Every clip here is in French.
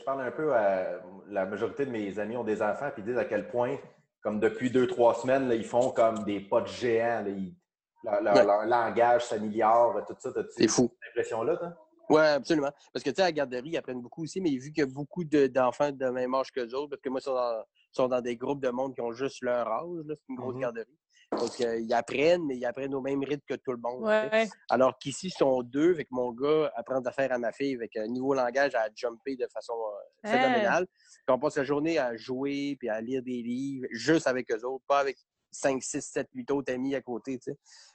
je parle un peu à la majorité de mes amis ont des enfants, puis ils disent à quel point, comme depuis deux, trois semaines, là, ils font comme des pas de géants. Là, ils- leur, leur- Ouais. leur langage s'améliore, tout ça. C'est fou. cette impression-là, toi? Oui, absolument. Parce que, tu sais, à la garderie, ils apprennent beaucoup aussi, mais vu qu'il y a beaucoup de- d'enfants de, même âge que autres, parce que moi, ils sont dans, sont dans des groupes de monde qui ont juste leur âge, c'est une grosse Mhm. garderie. Donc, euh, ils apprennent, mais ils apprennent au même rythme que tout le monde. Ouais. Alors qu'ici, ils sont deux, avec mon gars apprend à faire à ma fille, avec un niveau langage à jumper de façon euh, Hein? phénoménale. Puis on passe la journée à jouer puis à lire des livres, juste avec eux autres, pas avec 5, 6, 7, 8 autres amis à côté.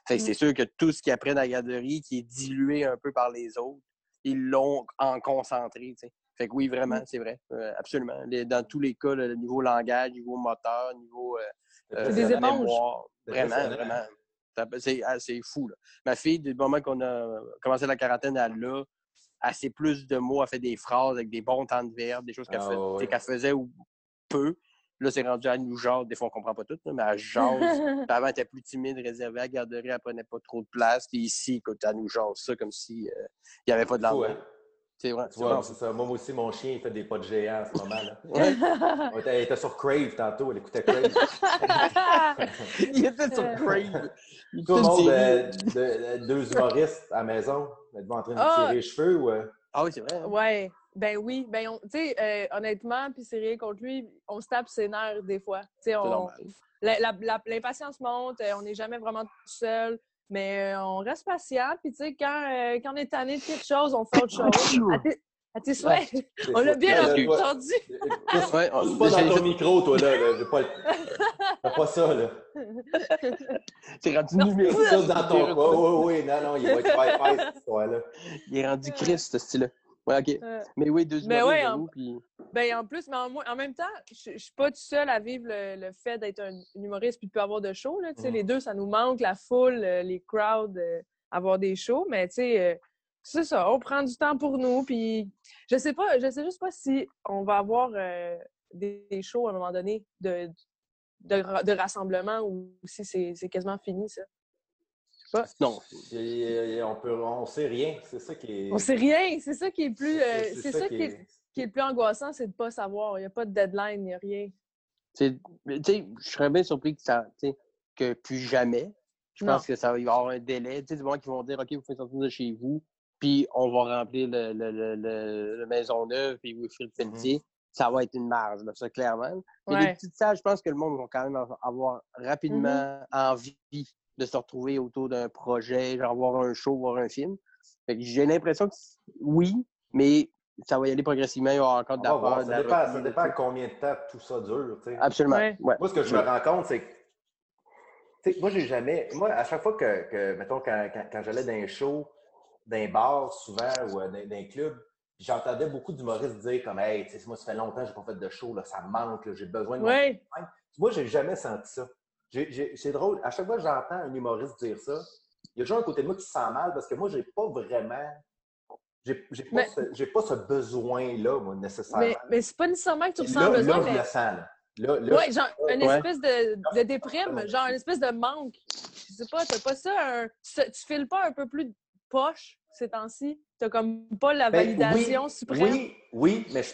Fait que Mm. c'est sûr que tout ce qu'ils apprennent à la garderie, qui est dilué un peu par les autres, ils l'ont en concentré. Fait que oui, vraiment, c'est vrai. Euh, absolument. Les- dans tous les cas, le, niveau langage, niveau moteur, niveau euh, euh, des éponges. mémoire, Vraiment, vraiment. C'est ah, c'est fou. Là. Ma fille, du moment qu'on a commencé la quarantaine, elle l'a. Elle sait plus de mots, elle fait des phrases avec des bons temps de verbe, des choses qu'elle Ah, qu'elle faisait ou peu. Là, c'est rendu à nous genre. Des fois, on comprend pas tout, là, mais elle jase. Avant, elle était plus timide, réservée à la garderie, elle prenait pas trop de place. Puis ici, écoute, elle nous jase ça comme si euh, il n'y avait pas de langue. hein? C'est vrai. Tu c'est ça. Moi aussi, mon chien, il fait des pas de géants en ce moment. Là. Ouais. Elle était sur Crave tantôt, elle écoutait Crave. il était sur Crave. Il Tout le monde, euh, série. de- de- deux humoristes à la maison, êtes-vous en train de Ah! tirer les cheveux ou. euh? Ah oui, c'est vrai. hein? ouais. Ben oui. Ben, on- tu sais, euh, honnêtement, puis c'est rien contre lui, on se tape ses nerfs des fois. Tu sais, on, l'impatience monte, euh, on n'est jamais vraiment tout seul, mais euh, on reste patient. Puis, tu sais, quand, euh, quand on est tanné de quelque chose, on fait autre chose. À tes, tes souhaits. C'est On l'a bien entendu. pousse pas dans ton micro, toi, là. là. J'ai pas, pas ça, là. C'est rendu numéro. Dans ton. Oui, oui, oui. Non, non, il va être pas épais, cette histoire-là. Il est rendu Christ, ce style-là. Ouais, OK. Euh, Mais oui, deux Mais ouais, j'avoue, puis... Ben, en plus, mais en, en même temps, je je suis pas tout seul à vivre le, le fait d'être un, humoriste puis de pas avoir de show. Là. Les deux, ça nous manque, la foule, euh, les crowds, euh, avoir des shows. Mais tu sais, euh, c'est ça, on prend du temps pour nous. Puis je sais pas, je sais juste pas si on va avoir des, des shows à un moment donné de, de, ra- de rassemblement ou si c'est c'est quasiment fini, ça. Non. Et- et on peut, on sait rien. C'est ça qui est. On sait rien, c'est ça qui est plus. euh, c'est- c'est ça qui est, qui est le plus angoissant, c'est de pas savoir. Il n'y a pas de deadline, il n'y a rien. Tu sais, je serais bien surpris que ça, tu sais, que plus jamais. Je Non. pense que ça va y avoir un délai. Tu sais, du moment qu'ils vont dire, OK, vous faites sortir de chez vous, puis on va remplir le, le, le, le, le Maisonneuve, puis Wilfrid Pelletier. Ça va être une marge, là, ça, clairement. Mais les Ouais. petites salles, je pense que le monde va quand même avoir rapidement envie de se retrouver autour d'un projet, genre voir un show, voir un film. J'ai l'impression que oui, mais ça va y aller progressivement. Il y aura encore de la voir. de Ça la dépend, ça dépend combien de temps tout ça dure. Absolument. Ouais. Ouais. Moi, ce que je me rends compte, c'est que. moi, j'ai jamais. Moi, à chaque fois que, que mettons, quand, quand, quand j'allais dans un show, dans un bar, souvent, ou euh, dans, dans un club, j'entendais beaucoup d'humoristes dire comme, hey, tu sais, moi, ça fait longtemps que je n'ai pas fait de show, là, ça me manque, j'ai besoin de. mon Ouais. Moi, j'ai jamais senti ça. C'est drôle, à chaque fois que j'entends un humoriste dire ça, il y a toujours un côté de moi qui se sent mal parce que moi, j'ai pas vraiment. J'ai pas, Mais- pas ce besoin-là, moi, nécessairement. Mais, mais c'est pas nécessairement que tu ressens là, besoin, là, je mais. le sens, là. Là, là, Ouais, genre une Ouais. espèce de, de déprime, genre une espèce de manque. Je sais pas, t'as pas ça, un... tu, files pas un peu plus poche ces temps-ci? T'as comme pas la Ben, validation oui, suprême? Oui, oui, mais je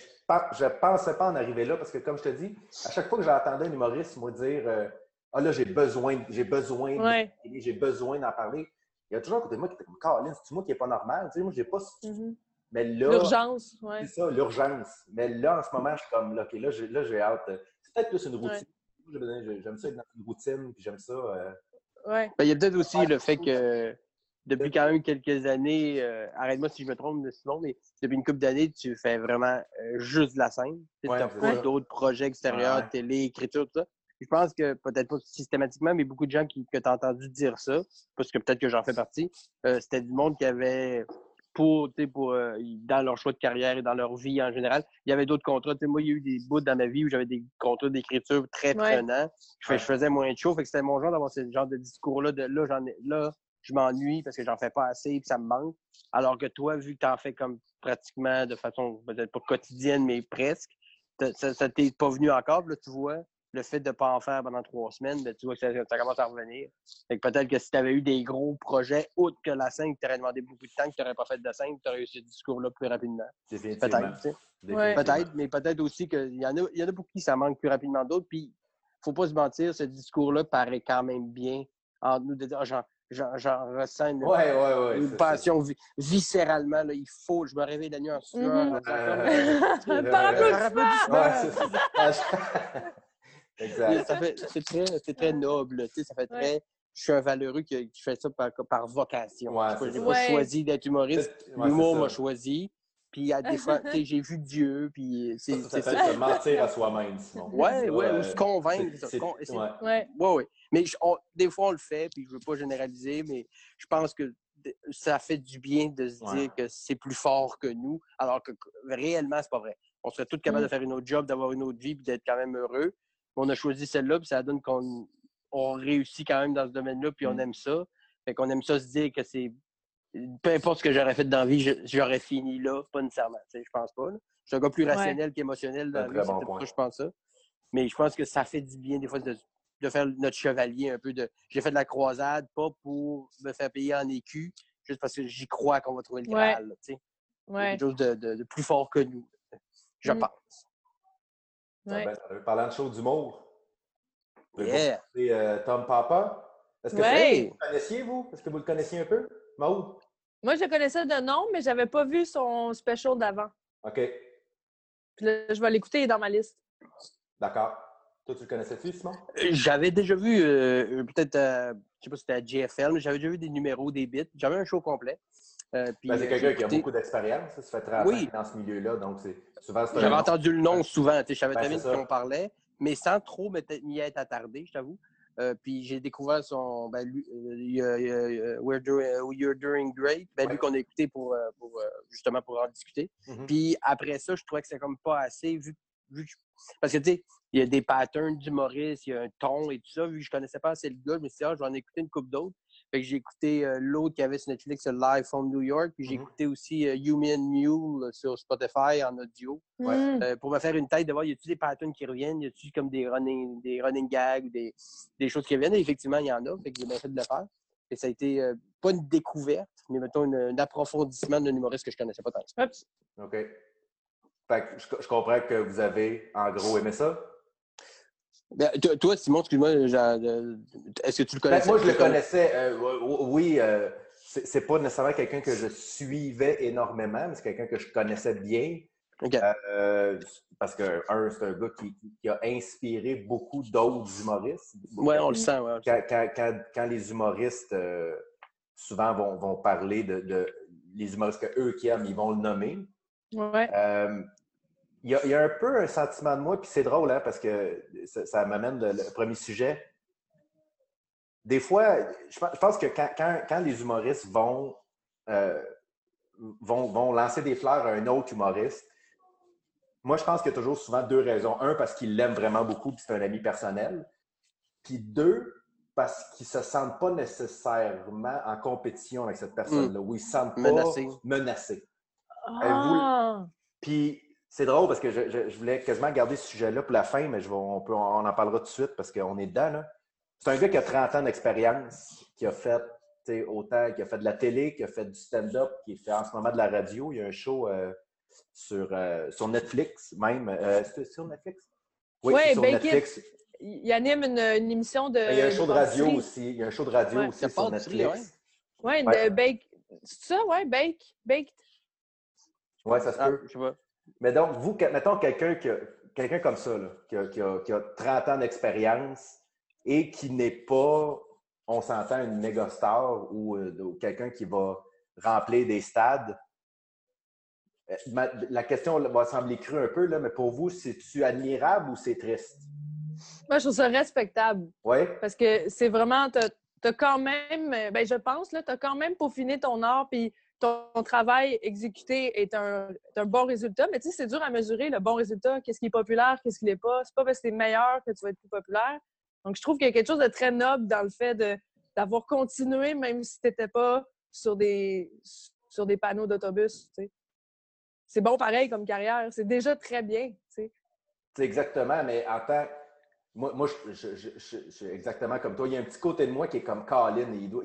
ne pensais pas en arriver là parce que, comme je te dis, à chaque fois que j'entendais un humoriste moi dire euh, Ah là, j'ai besoin, j'ai besoin, de- Ouais. j'ai besoin d'en parler, il y a toujours un côté de moi qui était comme Caroline, c'est moi qui n'est pas normal? Tu sais, moi, j'ai pas. Mhm. Mais là, L'urgence, ouais. c'est ça, l'urgence. Mais là, en ce moment, je suis comme là, OK, là, j'ai, là, j'ai hâte. C'est peut-être plus une routine. J'aime ça être dans une routine, puis j'aime ça. euh, Ouais. Ben, il y a peut-être aussi le fait que depuis quand même quelques années, euh, arrête-moi si je me trompe, Simon, mais depuis une couple d'années, tu fais vraiment euh, juste de la scène. Tu Ouais, ça. d'autres projets extérieurs, Ouais. télé, écriture, tout ça. Je pense que peut-être pas systématiquement, mais beaucoup de gens qui, que tu as entendu dire ça, parce que peut-être que j'en fais partie, euh, c'était du monde qui avait pour, tu sais, pour euh, dans leur choix de carrière et dans leur vie en général, il y avait d'autres contrats. Tu sais, moi, il y a eu des bouts dans ma vie où j'avais des contrats d'écriture très Ouais. prenants. Je, fais- Ouais. je faisais moins de show, fait que c'était mon genre d'avoir ce genre de discours-là de là, j'en ai là, je m'ennuie parce que j'en fais pas assez et ça me manque. Alors que toi, vu que tu en fais comme pratiquement de façon peut-être pas quotidienne, mais presque, ça, ça t'est pas venu encore, là, tu vois, le fait de ne pas en faire pendant trois semaines, ben, tu vois que ça, ça commence à revenir. Fait que peut-être que si tu avais eu des gros projets, autres que la scène, qui t'aurais demandé beaucoup de temps, que tu n'aurais pas fait de scène, tu aurais eu ce discours-là plus rapidement. Peut-être, tu sais. Ouais. Peut-être, mais peut-être aussi qu'il y en a, il y en a pour qui ça manque plus rapidement d'autres. Puis, faut pas se mentir, ce discours-là paraît quand même bien entre nous de dire, Ah, j'en, ressens une, Ouais, ouais, ouais. une c'est passion vi- viscéralement. Là, il faut, je me réveille la nuit en sueur. Euh, Par applaudissement. Exact. ça fait- c'est très, c'est très noble. tu sais, Ça fait très. Je suis un valeureux qui, qui fait ça par, par vocation. Ouais, Je n'ai pas, choisi d'être humoriste. L'humour m'a choisi. Puis à des fois, j'ai vu Dieu. Puis c'est, Ça, c'est ça ça. fait se mentir à soi-même. Ouais, ouais, ou se convaincre. c'est- con- ouais. Ouais. Ouais, ouais. Mais je- on- des fois, on le fait, puis je veux pas généraliser, mais je pense que ça fait du bien de se Ouais. dire que c'est plus fort que nous, alors que que réellement, c'est pas vrai. On serait tous capables Mm. de faire une autre job, d'avoir une autre vie, puis d'être quand même heureux. On a choisi celle-là, puis ça donne qu'on on réussit quand même dans ce domaine-là, puis on Mm. aime ça. Fait qu'on aime ça se dire que c'est. Peu importe ce que j'aurais fait dans la vie, j'aurais fini là, pas nécessairement. tu sais, Je pense pas. là. Je suis un gars plus Ouais. rationnel qu'émotionnel dans la vie, bon ça je pense ça. Mais je pense que ça fait du bien des fois de, de faire notre chevalier un peu de. J'ai fait de la croisade, pas pour me faire payer en écu, juste parce que j'y crois qu'on va trouver le Ouais. Graal. là, tu sais. Ouais. Quelque chose de, de- de plus fort que nous, je Mm. pense. Ah Ouais. ben, parlant de show d'humour, Yeah. présenter, euh, Tom Papa. Est-ce que Ouais. vous le connaissiez, vous? Est-ce que vous le connaissiez un peu? Maud? Moi, je le connaissais de nom, mais j'avais pas vu son special d'avant. OK. Puis là, je vais l'écouter, il est dans ma liste. D'accord. Toi, tu le connaissais-tu, Simon? Euh, J'avais déjà vu, euh, peut-être, euh, je sais pas si c'était à JFL, mais j'avais déjà vu des numéros, des bits. J'avais un show complet. Euh, Ben, c'est euh, quelqu'un qui a beaucoup d'expérience. Ça fait 30 ans Oui. dans ce milieu-là. Donc, c'est souvent, c'est J'avais entendu le nom souvent, tu sais, je savais Ben, très bien c'est de qui on parlait, mais sans trop m'y être attardé, je t'avoue. Euh, puis j'ai découvert son ben, lui, euh, We're Doing, You're Doing Great, ben, Ouais. lui qu'on a écouté pour, pour, justement pour en discuter. Mhm. Puis après ça, je trouvais que c'était comme pas assez vu, vu que- parce que tu sais, il y a des patterns d'humoristes, il y a un ton et tout ça. Vu que je connaissais pas assez le gars, je me suis dit, ah, je vais en écouter une coupe d'autres. Fait que j'ai écouté euh, l'autre qui avait sur Netflix, Live from New York. Puis j'ai Mhm. écouté aussi euh, Human Mule euh, sur Spotify en audio. Ouais. Mm. Euh, pour me faire une tête de voir, y a-tu des patterns qui reviennent, y a-tu comme des running, des running gags, ou des, des choses qui reviennent? Et effectivement, il y en a, fait que j'ai bien fait de le faire. Et ça a été euh, pas une découverte, mais mettons une- un approfondissement d'un humoriste que je connaissais pas tant que ça. Oups. OK. Fait que je, je comprends que vous avez, en gros, aimé ça? Ben, toi, Simon, excuse-moi, genre, euh, est-ce que tu le Ben, connaissais? moi, je le connaissais. euh, oui, euh, c'est pas nécessairement quelqu'un que je suivais énormément, mais c'est quelqu'un que je connaissais bien. Ok. Euh, parce que, un, c'est un gars qui, a inspiré beaucoup d'autres humoristes. Ouais, on le sent. Ouais, quand, quand- quand- quand les humoristes euh, souvent vont, vont parler de, de- les humoristes qu'eux qui aiment, ils vont le nommer. Ouais. Euh, Il y, a, il y a un peu un sentiment de moi, puis c'est drôle, hein, parce que ça, ça m'amène le, le premier sujet. Des fois, je pense, je pense que quand, quand- quand les humoristes vont, euh, vont, vont lancer des fleurs à un autre humoriste, moi, je pense qu'il y a toujours souvent deux raisons. Un, parce qu'ils l'aiment vraiment beaucoup, puis c'est un ami personnel. Puis deux, parce qu'ils ne se sentent pas nécessairement en compétition avec cette personne-là, ou ils ne se sentent pas Menacés. menacés. Ah! Puis c'est drôle parce que je, je- je voulais quasiment garder ce sujet-là pour la fin, mais je vais- on, peut, on en parlera tout de suite parce qu'on est dedans. là. C'est un gars qui a 30 ans d'expérience, qui a fait tu sais, autant, qui a fait de la télé, qui a fait du stand-up, qui fait en ce moment de la radio. Il y a un show euh, sur, euh, sur Netflix même. Euh, c'est sur Netflix? Oui, Ouais, sur Bake Netflix. Il anime une, une émission de. Il y a un show de radio aussi. Il y a un show de radio Ouais. aussi sur Netflix. Ouais, une Ouais. bake. C'est ça, ouais, bake. Baked. Ouais, ça se Ah, peut. je sais pas. Mais donc, vous, mettons quelqu'un comme ça, là, qui, a, qui a- qui a 30 ans d'expérience et qui n'est pas, on s'entend, une méga star ou, euh, ou quelqu'un qui va remplir des stades. Euh, ma- la question va sembler crue un peu, là, mais pour vous, c'est-tu admirable ou c'est triste? Moi, je trouve ça respectable. Oui? Parce que c'est vraiment, t'as as quand même, euh, ben je pense, là, t'as quand même peaufiné ton art, puis ton travail exécuté est un, bon résultat. Mais tu sais, c'est dur à mesurer le bon résultat. Qu'est-ce qui est populaire, qu'est-ce qui l'est pas. C'est pas parce que t'es meilleur que tu vas être plus populaire. Donc, je trouve qu'il y a quelque chose de très noble dans le fait d'avoir continué, même si t'étais pas sur des, sur des panneaux d'autobus, tu. C'est bon pareil comme carrière. C'est déjà très bien, tu sais. C'est exactement, mais en tant Moi, moi je, suis exactement comme toi. Il y a un petit côté de moi qui est comme Colin. Il doit,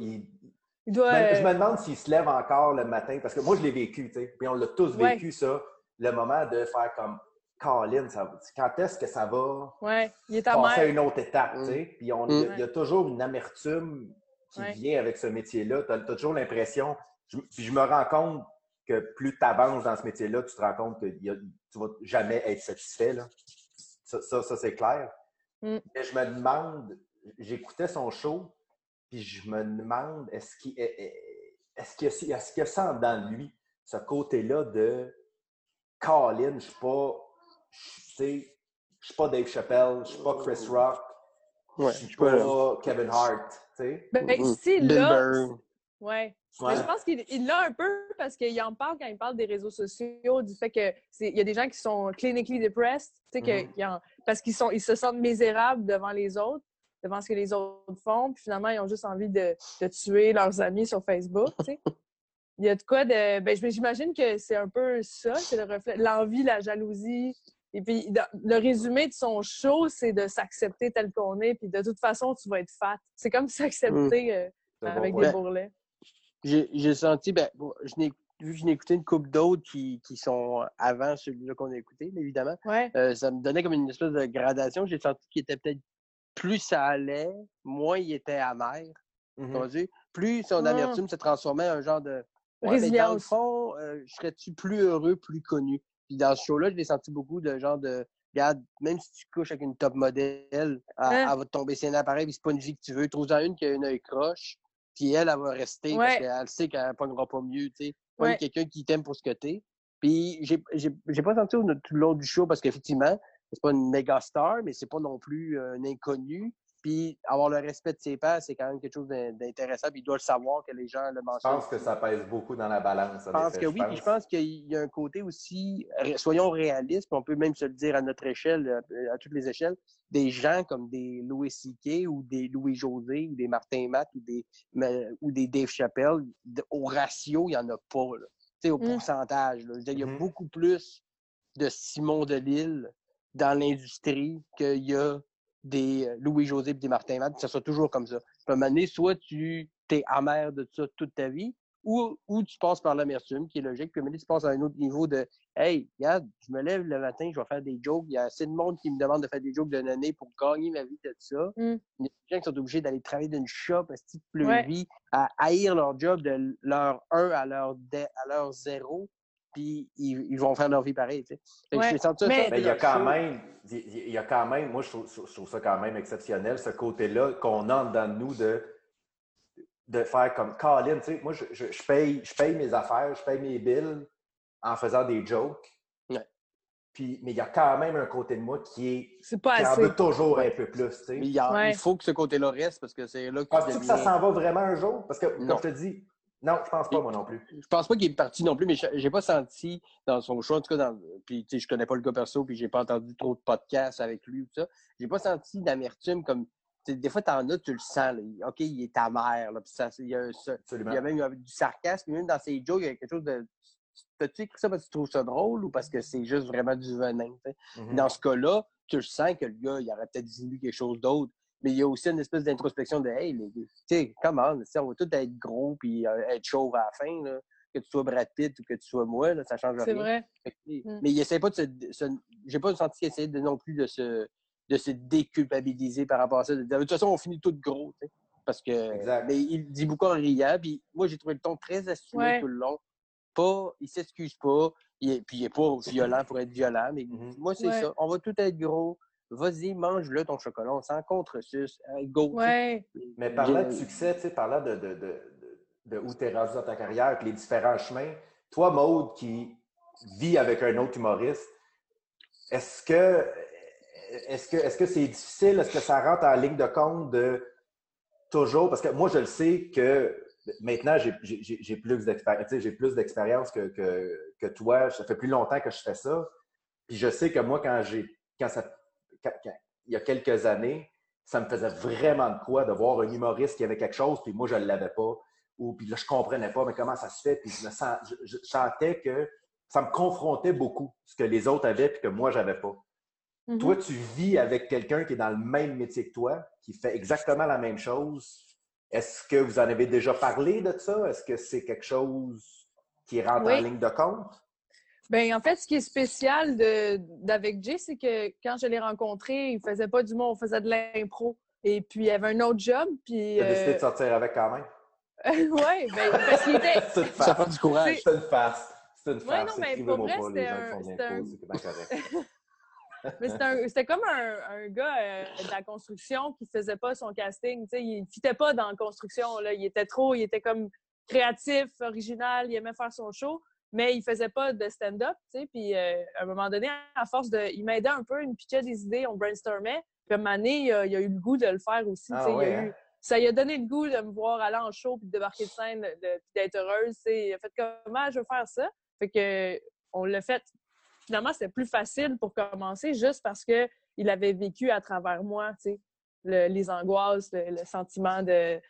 doit, je, me, demande s'il se lève encore le matin, parce que moi, je l'ai vécu, tu sais. Puis on l'a tous vécu, ça. Le moment de faire comme Colin, quand est-ce que ça va ouais, il est passer à une autre étape, tu sais? Puis on, il, y a, toujours une amertume qui vient avec ce métier-là. Tu as, toujours l'impression, puis je me rends compte que plus tu avances dans ce métier-là, tu te rends compte que tu ne vas jamais être satisfait. Là. Ça, ça, c'est clair. Mm. Mais je me demande, j'écoutais son show, puis je me demande, est-ce qu'il est-ce qu'il y, est qu ça dans lui, ce côté-là de Colin, je ne suis pas, je suis pas Dave Chappelle, je suis pas Chris Rock, je suis pas Kevin Hart. Ben, ben, si là, ouais. je pense qu'il l'a un peu parce qu'il en parle quand il parle des réseaux sociaux, du fait qu'il y a des gens qui sont clinically depressed, que, mm-hmm. parce qu'ils ils se sentent misérables devant les autres, devant ce que les autres font, puis finalement, ils ont juste envie de, de tuer leurs amis sur Facebook. Il y a de quoi de. Ben, j'imagine que c'est un peu ça, c'est le reflet. L'envie, la jalousie. Et puis, le résumé de son show, c'est de s'accepter tel qu'on est, puis de toute façon, tu vas être fat. C'est comme s'accepter mm. euh, avec des bourrelets. J'ai senti, ben, je n'ai vu que je n'ai écouté une coupe d'autres qui, qui, sont avant celui-là qu'on a écouté, évidemment, euh, ça me donnait comme une espèce de gradation. J'ai senti qu'il était peut-être plus ça allait, moins il était amer. Mm-hmm. Plus son ah. amertume se transformait en un genre de. Ouais, dans le fond, euh, je serais-tu plus heureux, plus connu? Puis dans ce show-là, je l'ai senti beaucoup de genre de. Regarde, même si tu couches avec une top modèle, elle, hein? va te tomber c'est un appareil, puis c'est pas une vie que tu veux. Trouve-en une qui a une œil croche, puis elle, elle va rester parce qu'elle sait qu'elle ne pognera pas mieux, tu sais. Pas quelqu'un qui t'aime pour ce que t'es. Puis j'ai pas senti tout le long du show parce qu'effectivement, c'est pas une méga star, mais c'est pas non plus un inconnu. Puis avoir le respect de ses pairs, c'est quand même quelque chose d'intéressant. Puis il doit le savoir que les gens le mentionnent. Je pense que ça pèse beaucoup dans la balance. Je pense que oui. Puis je pense qu'il y a un côté aussi, soyons réalistes, puis on peut même se le dire à notre échelle, euh, à toutes les échelles, des gens comme des Louis C.K. ou des Louis-José ou des Martin Matt ou des, ou des Dave Chappelle, au ratio, il n'y en a pas. Là. Au mmh. pourcentage. il y a mmh beaucoup plus de Simon Delille dans l'industrie qu'il y a des euh, Louis-José et des Martin Matt, ça sera toujours comme ça. À un moment donné, soit tu es amer de ça toute ta vie, ou, ou tu passes par l'amertume, qui est logique, puis à un moment donné, tu passes à un autre niveau de Hey, regarde, je me lève le matin, je vais faire des jokes. Il y a assez de monde qui me demande de faire des jokes d'une année pour gagner ma vie de ça. Mm. Il y a des gens qui sont obligés d'aller travailler d'une shop, à ce de vie, à haïr leur job de leur 1 à leur, à leur 0 puis ils, vont faire leur vie pareil. Tu sais. mais... il y a quand même, il y a quand même, moi je trouve, ça quand même exceptionnel, ce côté-là qu'on a dans nous de, de faire comme Colin. Tu sais, moi, je, je, paye, je paye mes affaires, je paye mes bills en faisant des jokes. Puis, mais il y a quand même un côté de moi qui est. C'est pas qui en veut toujours un peu plus. Tu sais. Mais il, faut que ce côté-là reste parce que c'est là que. Penses-tu que ça s'en va vraiment un jour? Parce que, comme je te dis, non, je pense pas, moi non plus. Je pense pas qu'il est parti non plus, mais j'ai pas senti dans son choix, en tout cas, dans, puis tu sais, je connais pas le gars perso, puis j'ai pas entendu trop de podcasts avec lui ou ça. J'ai pas senti d'amertume comme. Des fois, t'en as, tu le sens. Là. OK, il est ta mère. Là, ça, il, y a il y a même du sarcasme. Même dans ses jokes, il y a quelque chose de. T'as-tu écrit ça parce que tu trouves ça drôle ou parce que c'est juste vraiment du venin? Mm-hmm. Dans ce cas-là, tu le sens que le gars, il aurait peut-être voulu quelque chose d'autre mais il y a aussi une espèce d'introspection de Hey, tu sais, comment, on va tous être gros puis euh, être chauve à la fin, là. que tu sois Brad Pitt ou que tu sois moi, là, ça change rien. C'est vrai. Mm. Mais il essaie pas de se. J'ai pas senti qu'il essayait de, non plus de se, de se déculpabiliser par rapport à ça. De, toute façon, on finit tout gros, tu sais. Parce que. Mais il dit beaucoup en riant, puis moi, j'ai trouvé le ton très assumé tout le long. Pas, il s'excuse pas, il puis il est pas violent pour être violent, mais mm-hmm. moi, c'est ça. On va tout être gros vas-y, mange-le ton chocolat, on s'en contre sus, go. Ouais. Mais parlant de succès, tu sais, parlant de, de, de, de où tu es rendu dans ta carrière, les différents chemins, toi, Maude, qui vit avec un autre humoriste, est-ce que est-ce que est-ce que c'est difficile? Est-ce que ça rentre en ligne de compte de toujours? Parce que moi, je le sais que maintenant, j'ai plus d'expérience, j'ai plus d'expérience que, que, que, toi. Ça fait plus longtemps que je fais ça. Puis je sais que moi, quand j'ai quand ça il y a quelques années, ça me faisait vraiment de quoi de voir un humoriste qui avait quelque chose, puis moi, je ne l'avais pas. Ou puis là, je ne comprenais pas, mais comment ça se fait. Puis je, je, sentais que ça me confrontait beaucoup, ce que les autres avaient, puis que moi, je n'avais pas. Mhm. Toi, tu vis avec quelqu'un qui est dans le même métier que toi, qui fait exactement la même chose. Est-ce que vous en avez déjà parlé de ça? Est-ce que c'est quelque chose qui rentre en ligne de compte? Ben, en fait, ce qui est spécial de- d'avec Jay, c'est que quand je l'ai rencontré, il faisait pas du monde, on faisait de l'impro. Et puis, il avait un autre job. Puis, Tu as décidé euh, de sortir avec quand même? ouais, ben, parce qu'il était. C'est une Ça fait du courage. C'est une farce. C'est une farce. non, mais pour vrai, pas, les c'était un- c'était un-. Mais c'était un- c'était comme un, un gars euh, de la construction qui faisait pas son casting. tu sais, il ne fitait pas dans la construction. Là. Il était trop, il était comme créatif, original, il aimait faire son show, mais il faisait pas de stand-up. tu sais, Puis euh, à un moment donné, à force de. Il m'aidait un peu, il me pitchait des idées, on brainstormait. Puis à un moment donné, il a, il a eu le goût de le faire aussi. tu Ah sais, il a ouais, eu- hein? ça lui a donné le goût de me voir aller en show puis de débarquer de scène, de- puis d'être heureuse. tu sais. Il a fait comment je veux faire ça. Fait que on l'a fait. Finalement, c'était plus facile pour commencer juste parce que il avait vécu à travers moi, tu sais, le- les angoisses, le, le sentiment de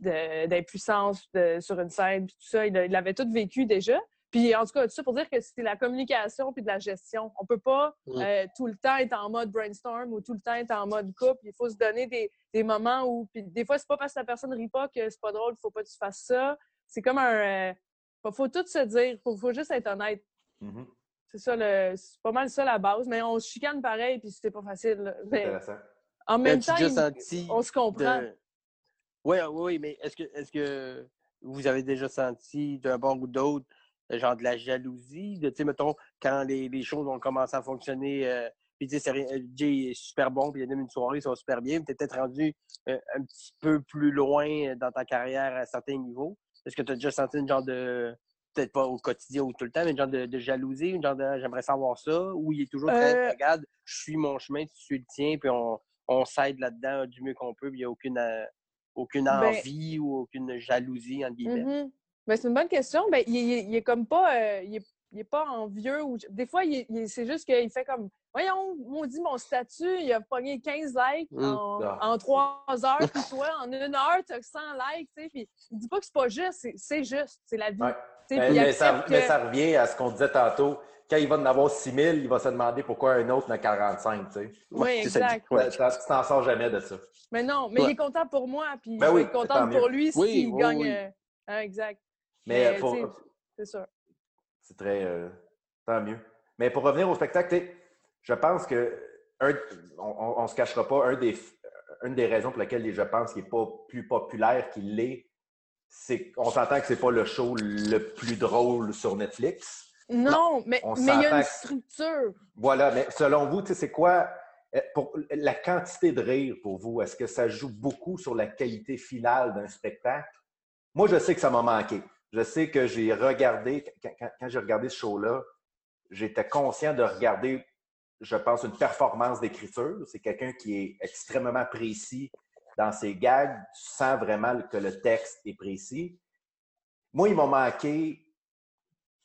de- d'impuissance de- sur une scène, puis tout ça, il, a- il avait tout vécu déjà. Puis en tout cas, tout ça pour dire que c'est la communication puis de la gestion. On peut pas Mm. euh, tout le temps être en mode brainstorm ou tout le temps être en mode couple. Il faut se donner des, des moments où, puis des fois, c'est pas parce que la personne rit pas que c'est pas drôle, faut pas que tu fasses ça. C'est comme un... euh, faut, tout se dire, faut, faut juste être honnête. Mhm. C'est ça, le, c'est pas mal ça la base. Mais on se chicane pareil, puis c'est pas facile. Mais Intéressant. en même temps, déjà il- senti on se comprend. de- Oui, oui, mais est-ce que, est-ce que vous avez déjà senti d'un bord ou d'autre, genre de la jalousie, de, tu sais, mettons, quand les, les choses ont commencé à fonctionner, euh, puis tu sais, euh, Jay est super bon, puis il anime une soirée, ils sont super bien, puis t'es peut-être rendu euh, un petit peu plus loin euh, dans ta carrière à certains niveaux. Est-ce que tu as déjà senti une genre de, peut-être pas au quotidien ou tout le temps, mais une genre de, de jalousie, une genre de j'aimerais savoir ça, ou il est toujours très, Euh, regarde, je suis mon chemin, tu suis le tien, puis on, on s'aide là-dedans du mieux qu'on peut, puis il n'y a aucune, aucune Ben- envie ou aucune jalousie, entre guillemets. Mhm. Ben, c'est une bonne question. Ben, il, il- il est comme pas. euh, il, est, il est pas envieux. Ou... Des fois, c'est juste qu'il fait comme Voyons, maudit mon statut, il a pogné 15 likes en, Ah. en 3 heures, puis toi, en une heure, tu as 100 likes. tu sais, Puis il dit pas que c'est pas juste, c'est, juste, c'est la vie. Ouais. Mais, ça, mais revient à ce qu'on disait tantôt. Quand il va en avoir 6 000, il va se demander pourquoi un autre en a 45. Tu sais. Oui, exact. Tu t'en sors jamais de ça. Mais non, mais Ouais. il est content pour moi, puis Ben je oui, tant contente pour lui s'il Oui, oui, gagne. oui. euh, hein, exact. Mais, tu sais, c'est sûr. c'est très. euh, tant mieux. Mais pour revenir au spectacle, je pense que. un- on ne se cachera pas, un des, une des raisons pour lesquelles je pense qu'il n'est pas plus populaire qu'il l'est, c'est qu'on s'entend que c'est pas le show le plus drôle sur Netflix. Non, mais il y a une que- structure. Voilà, mais selon vous, c'est quoi euh, pour la quantité de rire pour vous? Est-ce que ça joue beaucoup sur la qualité finale d'un spectacle? Moi, je sais que ça m'a manqué. Je sais que j'ai regardé, quand, quand- quand j'ai regardé ce show-là, j'étais conscient de regarder, je pense, une performance d'écriture. C'est quelqu'un qui est extrêmement précis dans ses gags. Tu sens vraiment que le texte est précis. Moi, il m'a manqué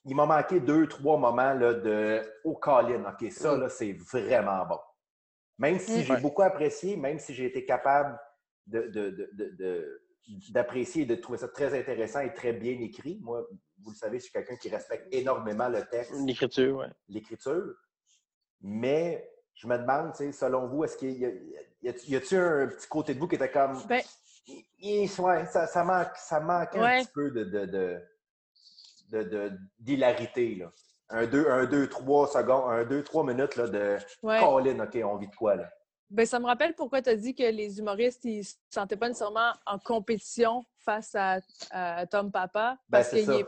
il m'a manqué deux, trois moments là, de Oh, Colin, OK, ça, là, c'est vraiment bon. Même si Mm. j'ai beaucoup apprécié, même si j'ai été capable de, de- de- de- de- d'apprécier et de trouver ça très intéressant et très bien écrit. Moi, vous le savez, je suis quelqu'un qui respecte énormément le texte, L'écriture, ouais. l'écriture. Mais je me demande, tu sais, selon vous, est-ce qu'il y a, y a- y a-tu un petit côté de vous qui était comme. Ben, ouais, ça, ça manque, ça manque un petit peu de, de, de, de- de- d'hilarité. Là. Un, deux, un, deux, trois secondes, un, deux, trois minutes là, de ouais. Colin, OK, on vit de quoi là? Ben, ça me rappelle pourquoi tu as dit que les humoristes, ils se sentaient pas nécessairement en compétition face à, à Tom Papa. Ben, Parce c'est qu'il est,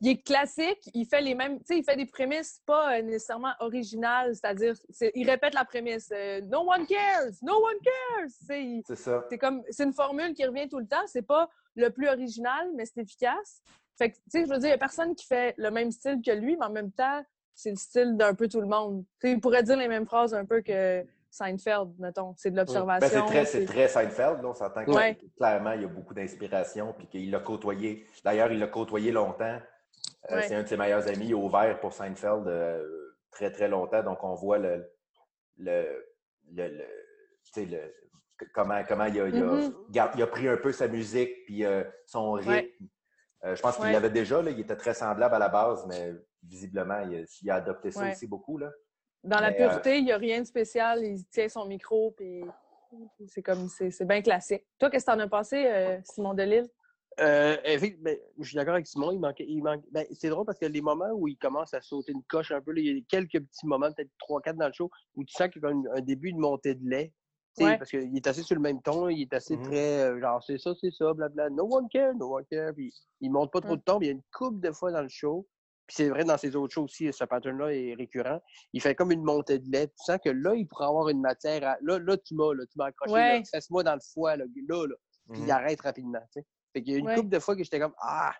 il est classique, il fait les mêmes, tu sais, il fait des prémices pas euh, nécessairement originales, c'est-à-dire, c'est- il répète la prémisse euh, No one cares, no one cares. C'est ça. c'est comme, c'est une formule qui revient tout le temps. C'est pas le plus original, mais c'est efficace. Fait que, tu sais, je veux dire, il y a personne qui fait le même style que lui, mais en même temps, c'est le style d'un peu tout le monde. Tu sais, il pourrait dire les mêmes phrases un peu que Seinfeld, mettons. C'est de Ben, l'observation. c'est très, très Seinfeld. Là. On s'entend que Ouais. clairement, il y a beaucoup d'inspiration puis qu'il l'a côtoyé. D'ailleurs, il l'a côtoyé longtemps. Euh, Ouais. C'est un de ses meilleurs amis. Il a ouvert pour Seinfeld euh, très, très longtemps. Donc, on voit le, le, le, le- comment, comment il, a, il a- Mhm. gar- il a pris un peu sa musique puis euh, son rythme. Ouais. Je pense qu'il l'avait déjà. Là. Il était très semblable à la base, mais visiblement, il a, il a adopté ça aussi beaucoup. Là. Dans la Mais, euh, pureté, il n'y a rien de spécial. Il tient son micro, puis c'est comme, c'est c'est bien classique. Toi, qu'est-ce que t'en as pensé, euh, Simon Delille? Euh, ben, je suis d'accord avec Simon, il manquait. Il manque, ben, c'est drôle parce que les moments où il commence à sauter une coche un peu, là, il y a quelques petits moments, peut-être 3-4 dans le show, où tu sens qu'il y a un début de montée de lait. Ouais. Parce qu'il est assez sur le même ton, il est assez Mhm. très euh, genre c'est ça, c'est ça, blabla. No one care, no one care. Puis il monte pas trop de ton, puis il y a une couple de fois dans le show. Puis c'est vrai, dans ses autres shows aussi, ce pattern-là est récurrent. Il fait comme une montée de lait. Tu sens que là, il pourrait avoir une matière à. Là, là tu m'as, là, tu m'as accroché. Ouais. là. Fesse-moi dans le foie, là, là, là. Puis Mhm. il arrête rapidement. tu sais. Fait qu'il y a une Ouais. couple de fois que j'étais comme Ah!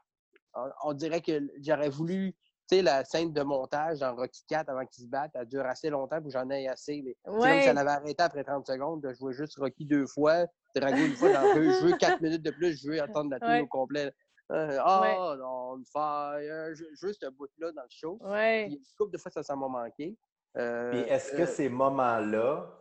On, on dirait que j'aurais voulu. Tu sais, la scène de montage dans Rocky 4 avant qu'ils se battent, elle dure assez longtemps pour que j'en ai assez. Mais comme Ouais. si ça l'avait arrêté après 30 secondes de jouer juste Rocky deux fois, Drago une fois dans deux. Je veux 4 minutes de plus, je veux attendre la tune Ouais. au complet. Euh, Ah, on fire! Je, je veux ce bout-là dans le show. Ouais. Puis, une couple de fois, ça, ça m'a manqué. Euh, Puis est-ce que euh, ces moments-là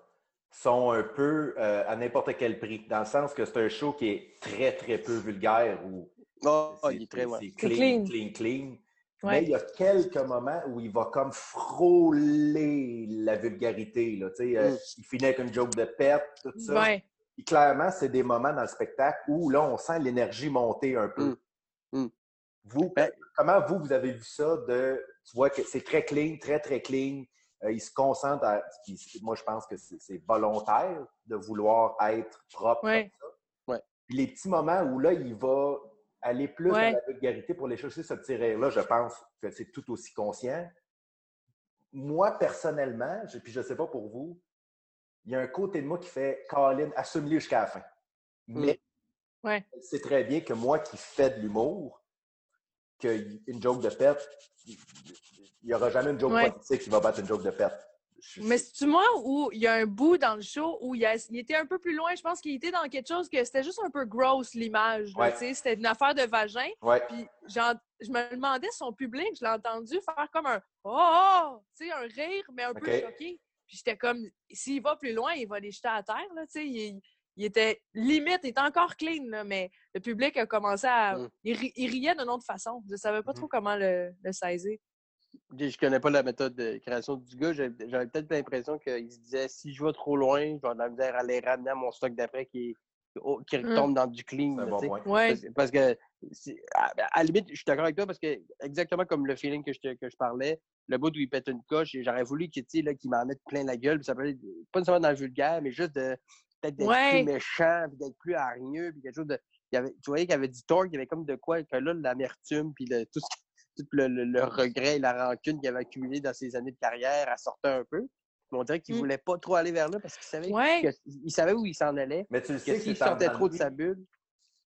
sont un peu euh, à n'importe quel prix? Dans le sens que c'est un show qui est très, très peu vulgaire ou ah, c'est il est très ouais. clean, clean. clean. Mais Ouais. il y a quelques moments où il va comme frôler la vulgarité. Là, tu sais, euh, Mm. Il finit avec une joke de pète, tout ça. Ouais. Puis clairement, c'est des moments dans le spectacle où là, on sent l'énergie monter un peu. Mm. Mm. Vous, Ben- comment vous, vous avez vu ça de. Tu vois que c'est très clean, très, très clean. Euh, il se concentre à. moi, je pense que c'est volontaire de vouloir être propre Ouais. comme ça. Ouais. Puis les petits moments où là, il va aller plus Ouais. dans la vulgarité pour les chercher ce petit rire-là, je pense que c'est tout aussi conscient. Moi, personnellement, je, puis je ne sais pas pour vous, il y a un côté de moi qui fait Colin, assume-le jusqu'à la fin. Mais Ouais. c'est très bien que moi qui fais de l'humour, qu'une joke de pète, il n'y aura jamais une joke Ouais. politique qui va battre une joke de pète. Je- Mais c'est-tu moi où il y a un bout dans le show où il, a- il était un peu plus loin? Je pense qu'il était dans quelque chose que c'était juste un peu gross, l'image. Ouais. C'était une affaire de vagin. Ouais. Puis je me demandais son public, je l'ai entendu faire comme un Oh! oh tu sais, un rire, mais un peu choqué. Puis j'étais comme, s'il va plus loin, il va les jeter à terre. Là, tu sais. il, il était limite, il était encore clean, là, mais le public a commencé à. Mm. Il, ri- il riait d'une autre façon. Je savais pas Mhm. trop comment le, le saisir. Je je connais pas la méthode de création du gars. J'avais peut-être l'impression qu'il se disait si je vais trop loin, je vais avoir de la misère à les ramener à mon stock d'après qui, au- qui Mm. retombe dans du clean. Là, bon. Ouais. Parce, parce que, à, à la limite, je suis d'accord avec toi parce que, exactement comme le feeling que je, te- que je parlais, le bout où il pète une coche, et j'aurais voulu qu'il qu'il m'en mette plein la gueule. Ça peut être pas nécessairement dans le vulgaire, mais juste de peut-être d'être Ouais. plus méchant, puis d'être plus hargneux, puis quelque chose de. il y avait, tu voyais qu'il y avait du torque, il y avait comme de quoi, que là, l'amertume, puis le- tout, ce qui- tout le, le- le regret et la rancune qu'il avait accumulé dans ses années de carrière, elle sortait un peu. Mais on dirait qu'il Mm. voulait pas trop aller vers là parce qu'il savait, Ouais. que- il savait où il s'en allait. Mais tu le sais que s'il sortait trop de sa bulle.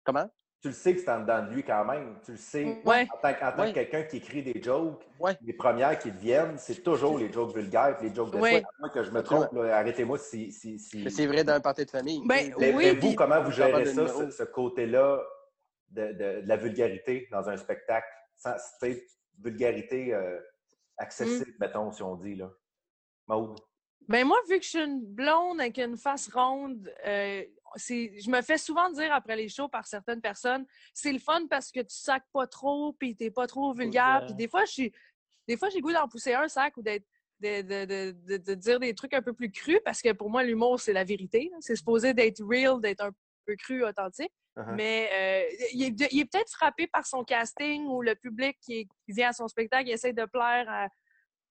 Comment? Tu le sais que c'est en dedans de lui quand même. Tu le sais. Ouais. En tant, que- en tant Ouais. que quelqu'un qui écrit des jokes, Ouais. les premières qui deviennent, c'est toujours les jokes vulgaires et les jokes de moins que je me trompe, arrêtez-moi si. si, si... Mais c'est vrai dans un party de famille. Ben, Mais, Oui, mais vous, puis- comment vous gérez ça, ce, ce côté-là de, de- de la vulgarité dans un spectacle? Sans, vulgarité euh, accessible, mettons, si on dit. là. Maude? Ben moi, vu que je suis une blonde avec une face ronde, euh, je me fais souvent dire après les shows par certaines personnes, c'est le fun parce que tu sacs pas trop, puis t'es pas trop vulgaire. Puis des fois, je suis, des fois, j'ai goût d'en pousser un sac ou d'être, de, de, de, de- de dire des trucs un peu plus crus parce que pour moi, l'humour, c'est la vérité. C'est supposé d'être real, d'être un peu cru, authentique. Uh-huh. Mais euh, il est, peut-être frappé par son casting ou le public qui, est- qui vient à son spectacle, il essaie de plaire à,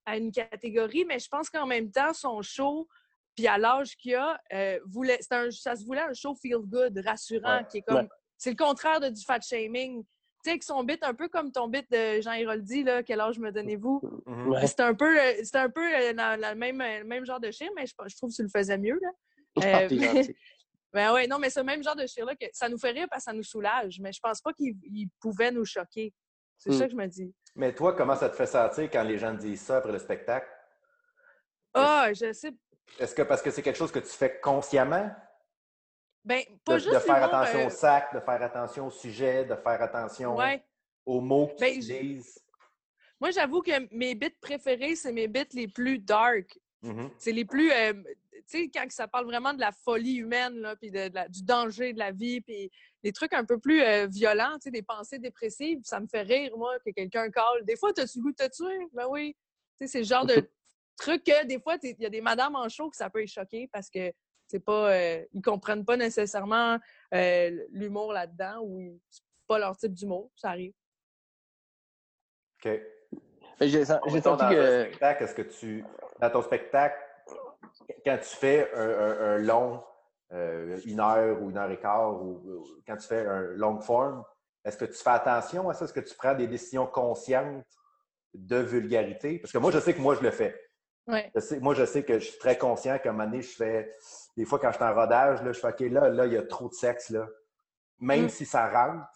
à une catégorie, mais je pense qu'en même temps, son show, puis à l'âge qu'il a, euh, voulait, c'est un- ça se voulait un show feel good, rassurant, Ouais. qui est comme. Ouais. C'est le contraire de du fat shaming. Tu sais, avec son bit, un peu comme ton bit de Jean Héroldi, là, quel âge me donnez-vous? Mhm. Ouais. C'est un peu, euh, c'est un peu euh, la même, le même genre de chien, mais je, je trouve que tu le faisais mieux. Là. Ah, Euh, t'es gentil. Ben ouais, non, mais c'est le même genre de chien-là que ça nous fait rire parce que ça nous soulage, mais je pense pas qu'il il pouvait nous choquer. C'est Mm. ça que je me dis. Mais toi, comment ça te fait sentir quand les gens te disent ça après le spectacle? Ah, je sais. Est-ce que parce que c'est quelque chose que tu fais consciemment? Ben, De, pas de juste faire l'humour, attention euh, au sac, de faire attention au sujet, de faire attention Ouais. aux mots que Ben, tu je- utilises? Moi, j'avoue que mes bits préférés, c'est mes bits les plus dark. Mhm. C'est les plus. euh, tu sais, quand ça parle vraiment de la folie humaine, là, puis de, de la- du danger de la vie, puis des trucs un peu plus euh, violents, tu sais, des pensées dépressives, ça me fait rire, moi, que quelqu'un cale. Des fois, t'as-tu goût de te tuer? Ben oui. Tu sais, c'est le genre de trucs que des fois, il y a des madames en show que ça peut les choquer parce que c'est pas. Euh, ils comprennent pas nécessairement euh, l'humour là-dedans ou c'est pas leur type d'humour. Ça arrive. OK. J'ai senti dans que. spectacle, est-ce que tu. Dans ton spectacle, quand tu fais un, long, euh, une heure ou une heure et quart, ou, quand tu fais un long form, est-ce que tu fais attention à ça? Est-ce que tu prends des décisions conscientes de vulgarité? Parce que moi, je sais que moi, je le fais. Ouais. moi, je sais que je suis très conscient qu'à un moment donné, je fais. Des fois, quand je suis en rodage, là, je fais OK, là, là, il y a trop de sexe. Là. Même Mm. si ça rentre,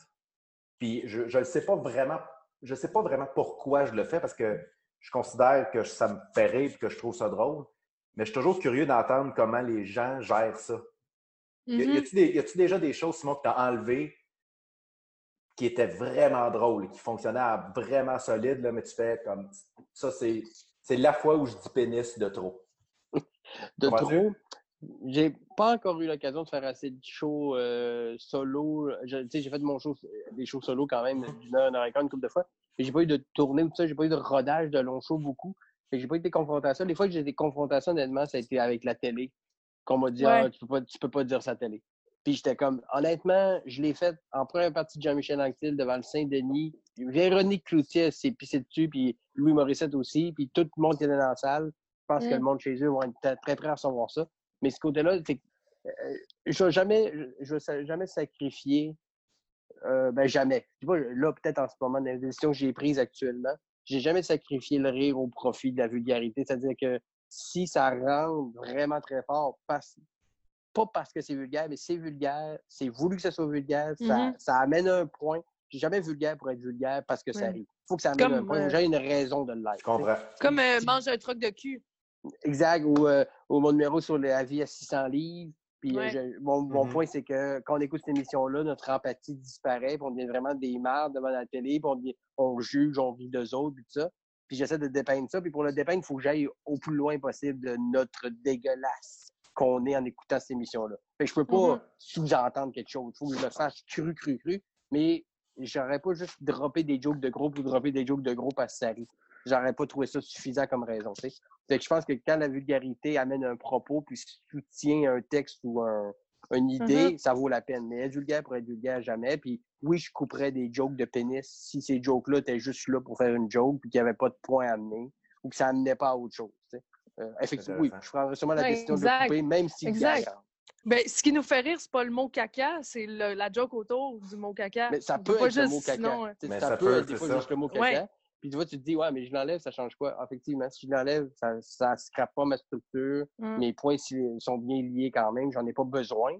puis je ne sais pas vraiment. Je sais pas vraiment pourquoi je le fais parce que je considère que ça me fait rire et que je trouve ça drôle. Mais je suis toujours curieux d'entendre comment les gens gèrent ça. Y Mhm. Y a-tu déjà des choses, Simon, que tu as enlevées qui étaient vraiment drôles, qui fonctionnaient à vraiment solide, là, mais tu fais comme ça, c'est, c'est la fois où je dis pénis de trop. de Comment trop? J'ai pas encore eu l'occasion de faire assez de shows euh, solo. Je- tu sais, J'ai fait mon show, des shows solo quand même d'une heure, une heure et quart, une couple de fois. Mais j'ai pas eu de tournée ou tout ça, j'ai pas eu de rodage de long show beaucoup. J'ai pas été confronté à ça. Les fois que j'ai à ça, honnêtement, ça a été avec la télé. Qu'on m'a dit, Ouais. ah, tu, peux pas, tu peux pas dire ça à la télé. Puis j'étais comme, honnêtement, je l'ai fait en première partie de Jean-Michel Anctil devant le Saint-Denis. Véronique Cloutier s'est pissée dessus, puis Louis Morissette aussi, puis tout le monde qui était dans la salle. Je pense Mm. que le monde chez eux va être très prêt à recevoir ça. Mais ce côté-là, c'est que euh, je vais jamais, je vais jamais sacrifier, euh, ben jamais. Je sais pas, là, peut-être en ce moment, dans les décisions que j'ai prises actuellement, j'ai jamais sacrifié le rire au profit de la vulgarité. C'est-à-dire que si ça rentre vraiment très fort, parce, pas parce que c'est vulgaire, mais c'est vulgaire, c'est voulu que ça soit vulgaire, ça, Mhm. ça amène un point. J'ai jamais vulgaire pour être vulgaire parce que ça arrive. Il faut que ça amène Comme, un point. euh, J'ai une raison de l'être. Je comprends. Comme euh, manger un truc de cul. Exact. Ou, euh, ou mon numéro sur la vie à 600 livres. Puis, euh, Ouais. je- mon, mon Mhm. point, c'est que quand on écoute cette émission-là, notre empathie disparaît, puis on devient vraiment des mardes devant la télé, puis on, devient- on juge, on vit d'eux autres, puis tout ça. Puis j'essaie de dépeindre ça. Puis pour le dépeindre, il faut que j'aille au plus loin possible de notre dégueulasse qu'on est en écoutant cette émission-là. Que je peux pas Mhm. sous-entendre quelque chose. Il faut que je le fasse cru, cru, cru. Mais j'aurais pas juste droppé des jokes de groupe ou dropper des jokes de groupe à série. J'aurais pas trouvé ça suffisant comme raison. Fait que je pense que quand la vulgarité amène un propos puis soutient un texte ou un- une idée, ça vaut la peine. Mais être vulgaire pour être vulgaire, jamais. Puis oui, je couperais des jokes de pénis si ces jokes-là étaient juste là pour faire une joke puis qu'il n'y avait pas de point à amener ou que ça amenait pas à autre chose. Euh, effectivement, oui, je prendrais sûrement la Ouais, décision de le couper, même si Exact. Ben, ce qui nous fait rire, c'est pas le mot caca, c'est le- la joke autour du mot caca. Mais ça peut être le juste mot caca. sinon, ça, ça peut être des fois ça. juste le mot caca. Ouais. Puis tu vois, tu te dis, ouais, mais je l'enlève, ça change quoi? Effectivement, si je l'enlève, ça ne scrape pas ma structure. Mm. Mes points s'ils sont bien liés quand même, j'en ai pas besoin.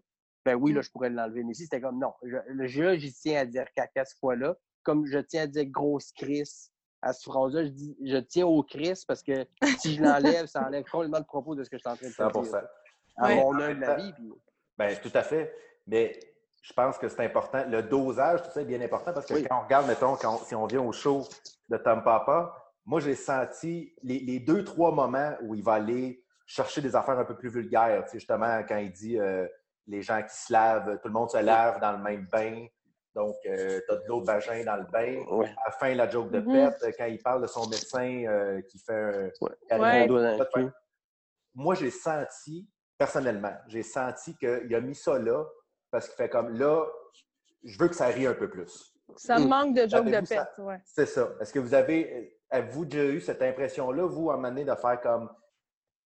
Ben oui, là, Mm. je pourrais l'enlever. Mais si c'était comme non, je, le jeu, j'y tiens à dire caca ce fois-là. Comme je tiens à dire grosse crise à cette phrase-là, je dis je tiens au Chris parce que si je l'enlève, ça enlève complètement le propos de ce que je suis en train de faire. 100 À Ouais. mon œil de la vie. Puis... Ben, tout à fait. Mais je pense que c'est important. Le dosage, tout ça est bien important parce que Oui. quand on regarde, mettons, quand on- si on vient au show de Tom Papa, moi, j'ai senti les, les deux, trois moments où il va aller chercher des affaires un peu plus vulgaires. Tu sais, justement, quand il dit euh, les gens qui se lavent, tout le monde se lave dans le même bain. Donc, tu as de l'eau de vagin dans le bain. Ouais. À la fin, la joke de Mhm. pète, quand il parle de son médecin euh, qui fait un. Ouais. Ouais. Moi, j'ai senti, personnellement, j'ai senti qu'il a mis ça là parce qu'il fait comme là, je veux que ça rie un peu plus. Ça Mm. manque de joke de pète, ouais. C'est ça. Est-ce que vous avez, avez-vous déjà eu cette impression-là, vous, à un moment donné, de faire comme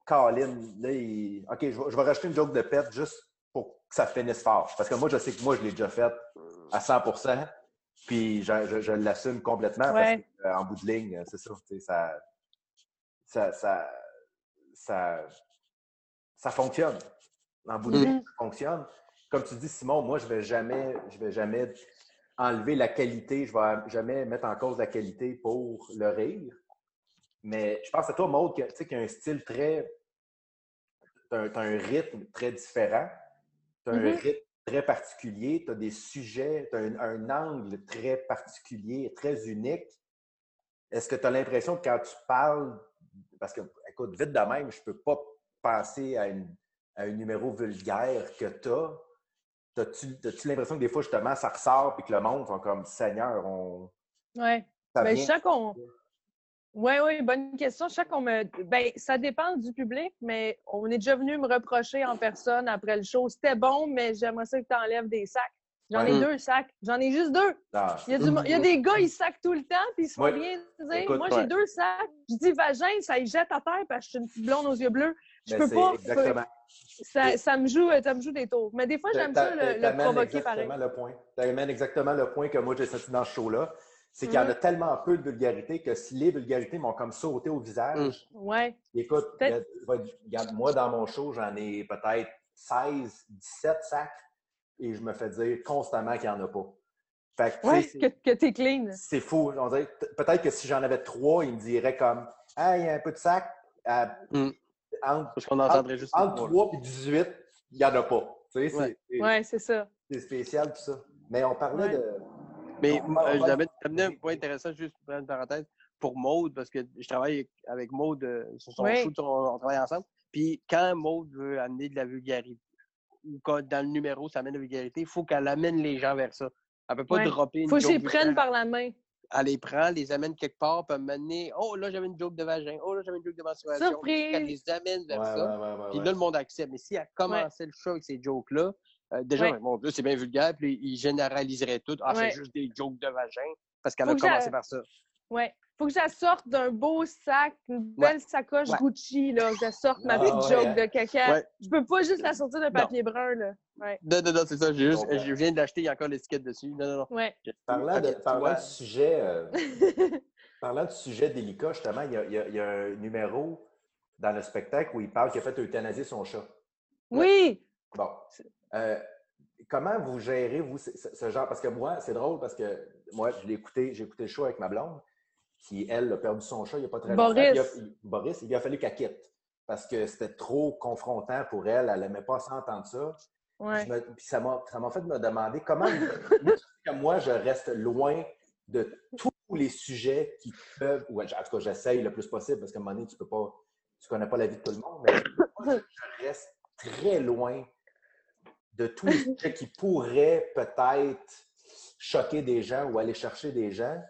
Colin, là, il- OK, je vais, je vais rajouter une joke de pète juste que ça finisse fort. Parce que moi, je sais que moi, je l'ai déjà fait à 100% puis je, je- je l'assume complètement Ouais. parce qu'en bout de ligne, c'est ça, ça, ça, ça, ça, ça fonctionne. En bout de Mhm. ligne, ça fonctionne. Comme tu dis, Simon, moi, je vais jamais, je vais jamais enlever la qualité, je vais jamais mettre en cause la qualité pour le rire. Mais je pense à toi, Maud, que, tu sais, qui a un style très. Tu as, un rythme très différent. Tu as un Mhm. rythme très particulier. Tu as des sujets, tu as un, un angle très particulier, très unique. Est-ce que tu as l'impression que quand tu parles, parce que, écoute, vite de même, je ne peux pas penser à, une- à un numéro vulgaire que tu as. As-tu l'impression que des fois, justement, ça ressort et que le monde sont comme Seigneur, on. Ouais. ça Ben, je sens qu'on Oui, oui, bonne question. Je sais qu'on me. Ben, ça dépend du public, mais on est déjà venu me reprocher en personne après le show. C'était bon, mais j'aimerais ça que tu enlèves des sacs. J'en ai deux sacs. J'en ai juste deux. Ah, Il y, a du mo- il y a des gars, ils sacent tout le temps, puis ils se font Ouais. rien dire. Écoute, Moi, ouais. j'ai deux sacs. Je dis vagin, ça y jette à terre parce que je suis une petite blonde aux yeux bleus. Je ben, peux pas. Exactement. Ça, ça me joue, ça me joue des tours. Mais des fois, j'aime ça le, provoquer pareil. le point. Tu amènes exactement le point que moi j'ai senti dans ce show-là. C'est qu'il y en a tellement peu de vulgarité que si les vulgarités m'ont comme sauté au visage, Ouais. écoute, regarde, moi dans mon show, j'en ai peut-être 16, 17 sacs et je me fais dire constamment qu'il n'y en a pas. Fait que, tu Ouais, que, que t'es clean. c'est fou. On dirait que Peut-être que si j'en avais trois, ils me diraient comme Ah, il y a un peu de sac. euh, Mm. entre Parce qu'on entendrait juste. les entre trois, là. 3 et 18, il n'y en a pas. Tu sais, c'est- Ouais. c'est- Ouais, c'est ça. c'est spécial tout ça. Mais on parlait Ouais. de. Mais euh, va- j'avais amené un point intéressant, juste pour prendre une parenthèse, pour Maude, parce que je travaille avec Maude euh, sur son Oui. show, on, on travaille ensemble. Puis quand Maude veut amener de la vulgarité, ou quand dans le numéro, ça amène de la vulgarité, il faut qu'elle amène les gens vers ça. Elle peut pas Ouais. dropper une Faut que j'y prenne par la main. Elle les prend, les amène quelque part, puis m'amener Oh là, j'avais une joke de vagin. Oh là, j'avais une joke de menstruation. Surprise! Elle les amène vers Ouais, ça. ouais, ouais, ouais, Puis ouais. là, le monde accepte. Mais si elle commençait le show avec ces jokes-là, euh, déjà, Ouais. bon, là, c'est bien vulgaire, puis il généraliserait tout. Ah, Ouais. c'est juste des jokes de vagin, parce qu'elle a que commencé par ça. Ouais. Faut que je sorte d'un beau sac, une belle sacoche Ouais. Gucci, là. Que je sorte ma Ah, petite joke de caca. Ouais. Je peux pas juste la sortir de papier brun, là. Ouais. Non, non, non, c'est ça. j'ai juste- Bon, je viens d'acheter, il y a encore l'étiquette dessus. Non, non, non. Ouais. Parlant, de, parlant de sujet, euh, parlant de sujet délicat, justement, il y, a, il y a- il y a un numéro dans le spectacle où il parle qu'il a fait euthanasier son chat. Oui! Bon. Euh, comment vous gérez, vous, ce, genre? Parce que moi, c'est drôle parce que moi, je l'ai écouté, j'ai écouté le show avec ma blonde, qui, elle, a perdu son chat il n'y a pas très Boris. longtemps. Il a- il- Boris, il lui a fallu qu'elle quitte parce que c'était trop confrontant pour elle. Elle n'aimait pas s'entendre ça. Ouais. Je me- puis ça m'a fait me demander comment. moi, je reste loin de tous les sujets qui peuvent. ou en tout cas, j'essaye le plus possible parce qu'à un moment donné, tu peux pas. Tu connais pas la vie de tout le monde, mais moi, je reste très loin de tous les sujets qui pourraient peut-être choquer des gens ou aller chercher des gens.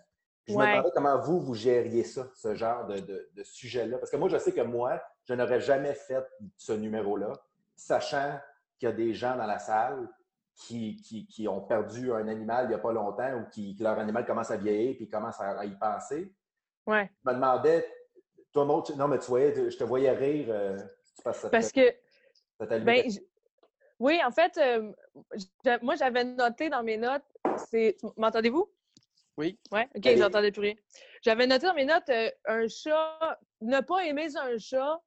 Je me demandais comment vous, vous gériez ça, ce genre de, de- de sujet-là. Parce que moi, je sais que moi, je n'aurais jamais fait ce numéro-là, sachant qu'il y a des gens dans la salle qui, qui, qui ont perdu un animal il n'y a pas longtemps ou qui, que leur animal commence à vieillir puis commence à, y penser. Ouais. Je me demandais, toi, Maud, non, mais tu voyais, je te voyais rire. euh, Parce que Ben, oui, en fait, euh, moi, j'avais noté dans mes notes, c'est. M'entendez-vous? Oui. Ouais, OK, Allez. j'entendais plus rien. J'avais noté dans mes notes euh, un chat, ne pas aimer un chat,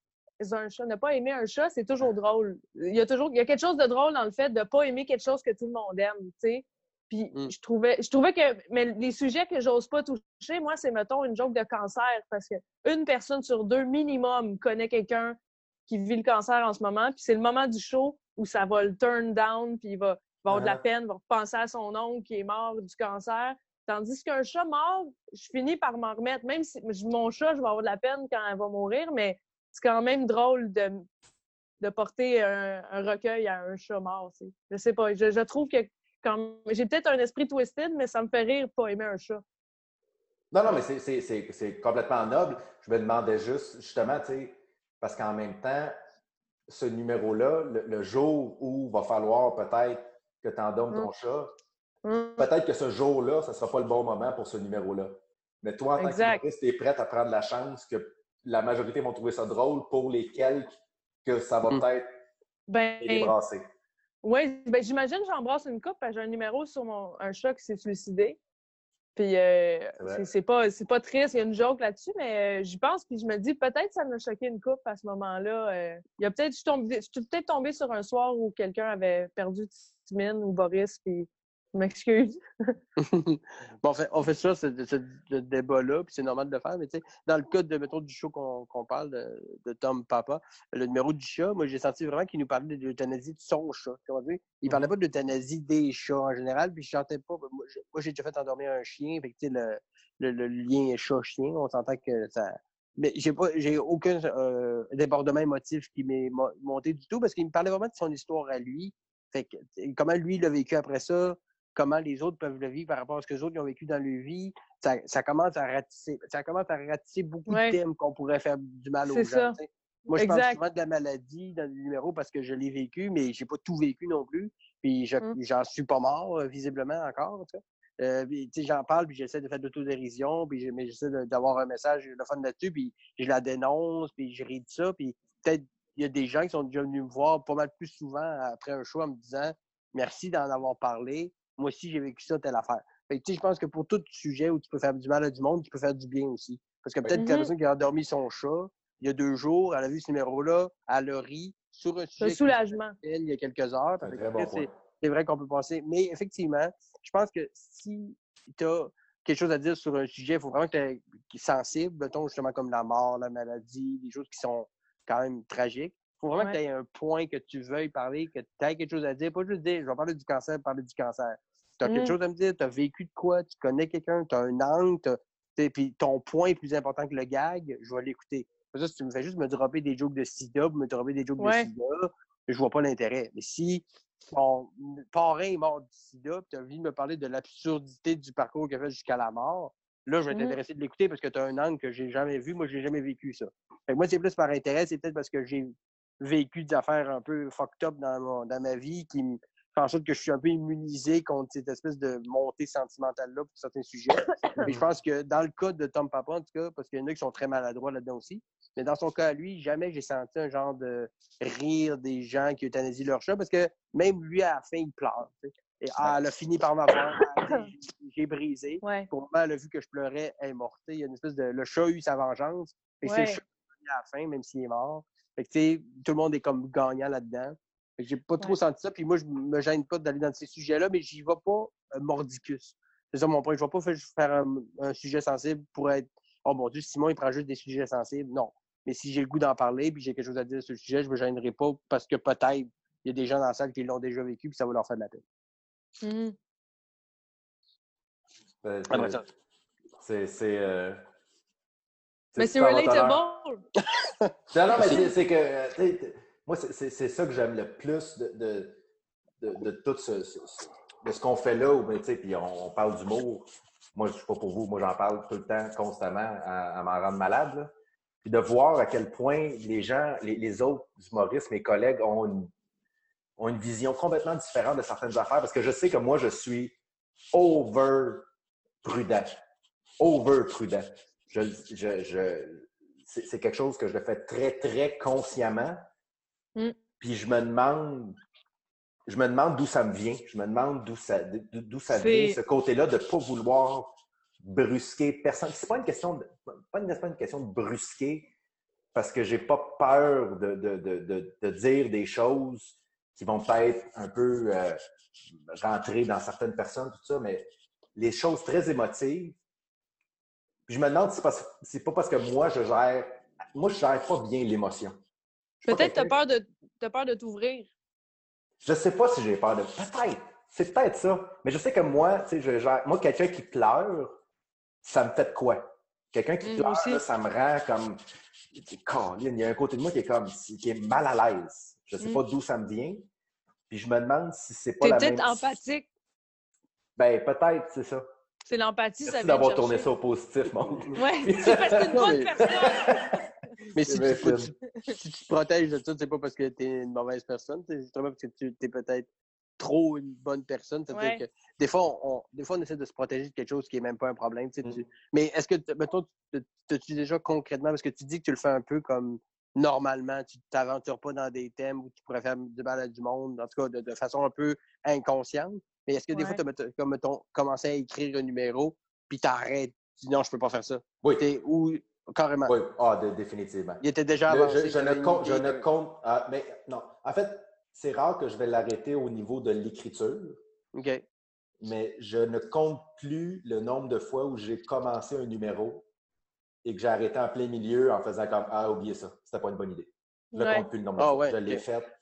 un chat, ne pas aimer un chat, c'est toujours drôle. Il y a toujours il y a quelque chose de drôle dans le fait de ne pas aimer quelque chose que tout le monde aime, tu sais. Puis Mm. je trouvais je trouvais que mais les sujets que j'ose pas toucher, moi, c'est mettons une joke de cancer parce que une personne sur deux minimum connaît quelqu'un qui vit le cancer en ce moment, puis c'est le moment du show où ça va le turn down, puis il va, avoir de la Ah. peine, il va penser à son oncle qui est mort du cancer. Tandis qu'un chat mort, je finis par m'en remettre. Même si mon chat, je vais avoir de la peine quand elle va mourir, mais c'est quand même drôle de, de porter un, un recueil à un chat mort. tu sais. Je sais pas. Je, je trouve que quand j'ai peut-être un esprit twisted, mais ça me fait rire de pas aimer un chat. Non, non, mais c'est complètement noble. Je me demandais juste, justement, tu sais, parce qu'en même temps, ce numéro-là, le, le jour où va falloir peut-être que tu endormes ton chat, Hum. peut-être que ce jour-là, ce ne sera pas le bon moment pour ce numéro-là. Mais toi, en tant qu'humoriste, tu es prête à prendre la chance que la majorité vont trouver ça drôle pour les quelques que ça va Mm. peut-être Ben, les brasser. Oui, ben, j'imagine que j'embrasse une coupe parce que j'ai un numéro sur mon un chat qui s'est suicidé. Puis euh, c'est- pas c'est pas triste, il y a une joke là-dessus, mais euh, j'y pense puis je me dis peut-être ça m'a choqué une coupe à ce moment-là. Euh, il y a peut-être je suis tombée- je suis peut-être tombée sur un soir où quelqu'un avait perdu Timine ou Boris puis je m'excuse. bon, on fait, on fait ça, ce, ce- ce débat-là, puis c'est normal de le faire, mais tu sais, dans le cas de, mettons, du show qu'on parle de, de Tom Papa, le numéro du chat, moi, j'ai senti vraiment qu'il nous parlait de l'euthanasie de son chat. tu comprends? Il parlait pas de l'euthanasie des chats en général, puis je sentais pas. Moi, j'ai- moi, j'ai déjà fait endormir un chien, fait que, tu sais, le, le, le lien chat-chien, on s'entend que ça. Mais j'ai pas, j'ai aucun euh, débordement émotif qui m'est mo- monté du tout parce qu'il me parlait vraiment de son histoire à lui. Fait que, comment lui l'a vécu après ça, comment les autres peuvent le vivre par rapport à ce que les autres ont vécu dans leur vie. Ça, ça commence à ratisser, ça commence à ratisser beaucoup Ouais. de thèmes qu'on pourrait faire du mal aux gens. ça. Moi, je parle souvent de la maladie dans les numéros parce que je l'ai vécu, mais j'ai pas tout vécu non plus. Puis je- Mm. j'en suis pas mort, euh, visiblement, encore. Euh, j'en parle, puis j'essaie de faire de l'autodérision, puis j'essaie d'avoir un message, le fun là-dessus, puis je la dénonce, puis je ris de ça, puis peut-être il y a des gens qui sont déjà venus me voir pas mal plus souvent après un show en me disant merci d'en avoir parlé. Moi aussi, j'ai vécu ça, telle affaire. Fait que, tu sais, je pense que pour tout sujet où tu peux faire du mal à du monde, tu peux faire du bien aussi. Parce que peut-être que la Mhm. personne qui a endormi son chat, il y a deux jours, elle a vu ce numéro-là, elle a ri sur un sujet qui soulagement. elle, il y a quelques heures. Bon c'est vrai qu'on peut penser. Mais effectivement, je pense que si tu as quelque chose à dire sur un sujet, il faut vraiment que tu es sensible, mettons justement comme la mort, la maladie, des choses qui sont quand même tragiques. Faut vraiment que Ouais. tu aies un point que tu veuilles parler, que tu aies quelque chose à dire. Pas juste dire, je vais parler du cancer, parler du cancer. Tu as Mm. quelque chose à me dire, tu as vécu de quoi, tu connais quelqu'un, tu as un angle, puis ton point est plus important que le gag, je vais l'écouter. Ça, si tu me fais juste me dropper des jokes de sida, me dropper des jokes Ouais. de sida, je vois pas l'intérêt. Mais si ton parrain est mort du sida, puis tu as envie de me parler de l'absurdité du parcours qu'il a fait jusqu'à la mort, là, je vais être Mhm. intéressé de l'écouter parce que tu as un angle que j'ai jamais vu. Moi, j'ai jamais vécu ça. Fait que moi, c'est plus par intérêt, c'est peut-être parce que j'ai vécu des affaires un peu fucked up dans, mon- dans ma vie qui me fait en sorte que je suis un peu immunisé contre cette espèce de montée sentimentale-là pour certains sujets. Mais je pense que dans le cas de Tom Papa, en tout cas, parce qu'il y en a qui sont très maladroits là-dedans aussi, mais dans son cas à lui, jamais j'ai senti un genre de rire des gens qui euthanasient leur chat parce que même lui, à la fin, il pleure. Et ah, elle a fini par m'avoir. J'ai- brisé. Ouais. Pour moi, elle a vu que je pleurais, elle est morte. Il y a une espèce de. Le chat a eu sa vengeance. Et c'est le chat qui a à la fin, même s'il est mort. Fait que, tu sais, tout le monde est comme gagnant là-dedans. Fait que J'ai pas trop senti ça. Puis moi, je me gêne pas d'aller dans ces sujets-là, mais j'y vais pas euh, mordicus. C'est ça mon point. Je vais pas faire, faire un, un sujet sensible pour être. Oh mon Dieu, Simon, il prend juste des sujets sensibles. Non. Mais si j'ai le goût d'en parler puis j'ai quelque chose à dire sur le sujet, je me gênerai pas parce que peut-être il y a des gens dans la salle qui l'ont déjà vécu puis ça va leur faire de la peine. Euh, ça. C'est. c'est, euh, Mais c'est relatable. Non, non, mais c'est- que. Moi, c'est- ça que j'aime le plus de, de, de, de tout ce, de ce qu'on fait là. où, ben, Puis on, on parle d'humour. Moi, je ne suis pas pour vous. Moi, j'en parle tout le temps, constamment, à, à m'en rendre malade. là. Puis de voir à quel point les gens, les, les autres humoristes, mes collègues, ont une, ont une vision complètement différente de certaines affaires. Parce que je sais que moi, je suis over prudent. Over prudent. Je, je, je- c'est quelque chose que je fais très, très consciemment. Mm. Puis je me demande, je me demande d'où ça me vient. Je me demande d'où ça, d'où ça vient, ce côté-là de ne pas vouloir brusquer personne. C'est pas une question de, pas une, pas une question de brusquer parce que j'ai pas peur de, de, de, de, de dire des choses qui vont peut-être un peu euh, rentrer dans certaines personnes, tout ça, mais les choses très émotives. Puis je me demande si c'est pas parce que moi, je gère. Moi, je gère pas bien l'émotion. Peut-être que tu as peur de, t'as peur de t'ouvrir. Je sais pas si j'ai peur de. Peut-être. C'est peut-être ça. Mais je sais que moi, tu sais, je gère- Moi, quelqu'un qui pleure, ça me fait de quoi? Quelqu'un qui Mm, pleure, là, ça me rend comme. Il y a un côté de moi qui est comme qui est mal à l'aise. Je sais Mm. pas d'où ça me vient. Puis je me demande si c'est pas T'es la peut-être même. empathique. Ben, peut-être, c'est ça. C'est l'empathie, ça d'avoir tourné ça au positif, mon. Ouais, c'est parce que t'es une bonne mais- personne. Mais si C'est tu, si te protèges de ça, c'est pas parce que tu es une mauvaise personne, c'est justement parce que tu es peut-être trop une bonne personne. C'est-à-dire Ouais. que des fois, on, des fois, on essaie de se protéger de quelque chose qui est même pas un problème. Mm. tu- Mais est-ce que, mettons, tu- t'as-tu déjà concrètement, parce que tu dis que tu le fais un peu comme normalement, tu t'aventures pas dans des thèmes où tu pourrais faire du mal à du monde, en tout cas de, de façon un peu inconsciente? Mais est-ce que des Ouais. fois, tu as, comme, commencé à écrire un numéro, puis t'arrêtes, tu dis non, je peux pas faire ça. Oui. Ou carrément. Oui, ah, de- définitivement. Il était déjà Le- avancé. je, je t'avais ne compte, je ne compte. mais non. En fait, c'est rare que je vais l'arrêter au niveau de l'écriture, OK. mais je ne compte plus le nombre de fois où j'ai commencé un numéro et que j'ai arrêté en plein milieu en faisant comme Ah, oubliez ça, c'était pas une bonne idée. Je ne Ouais. compte plus le nombre de Ah fois. ouais, je l'ai ok. fait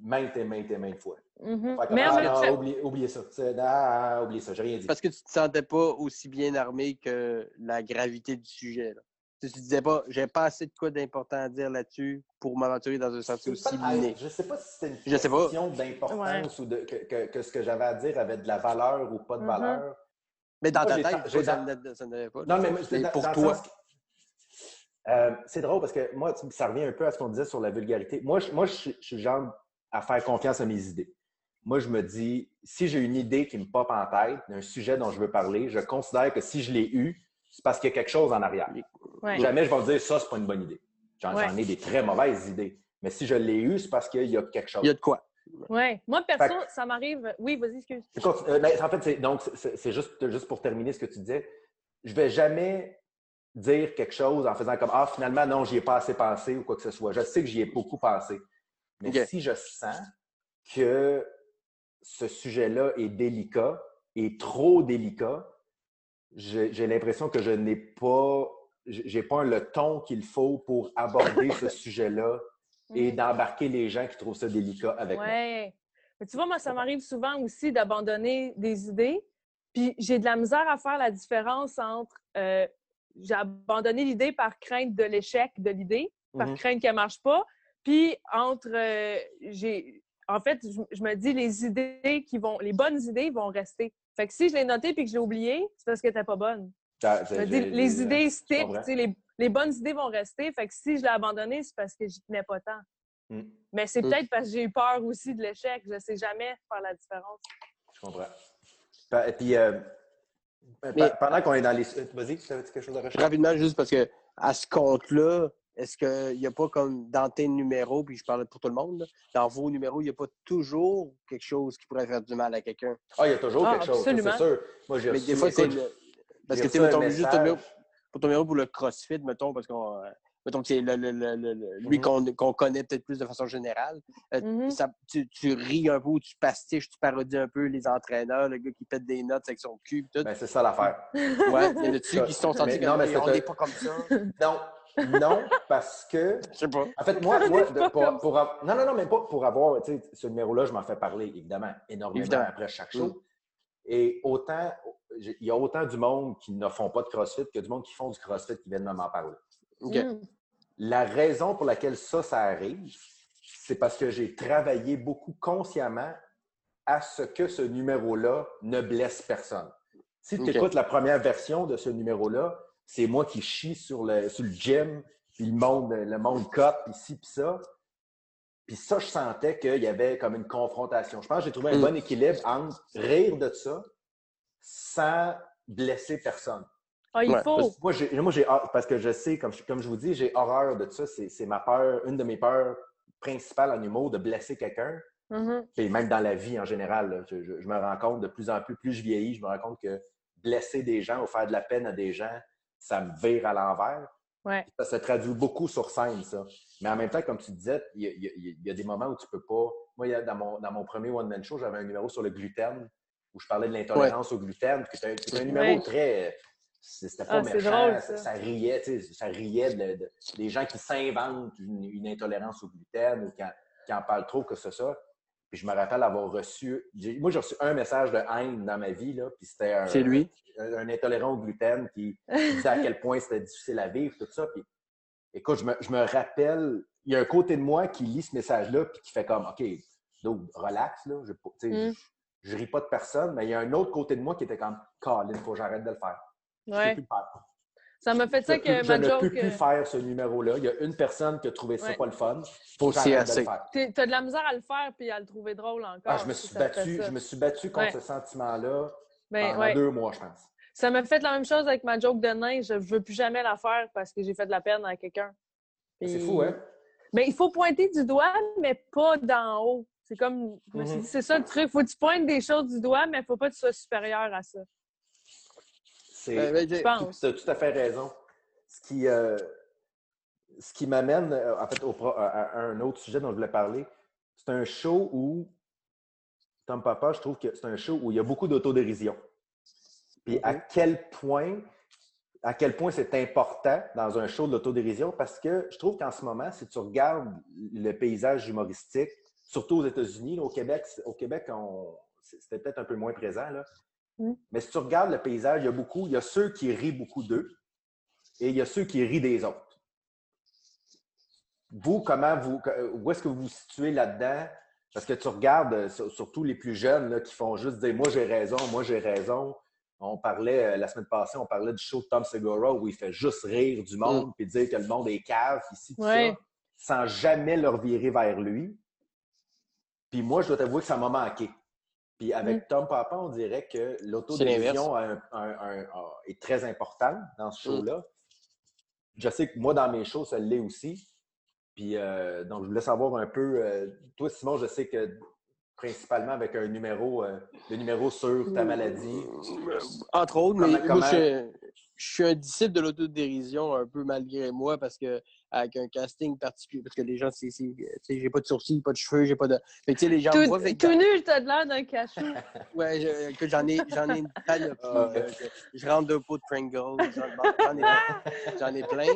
maintes et maintes et maintes fois. Mhm. Mais en ah, non, oubliez, oubliez ça. Ah, oubliez ça, j'ai rien dit. Parce que tu te sentais pas aussi bien armé que la gravité du sujet. Là. Tu te disais pas, j'ai pas assez de quoi d'important à dire là-dessus pour m'aventurer dans un sentier C'est aussi miné. Je ne sais pas si c'était une Je question d'importance ou de, que, que- que ce que j'avais à dire avait de la valeur ou pas de Mhm. valeur. Mais dans Moi, ta tête, ça n'avait pas. Non, mais, moi, Mais dans- pour toi. sens Euh, c'est drôle parce que moi, ça revient un peu à ce qu'on disait sur la vulgarité. Moi, je, moi, je, suis- je suis le genre à faire confiance à mes idées. Moi, je me dis, si j'ai une idée qui me pop en tête, d'un sujet dont je veux parler, je considère que si je l'ai eu, c'est parce qu'il y a quelque chose en arrière. Ouais. Jamais je vais me dire, ça, c'est pas une bonne idée. J'en Ouais. ai des très mauvaises idées. Mais si je l'ai eu, c'est parce qu'il y a quelque chose. Il y a de quoi. Ouais. Moi, perso, Fait ça m'arrive. Oui, vas-y, excuse. Euh, en fait, c'est, donc, c'est, c'est juste, juste pour terminer ce que tu disais. Je vais jamais dire quelque chose en faisant comme Ah, finalement, non, j'y ai pas assez pensé ou quoi que ce soit. Je sais que j'y ai beaucoup pensé. Mais si je sens que ce sujet-là est délicat et trop délicat, j'ai, l'impression que je n'ai pas, j'ai pas le ton qu'il faut pour aborder ce sujet-là et Mhm. d'embarquer les gens qui trouvent ça délicat avec moi. Ouais. Mais tu vois, moi, ça m'arrive souvent aussi d'abandonner des idées. Puis j'ai de la misère à faire la différence entre euh, j'ai abandonné l'idée par crainte de l'échec de l'idée, par Mhm. crainte qu'elle marche pas, puis entre euh, j'ai en fait, je, je me dis les idées qui vont les bonnes idées vont rester. Fait que si je l'ai noté puis que je l'ai oublié, c'est parce qu'elle était pas bonne. Je me j'ai- dis, j'ai- les j'ai- idées stick, les, les bonnes idées vont rester. Fait que si je l'ai abandonné, c'est parce que j'y tenais pas tant. Mm. Mais c'est Mm. peut-être parce que j'ai eu peur aussi de l'échec. Je sais jamais faire la différence. Je comprends. Puis, euh, Mais- pendant qu'on est dans les. Vas-y, tu avais quelque chose à rajouter? Rapidement, juste parce que à ce compte-là, est-ce qu'il n'y a pas comme dans tes numéros, puis je parle pour tout le monde, là, dans vos numéros, il n'y a pas toujours quelque chose qui pourrait faire du mal à quelqu'un? Ah, il y a toujours Ah, quelque chose, absolument. c'est sûr. Moi, j'ai Mais reçu, des fois, c'est. le- Parce que tu mettons, juste ton message. numéro, pour ton numéro pour le CrossFit, mettons, parce qu'on. euh, Mettons que c'est le, le- le- lui Mhm. qu'on qu'on connaît peut-être plus de façon générale. Euh, Mhm. ça- tu, tu ris un peu tu pastiches, tu parodies un peu les entraîneurs, le gars qui pète des notes avec son cul. Tout. Ben, c'est ça l'affaire. Ouais, il y en a-tu qui se sont sentis Mais non, mais on n'est pas comme ça. Non, non, parce que. Je sais pas. En fait, moi, moi de- Pas pour, pour av- non, non, non, mais pas pour avoir, tu sais, ce numéro-là, je m'en fais parler, évidemment, énormément Évidemment. après chaque show. Et autant, il y a autant du monde qui ne font pas de CrossFit que du monde qui font du CrossFit qui viennent de m'en parler. OK. Mm. La raison pour laquelle ça, ça arrive, c'est parce que j'ai travaillé beaucoup consciemment à ce que ce numéro-là ne blesse personne. Si tu écoutes la première version de ce numéro-là, c'est moi qui chie sur le, sur le gym, puis le monde, le monde cote, puis ci, puis ça. Puis ça, je sentais qu'il y avait comme une confrontation. Je pense que j'ai trouvé un Mm. bon équilibre entre rire de ça sans blesser personne. Ah, il Ouais, faut. Parce, moi, j'ai, moi, j'ai hor- parce que je sais, comme je, comme je vous dis, j'ai horreur de ça. C'est, c'est ma peur, une de mes peurs principales en humour, de blesser quelqu'un. Mhm. Et même dans la vie en général, là, je, je- je me rends compte de plus en plus, plus je vieillis, je me rends compte que blesser des gens ou faire de la peine à des gens, ça me vire à l'envers. Ouais. Ça se traduit beaucoup sur scène, ça. Mais en même temps, comme tu disais, il y a, y y des moments où tu peux pas. Moi, il y a- dans, mon, dans mon premier one-man show, j'avais un numéro sur le gluten où je parlais de l'intolérance au gluten. C'était un, numéro Ouais. très. C'était pas Ah, méchant, drôle, ça. ça. riait, tu sais, ça riait de, de- des gens qui s'inventent une, une intolérance au gluten ou qui en, qui en parlent trop que c'est ça. Puis je me rappelle avoir reçu. Moi, j'ai reçu un message de haine dans ma vie, là, puis c'était un, C'est lui? un, un intolérant au gluten qui disait à quel point c'était difficile à vivre, tout ça. Puis, écoute, je me, je me rappelle, il y a un côté de moi qui lit ce message-là puis qui fait comme, OK, donc, relax, là. Je, Mm. je, je ris pas de personne, mais il y a un autre côté de moi qui était comme, Colin, il faut que j'arrête de le faire. Je peux Ouais. plus le faire. Ça m'a fait Je, ça que plus- je ma ne joke. peux plus euh, faire ce numéro-là. Il y a une personne qui a trouvé ça Ouais. pas le fun. Faut que C'est j'arrête de le faire. t'es- T'as de la misère à le faire puis à le trouver drôle encore. Ah, je me suis battu, je me suis battu contre Ouais. ce sentiment-là Ben, pendant ouais. deux mois, je pense. Ça m'a fait la même chose avec ma joke de nain. Je veux plus jamais la faire parce que j'ai fait de la peine à quelqu'un. C'est Puis- fou, hein? Mais il faut pointer du doigt, mais pas d'en haut. C'est comme, je me suis Mhm. dit, c'est ça le truc. Faut que tu pointes des choses du doigt, mais faut pas que tu sois supérieur à ça. C'est. Ben, pense. Tu as tout à fait raison. Ce qui, euh, ce qui m'amène, euh, en fait, au à, un autre sujet dont je voulais parler. C'est un show où, Tom Papa, je trouve que c'est un show où il y a beaucoup d'autodérision. Puis à quel point, à quel point c'est important dans un show de l'autodérision, parce que je trouve qu'en ce moment, si tu regardes le paysage humoristique, surtout aux États-Unis, au Québec, au Québec, c'était peut-être un peu moins présent, là. Mm. Mais si tu regardes le paysage, il y a beaucoup, il y a ceux qui rient beaucoup d'eux et il y a ceux qui rient des autres. Vous, comment vous, où est-ce que vous vous situez là-dedans? Parce que tu regardes, euh, sur- surtout les plus jeunes là, qui font juste dire Moi j'ai raison, moi j'ai raison. On parlait, euh, la semaine passée, on parlait du show de Tom Segura où il fait juste rire du monde puis dire que le monde est cave, ici, tout Ouais. ça, sans jamais leur virer vers lui. Puis moi, je dois t'avouer que ça m'a manqué. Puis avec Mm. Tom Papa, on dirait que l'autodérision est très importante dans ce show-là. Je sais que moi, dans mes shows, ça l'est aussi. Puis euh, donc, je voulais savoir un peu. euh, toi, Simon, je sais que principalement avec un numéro, euh, le numéro sur ta maladie. Entre autres, mais Comment- moi, je, je suis un disciple de l'autodérision un peu malgré moi parce que avec un casting particulier, parce que les gens, c'est, c'est- tu sais, j'ai pas de sourcils, pas de cheveux, j'ai pas de. Fait que, tu sais, les gens me Tout, voient, tout nu, t'as de l'air d'un cachou. Ouais, je- que j'en ai, j'en ai une panoplie. Ah, là, que je rentre deux pots de Pringles, j'en, ai, j'en ai plein.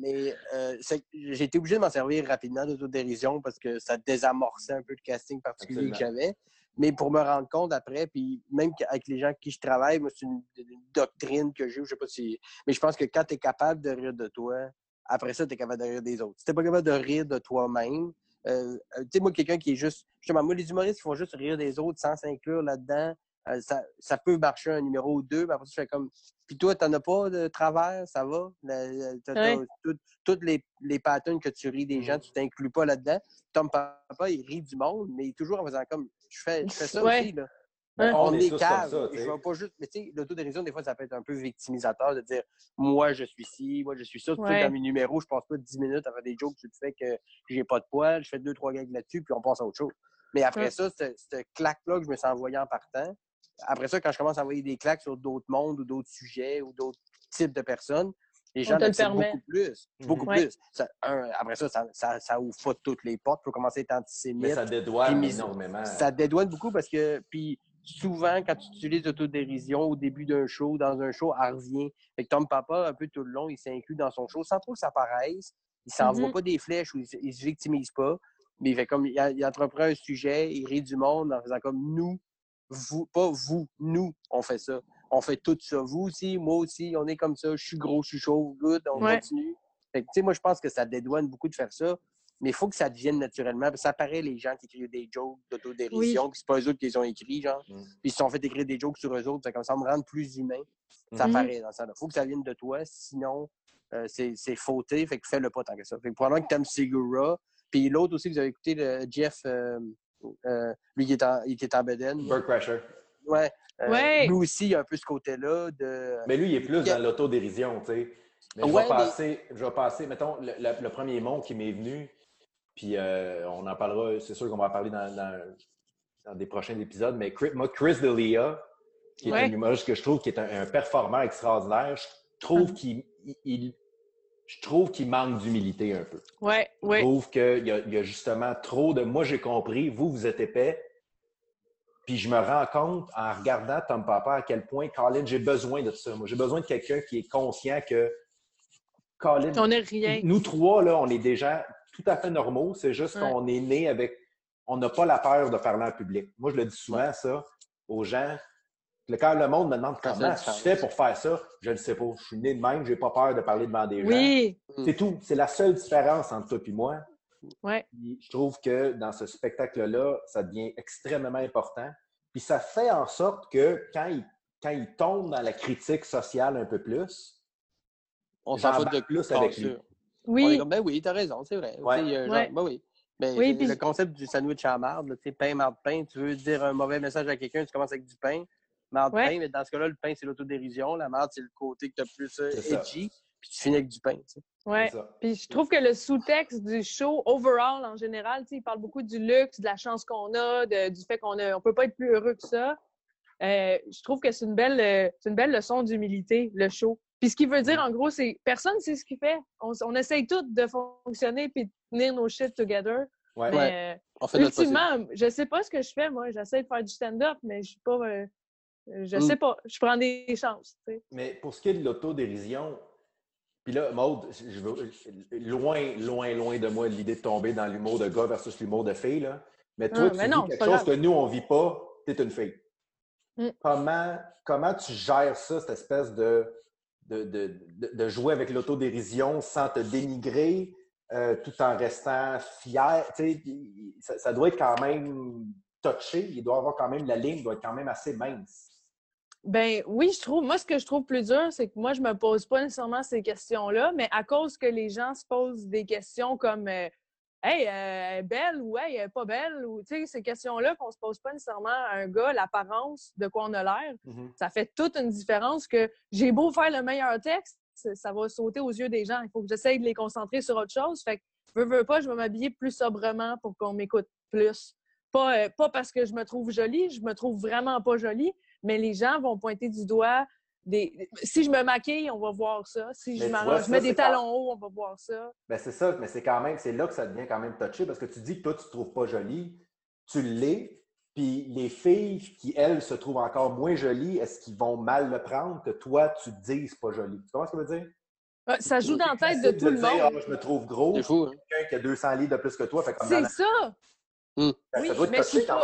Mais euh, j'ai été obligé de m'en servir rapidement d'autodérision parce que ça désamorçait un peu le casting particulier que j'avais. Mais pour me rendre compte après, puis même avec les gens avec qui je travaille, moi, c'est une, une doctrine que j'ai, je sais pas si. Mais je pense que quand tu es capable de rire de toi, après ça, tu es capable de rire des autres. Si tu pas capable de rire de toi-même, euh, tu sais, moi, quelqu'un qui est juste. Justement, moi, les humoristes qui font juste rire des autres sans s'inclure là-dedans, euh, ça, ça peut marcher un numéro ou deux, mais après ça, je fais comme. Puis toi, t'en as pas de travers, ça va? Tout- Toutes les, les patterns que tu ris des gens, tu t'inclus pas là-dedans. Tom Papa, il rit du monde, mais toujours en faisant comme. Je fais, je fais ça Ouais. aussi, là. On, on est cave. comme ça, tu je vais pas juste. Mais tu sais, l'autodérision, des fois, ça peut être un peu victimisateur de dire moi, je suis ci, moi, je suis ça. Ouais. dans mes numéros, je passe pas 10 minutes à faire des jokes sur le fait que j'ai pas de poils, je fais deux, trois gags là-dessus, puis on passe à autre chose. Mais après Ouais. ça, cette claque-là que je me suis envoyé en partant, après ça, quand je commence à envoyer des claques sur d'autres mondes ou d'autres sujets ou d'autres types de personnes, les gens te le l'acceptent permet. beaucoup plus. Beaucoup Ouais. plus. Ça- un, après ça, ça, ça, ça ouvre pas toutes les portes. Il faut commencer à être antisémite Mais ça dédouane énormément. ça dédouane beaucoup parce que, puis souvent, quand tu utilises l'autodérision au début d'un show, dans un show, elle revient. Fait que Tom Papa, un peu tout le long, il s'inclut dans son show sans trop que ça paraisse. Il s'envoie Mhm. pas des flèches ou il, se- il se victimise pas. Mais il fait comme, il, il entreprend un sujet, il rit du monde en faisant comme nous, vous, pas vous, nous, on fait ça. On fait tout ça. Vous aussi, moi aussi, on est comme ça. Je suis gros, je suis chaud, good, on Ouais. continue. Fait que, tu sais, moi, je pense que ça dédouane beaucoup de faire ça. Mais il faut que ça devienne naturellement. Parce que ça paraît les gens qui écrivent des jokes d'autodérision, puis c'est pas eux autres qui les ont écrits, genre. Mm. Puis ils se sont fait écrire des jokes sur eux autres. C'est comme ça, me rendre plus humain. Ça Mhm. paraît dans ça. Il faut que ça vienne de toi, sinon euh, c'est c'est fauté. Fait que fais-le pas tant que ça. Fait que probablement que t'aimes Segura. Puis l'autre aussi, vous avez écouté le Jeff, euh, euh, lui qui est en, il qui est en bedaine. Bird Crusher. Ouais. Euh, Ouais. Lui aussi, il y a un peu ce côté-là de. Mais lui, il est plus Il dans l'autodérision, tu sais. Mais je Ouais, vais mais- passer, je vais passer, mettons, le, le- le premier mot qui m'est venu, puis euh, on en parlera, c'est sûr qu'on va en parler dans, dans- dans des prochains épisodes, mais Chris, moi, Chris D'Elia, qui est Ouais. un humoriste que je trouve qui est un, un performeur extraordinaire, je trouve Ah. qu'il il- il- je trouve qu'il manque d'humilité un peu. Ouais, Je ouais. trouve qu'il y, a- il y a justement trop de. Moi, j'ai compris, vous, vous êtes épais. Puis je me rends compte en regardant Tom Papa à quel point, Colin, j'ai besoin de ça. Moi, j'ai besoin de quelqu'un qui est conscient que, Colin, On est rien. nous trois, là, on est gens tout à fait normaux. C'est juste Ouais. qu'on est né avec. On n'a pas la peur de parler en public. Moi, je le dis souvent, ça, aux gens. Le- Quand le monde me demande comment tu fais pour faire ça, je ne sais pas. Je suis né de même, j'ai pas peur de parler devant des gens. Oui, C'est tout. C'est la seule différence entre toi et moi. ouais. Puis je trouve que dans ce spectacle-là, ça devient extrêmement important. Puis ça fait en sorte que quand il, quand il tombe dans la critique sociale un peu plus, On s'en fout de plus avec culture. On est Oui, comme, ben oui, t'as raison, c'est vrai. Ouais. Ouais. ben oui. Mais Oui, le, puis- le concept du sandwich à marde, tu sais, pain, marde, pain, tu veux dire un mauvais message à quelqu'un, tu commences avec du pain, marde, Ouais. pain, mais dans ce cas-là, le pain, c'est l'autodérision, la marde, c'est le côté que tu as plus euh, edgy, puis tu finis avec du pain. tu sais. Puis je trouve que le sous-texte du show, overall, en général, tu sais, il parle beaucoup du luxe, de la chance qu'on a, de- du fait qu'on ne peut pas être plus heureux que ça. Euh, je trouve que c'est une belle, euh, c'est une belle leçon d'humilité, le show. Puis ce qui veut dire, en gros, c'est personne sait ce qu'il fait. On, on essaye tous de fonctionner puis de tenir nos shit together. Ouais. Mais On euh, notre ultimement, je sais pas ce que je fais, moi. J'essaie de faire du stand-up, mais je suis pas. euh, je Mm. sais pas. Je prends des chances. Mais pour ce qui est de l'autodérision, puis là, Maude, je veux, loin, loin, loin de moi l'idée de tomber dans l'humour de gars versus l'humour de fille, là. Mais toi, Ah, tu mais vis non, c'est quelque chose grave. que nous, on vit pas, tu es une fille. Mm. Comment, comment tu gères ça, cette espèce de, de, de, de- jouer avec l'autodérision sans te dénigrer, euh, tout en restant fier? Ça, ça doit être quand même touché. Il doit avoir quand même, la ligne doit être quand même assez mince. Ben oui, je trouve. Moi, ce que je trouve plus dur, c'est que moi, je me pose pas nécessairement ces questions-là, mais à cause que les gens se posent des questions comme euh, Hey, euh, elle est belle ou Hey, pas belle ou tu sais, ces questions-là qu'on se pose pas nécessairement à un gars, l'apparence de quoi on a l'air, Mhm. ça fait toute une différence que j'ai beau faire le meilleur texte, ça ça va sauter aux yeux des gens. Il faut que j'essaye de les concentrer sur autre chose. Fait que veux, veux pas, je vais m'habiller plus sobrement pour qu'on m'écoute plus. Pas, euh, pas parce que je me trouve jolie, je me trouve vraiment pas jolie, mais les gens vont pointer du doigt des. Si je me maquille, on va voir ça. Si je, vois, ça, mets des talons hauts, on va voir ça. Ben c'est ça, mais c'est quand même, c'est là que ça devient quand même touché parce que tu dis que toi, tu ne te trouves pas jolie, tu l'es, puis les filles qui, elles, se trouvent encore moins jolies, est-ce qu'ils vont mal le prendre que toi, tu te dises pas jolie? Tu comprends ce que je veux dire? Euh, Ça joue dans la tête de tout le dire, monde. Ah, je me trouve gros, C'est fou, hein? quelqu'un qui a 200 livres de plus que toi, fait comme dans C'est la- ça! Hmm. Ben, Oui, ça mais je suis pas-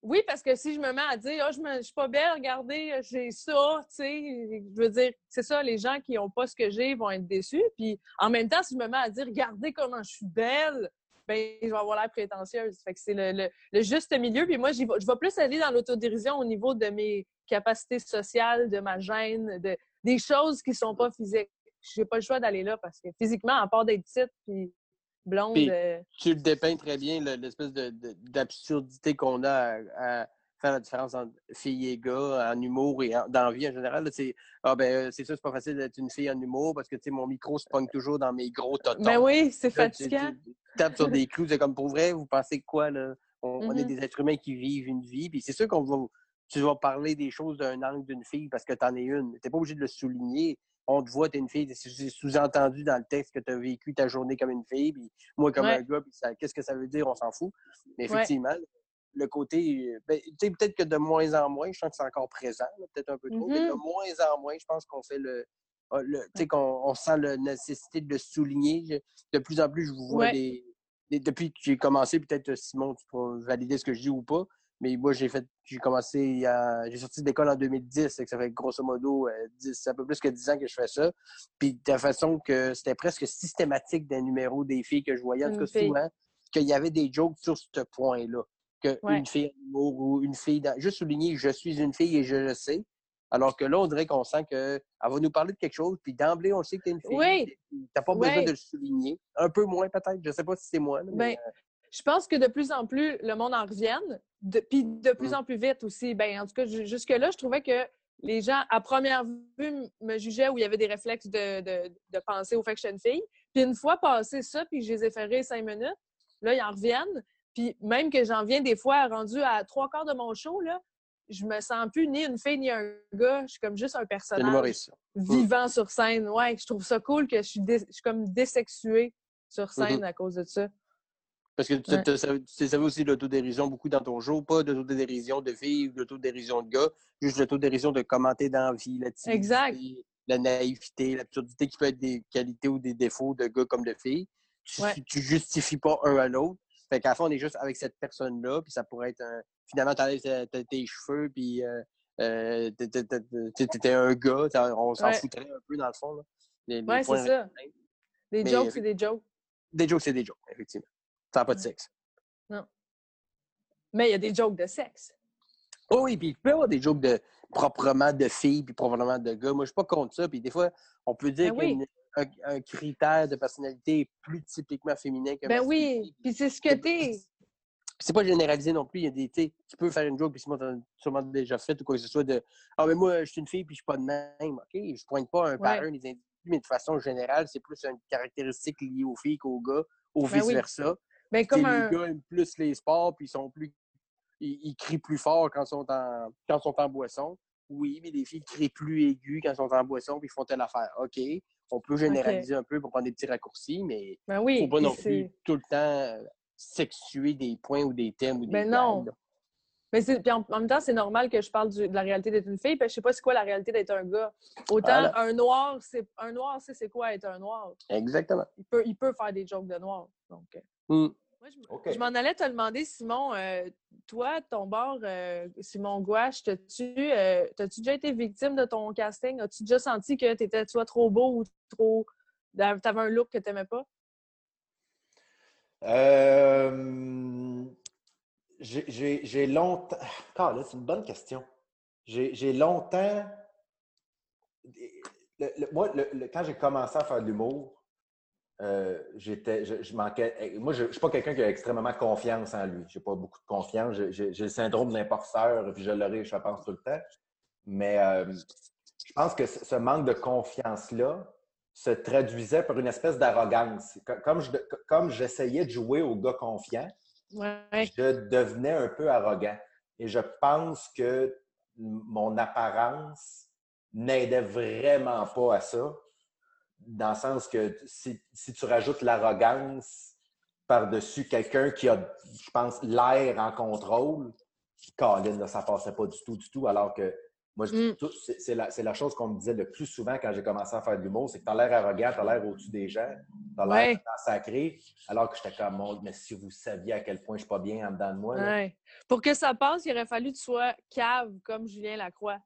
Oui, parce que si je me mets à dire, ah, je ne suis pas belle, regardez, j'ai ça, tu sais, je veux dire, c'est ça, les gens qui n'ont pas ce que j'ai vont être déçus. Puis en même temps, si je me mets à dire, regardez comment je suis belle, ben, je vais avoir l'air prétentieuse. Fait que c'est le, le- juste milieu. Puis moi, je vais plus aller dans l'autodérision au niveau de mes capacités sociales, de ma gêne, de, des choses qui sont pas physiques. J'ai pas le choix d'aller là parce que physiquement, à part d'être petite puis blonde, Puis- euh, Tu le dépeins très bien, le- l'espèce d'absurdité qu'on a à, à faire la différence entre filles et gars en humour et en- dans la vie en général. C'est ah ben euh, c'est ça, c'est pas facile d'être une fille en humour parce que mon micro se pogne toujours dans mes gros totons. ben oui, c'est tu- fatigant. Tu, tu tapes sur des clous, c'est comme pour vrai, vous pensez quoi, là? On, on est Mhm. des êtres humains qui vivent une vie, puis c'est sûr qu'on va, tu vas parler des choses d'un angle d'une fille parce que tu en es une. Tu pas obligé de le souligner. On te voit, tu es une fille, c'est sous-entendu dans le texte que tu as vécu ta journée comme une fille, puis moi comme Ouais. un gars, puis qu'est-ce que ça veut dire, on s'en fout. Mais Ouais. effectivement, le côté, euh, ben, tu sais, peut-être que de moins en moins, je sens que c'est encore présent, peut-être un peu trop, mais de Mhm. moins en moins, je pense qu'on fait le, ah, le- tu sais, qu'on on sent la nécessité de le souligner. De plus en plus, je vous vois Ouais. des, des- Depuis que j'ai commencé, peut-être Simon, tu pourras valider ce que je dis ou pas, mais moi, j'ai fait. J'ai commencé. il y a- J'ai sorti de l'école en 2010, fait que ça fait grosso modo euh, 10, un peu plus que 10 ans que je fais ça. Puis de la façon que c'était presque systématique des numéros des filles que je voyais, en tout cas souvent, qu'il y avait des jokes sur ce point-là. Que Ouais. une fille ou une fille dans... Juste souligner je suis une fille et je le sais. Alors que là, on dirait qu'on sent qu'elle va nous parler de quelque chose, puis d'emblée, on sait que t'es une fille. Oui. Tu n'as pas besoin de le souligner. Un peu moins, peut-être. Je sais pas si c'est moi. mais, Ben, je pense que de plus en plus, le monde en revienne. Puis de plus Mm. en plus vite aussi. Ben, en tout cas, ju- jusque-là, je trouvais que les gens, à première vue, me jugeaient où il y avait des réflexes de, de, de penser au fait que une fille. Puis une fois passé ça, puis je les ai rire cinq minutes, là, ils en reviennent. Puis même que j'en viens des fois rendu à trois quarts de mon show, là, je me sens plus ni une fille ni un gars. Je suis comme juste un personnage ça. vivant sur scène. Ouais, je trouve ça cool que je suis, dé- je suis comme désexuée sur scène Mhm. à cause de ça. Parce que tu Ouais. tu savais aussi l'autodérision beaucoup dans ton show, pas de l'autodérision de filles ou de l'autodérision de gars, juste l'autodérision de commenter dans la vie, la Exact. la naïveté, l'absurdité qui peut être des qualités ou des défauts de gars comme de filles. Tu, Ouais. tu justifies pas un à l'autre. Fait qu'à la fin, on est juste avec cette personne-là, puis ça pourrait être un... Finalement, t'enlèves tes, cheveux, puis euh, euh, t'étais un gars, ça- on s'en Ouais. foutrait un peu dans le fond. Là. Les- les Ouais, c'est ça. Des Mais- jokes, c'est des jokes. Des jokes, c'est des jokes, effectivement. Ça n'a pas de sexe. Mais il y a des jokes de sexe. Oh oui, puis il peut y avoir des jokes de proprement de filles puis proprement de gars. Moi, je suis pas contre ça. Puis des fois, on peut dire Ben oui. une- un, critère de personnalité est plus typiquement féminin que Ben oui, puis c'est ce que t'es. C'est pas généralisé non plus. Il y a des, tu tu peux faire une joke, puis Simon t'en as sûrement déjà fait ou quoi que ce soit de Ah, mais moi, je suis une fille, puis je suis pas de même. OK, je pointe pas un par un des individus, mais de façon générale, c'est plus une caractéristique liée aux filles qu'aux gars, ou Ben oui. Ben comme un. Les gars aiment plus les sports, puis ils sont plus. Ils, ils crient plus fort quand ils sont en, quand ils sont en boisson. Oui, mais les filles crient plus aigus quand ils sont en boisson, puis ils font telle affaire. OK. On peut généraliser un peu pour prendre des petits raccourcis, mais Ben il oui. ne faut pas non plus tout le temps euh, sexuer des points ou des thèmes ou des Ben non. Mais puis en, en même temps, c'est normal que je parle du- de la réalité d'être une fille, parce que je sais pas c'est quoi la réalité d'être un gars. Autant Voilà. un noir, c'est un noir, c'est c'est quoi être un noir. Exactement. Il peut, il peut faire des jokes de noir. Donc, Hmm. moi, je, m'en allais te demander, Simon, euh, toi, ton bord, euh, Simon Gouache, t'as-tu euh, t'as-tu déjà été victime de ton casting? As-tu déjà senti que tu étais soit trop beau ou trop. T'avais un look que t'aimais pas? Euh, j'ai- J'ai j'ai longtemps. Ah, là, c'est une bonne question. j'ai longtemps. moi, quand j'ai commencé à faire de l'humour, euh, j'étais, je, manquais. Moi, je ne suis pas quelqu'un qui a extrêmement confiance en lui. Je n'ai pas beaucoup de confiance. J'ai le syndrome de l'imposteur, puis je l'aurai, je pense, tout le temps. Mais euh, je pense que ce manque de confiance-là se traduisait par une espèce d'arrogance. Comme, je, comme j'essayais de jouer au gars confiant, je devenais un peu arrogant. Et je pense que mon apparence n'aidait vraiment pas à ça. Dans le sens que si, tu rajoutes l'arrogance par-dessus quelqu'un qui a, je pense, l'air en contrôle, Colin, ça passait pas du tout, du tout, alors que moi, mm. c'est la, la, chose qu'on me disait le plus souvent quand j'ai commencé à faire de l'humour, c'est que tu as l'air arrogant, tu as l'air au-dessus des gens, tu as l'air sacré, alors que j'étais comme, mais si vous saviez à quel point je suis pas bien en dedans de moi. Pour que ça passe, il aurait fallu que tu sois cave comme Julien Lacroix.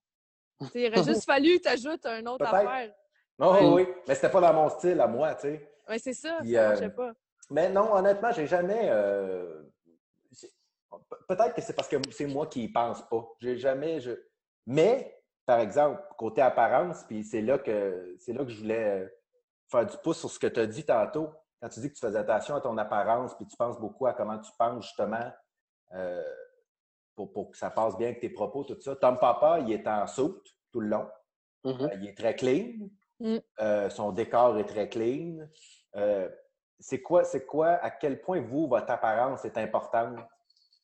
il aurait juste fallu que tu ajoutes un autre affaire. Non, oui, mais c'était pas dans mon style à moi, tu sais. Oui, c'est ça, ça euh, marchait pas. Mais non, honnêtement, j'ai jamais. Euh, peut-être que c'est parce que c'est moi qui y pense pas. J'ai jamais. Je... Mais, par exemple, côté apparence, puis c'est là que c'est là que je voulais euh, faire du pouce sur ce que tu as dit tantôt. Quand tu dis que tu faisais attention à ton apparence, puis tu penses beaucoup à comment tu penses justement euh, pour, que ça passe bien avec tes propos, tout ça. Tom Papa, il est en soute tout le long. Mm-hmm. Il est très clean. Mm. son décor est très clean. c'est quoi, c'est quoi, à quel point vous, votre apparence est importante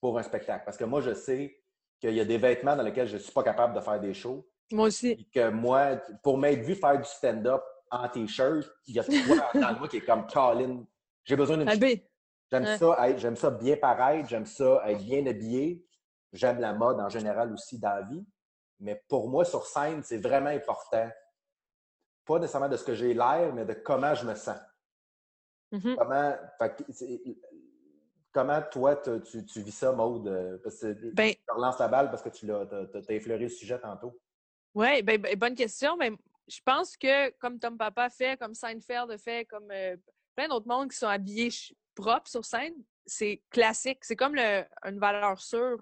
pour un spectacle? Parce que moi, je sais qu'il y a des vêtements dans lesquels je ne suis pas capable de faire des shows. Moi aussi. Et que moi, pour m'être vu faire du stand-up en t-shirt, il y a toi dans moi qui est comme Colin. J'ai besoin d'une. J'aime ça, j'aime ça bien paraître, j'aime ça être bien habillé. J'aime la mode en général aussi dans la vie. Mais pour moi, sur scène, c'est vraiment important. Pas nécessairement de ce que j'ai l'air, mais de comment je me sens. Mm-hmm. Comment. Comment, toi, tu, tu, vis ça, Maude? Parce que ben, tu relances la balle parce que tu as, as, effleuré le sujet tantôt. Oui, ben, ben, bonne question. Ben, je pense que comme Tom Papa fait, comme Seinfeld fait, comme euh, plein d'autres mondes qui sont habillés propres sur scène, c'est classique. C'est comme une valeur sûre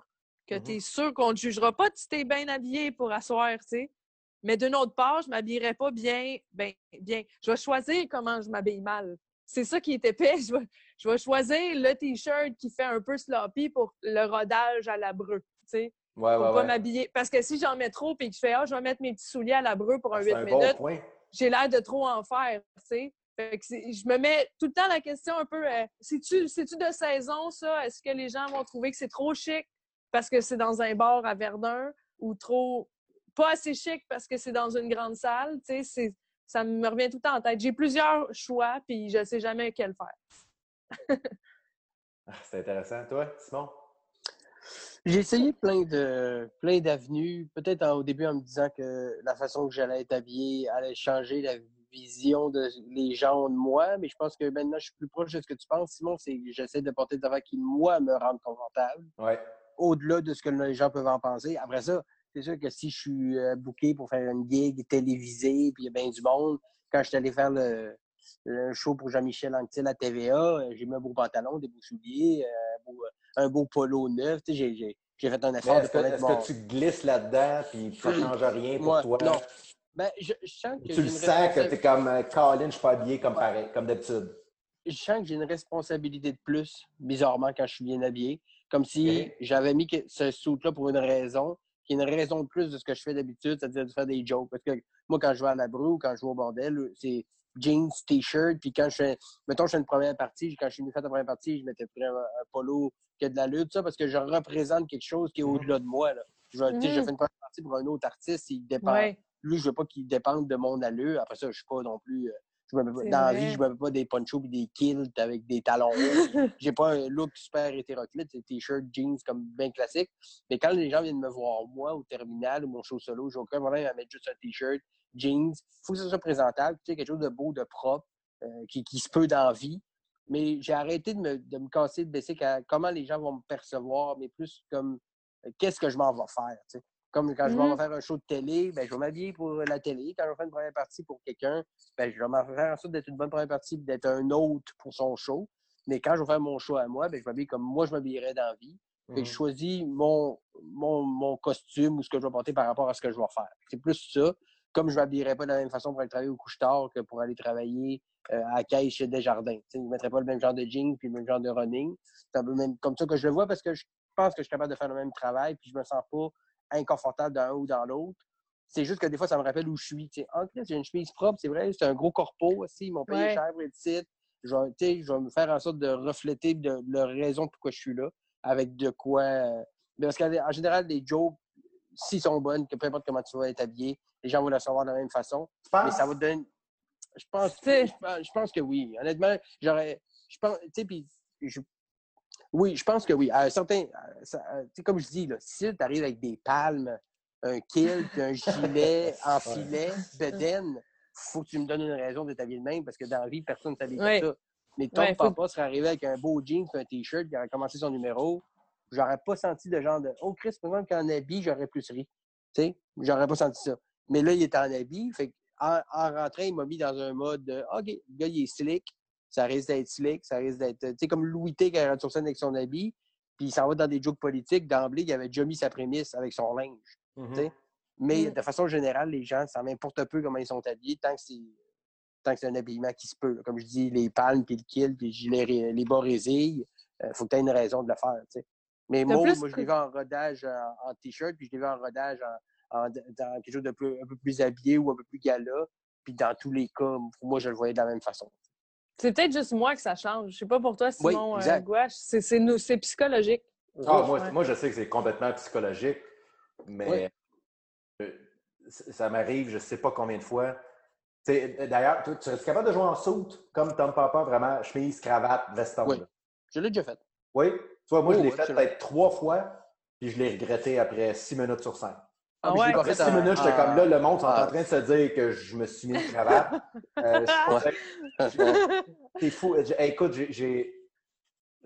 que mm-hmm. tu es sûr qu'on ne jugera pas si tu es bien habillé pour asseoir, tu sais. Mais d'une autre part, je ne m'habillerai pas bien, ben, bien. Je vais choisir comment je m'habille mal c'est ça qui est épais. Je vais, choisir le T-shirt qui fait un peu sloppy pour le rodage à la breu. Tu sais, ouais, pas m'habiller. Parce que si j'en mets trop et que je fais, ah, je vais mettre mes petits souliers à la breu pour un 8 minutes, j'ai l'air de trop en faire. Tu sais. je me mets tout le temps la question un peu euh, c'est-tu de saison, ça? Est-ce que les gens vont trouver que c'est trop chic parce que c'est dans un bar à Verdun ou trop pas assez chic parce que c'est dans une grande salle? Tu sais, ça me revient tout le temps en tête. J'ai plusieurs choix, puis je ne sais jamais quel faire. Ah, c'est intéressant. Toi, Simon? J'ai essayé plein de plein d'avenues, peut-être au début en me disant que la façon que j'allais être habillé allait changer la vision de les gens de moi, mais je pense que maintenant je suis plus proche de ce que tu penses, Simon, c'est que j'essaie de porter des affaires qui, moi, me rendent confortable. Ouais. Au-delà de ce que les gens peuvent en penser. Après ça, c'est sûr que si je suis euh, booké pour faire une gig télévisée, puis il y a bien du monde, quand je suis allé faire le, show pour Jean-Michel Anctil à TVA, euh, j'ai mis un beau pantalon, des beaux souliers, euh, un beau, polo neuf. J'ai fait un effort de Est-ce que tu glisses là-dedans puis ça ne change rien pour toi? Non. Ben, je, sens que tu le sens que tu es comme Colin, je ne suis pas habillé comme pareil, comme d'habitude. Je sens que j'ai une responsabilité de plus, bizarrement, quand je suis bien habillé. Comme si j'avais mis ce soute-là pour une raison, qui est une raison de plus de ce que je fais d'habitude, c'est-à-dire de faire des jokes. Parce que moi, quand je vais à la brou, quand je vais au bordel, c'est jeans, t-shirt, puis quand je fais, mettons, je fais une première partie, quand je suis venu faire la première partie, je m'étais pris un, polo qui a de la lutte, ça, parce que je représente quelque chose qui est mm-hmm. au-delà de moi. Là. Je, je fais une première partie pour un autre artiste, il dépend. Lui, je veux pas qu'il dépende de mon allure. Après ça, je suis pas non plus. Je me dans la vie, je me mets pas des ponchos et des kilts avec des talons. J'ai pas un look super hétéroclite, c'est t-shirt, jeans comme bien classique. Mais quand les gens viennent me voir, moi, au terminal ou mon show solo, j'ai aucun problème à mettre juste un t-shirt, jeans. Il faut que ce soit présentable, tu sais, quelque chose de beau, de propre, euh, qui, qui, se peut dans la vie. Mais j'ai arrêté de me, de me casser, de baisser comment les gens vont me percevoir, mais plus comme euh, qu'est-ce que je m'en vais faire. Tu sais. Comme quand je vais mm-hmm. faire un show de télé, ben, je vais m'habiller pour la télé. Quand je vais faire une première partie pour quelqu'un, ben, je vais m'en faire en sorte d'être une bonne première partie d'être un autre pour son show. Mais quand je vais faire mon show à moi, ben, je m'habille comme moi je m'habillerais dans la vie. je mm-hmm. choisis mon, mon, mon costume ou ce que je vais porter par rapport à ce que je vais faire. C'est plus ça. Comme je ne m'habillerais pas de la même façon pour aller travailler au couche-tard que pour aller travailler euh, à la caisse chez Desjardins. je ne mettrais pas le même genre de jeans puis le même genre de running. C'est un peu même comme ça que je le vois parce que je pense que je suis capable de faire le même travail puis je me sens pas inconfortable d'un ou dans l'autre. C'est juste que des fois, ça me rappelle où je suis. En fait, j'ai une chemise propre, c'est vrai, c'est un gros corpo aussi. Ils m'ont payé cher pour être site. Je vais, je vais me faire en sorte de refléter de, leur raison pourquoi je suis là, avec de quoi. Euh, parce qu'en général, les jokes, s'ils sont bonnes, que peu importe comment tu vas être habillé, les gens vont le savoir de la même façon. Mais ça va te donner. Je pense, je, pense que oui. Honnêtement, j'aurais. Je pense. Tu sais, puis. Oui, je pense que oui. À certains, comme je dis, là, si tu arrives avec des palmes, un kilt, un gilet en filet, bedaine, faut que tu me donnes une raison de t'habiller de même parce que dans la vie, personne ne s'habille comme ça. Mais ton papa serait arrivé avec un beau jeans un t-shirt qui aurait commencé son numéro. J'aurais pas senti de genre de Oh Chris, par exemple, qu'en habit, j'aurais plus ri. Tu sais, j'aurais pas senti ça. Mais là, il est en habit. Fait en, en rentrant, il m'a mis dans un mode de OK, le gars, il est slick. Ça risque d'être slick. Ça risque d'être. Tu sais, comme Louis T qui rentre sur scène avec son habit. Puis il s'en va dans des jokes politiques. D'emblée, il avait déjà mis sa prémisse avec son linge. Mm-hmm. Mais mm. de façon générale, les gens, ça m'importe peu comment ils sont habillés tant que c'est tant que c'est un habillement qui se peut. Comme je dis, les palmes, puis le kill, puis les, les bas résilles, il euh, faut que tu aies une raison de le faire. Mais moi, moi, je l'ai vu en rodage en, t-shirt, puis je l'ai vu en rodage en, dans quelque chose de plus, un peu plus habillé ou un peu plus gala. Puis dans tous les cas, pour moi, je le voyais de la même façon. C'est peut-être juste moi que ça change. Je sais pas pour toi, Simon oui, euh, Gouache. C'est psychologique. Ah, moi, moi, je sais que c'est complètement psychologique, mais ça m'arrive, je ne sais pas combien de fois. D'ailleurs, tu, serais capable de jouer en soute comme Tom Papa, vraiment chemise, cravate, veston? Oui. Je l'ai déjà fait. Oui? Tu vois, moi, je l'ai fait peut-être trois fois, puis je l'ai regretté après six minutes sur cinq. Ah, ouais? Après six minutes, j'étais comme là, le monde est en ah. train de se dire que je me suis mis une cravate. euh, T'es fou. écoute, j'ai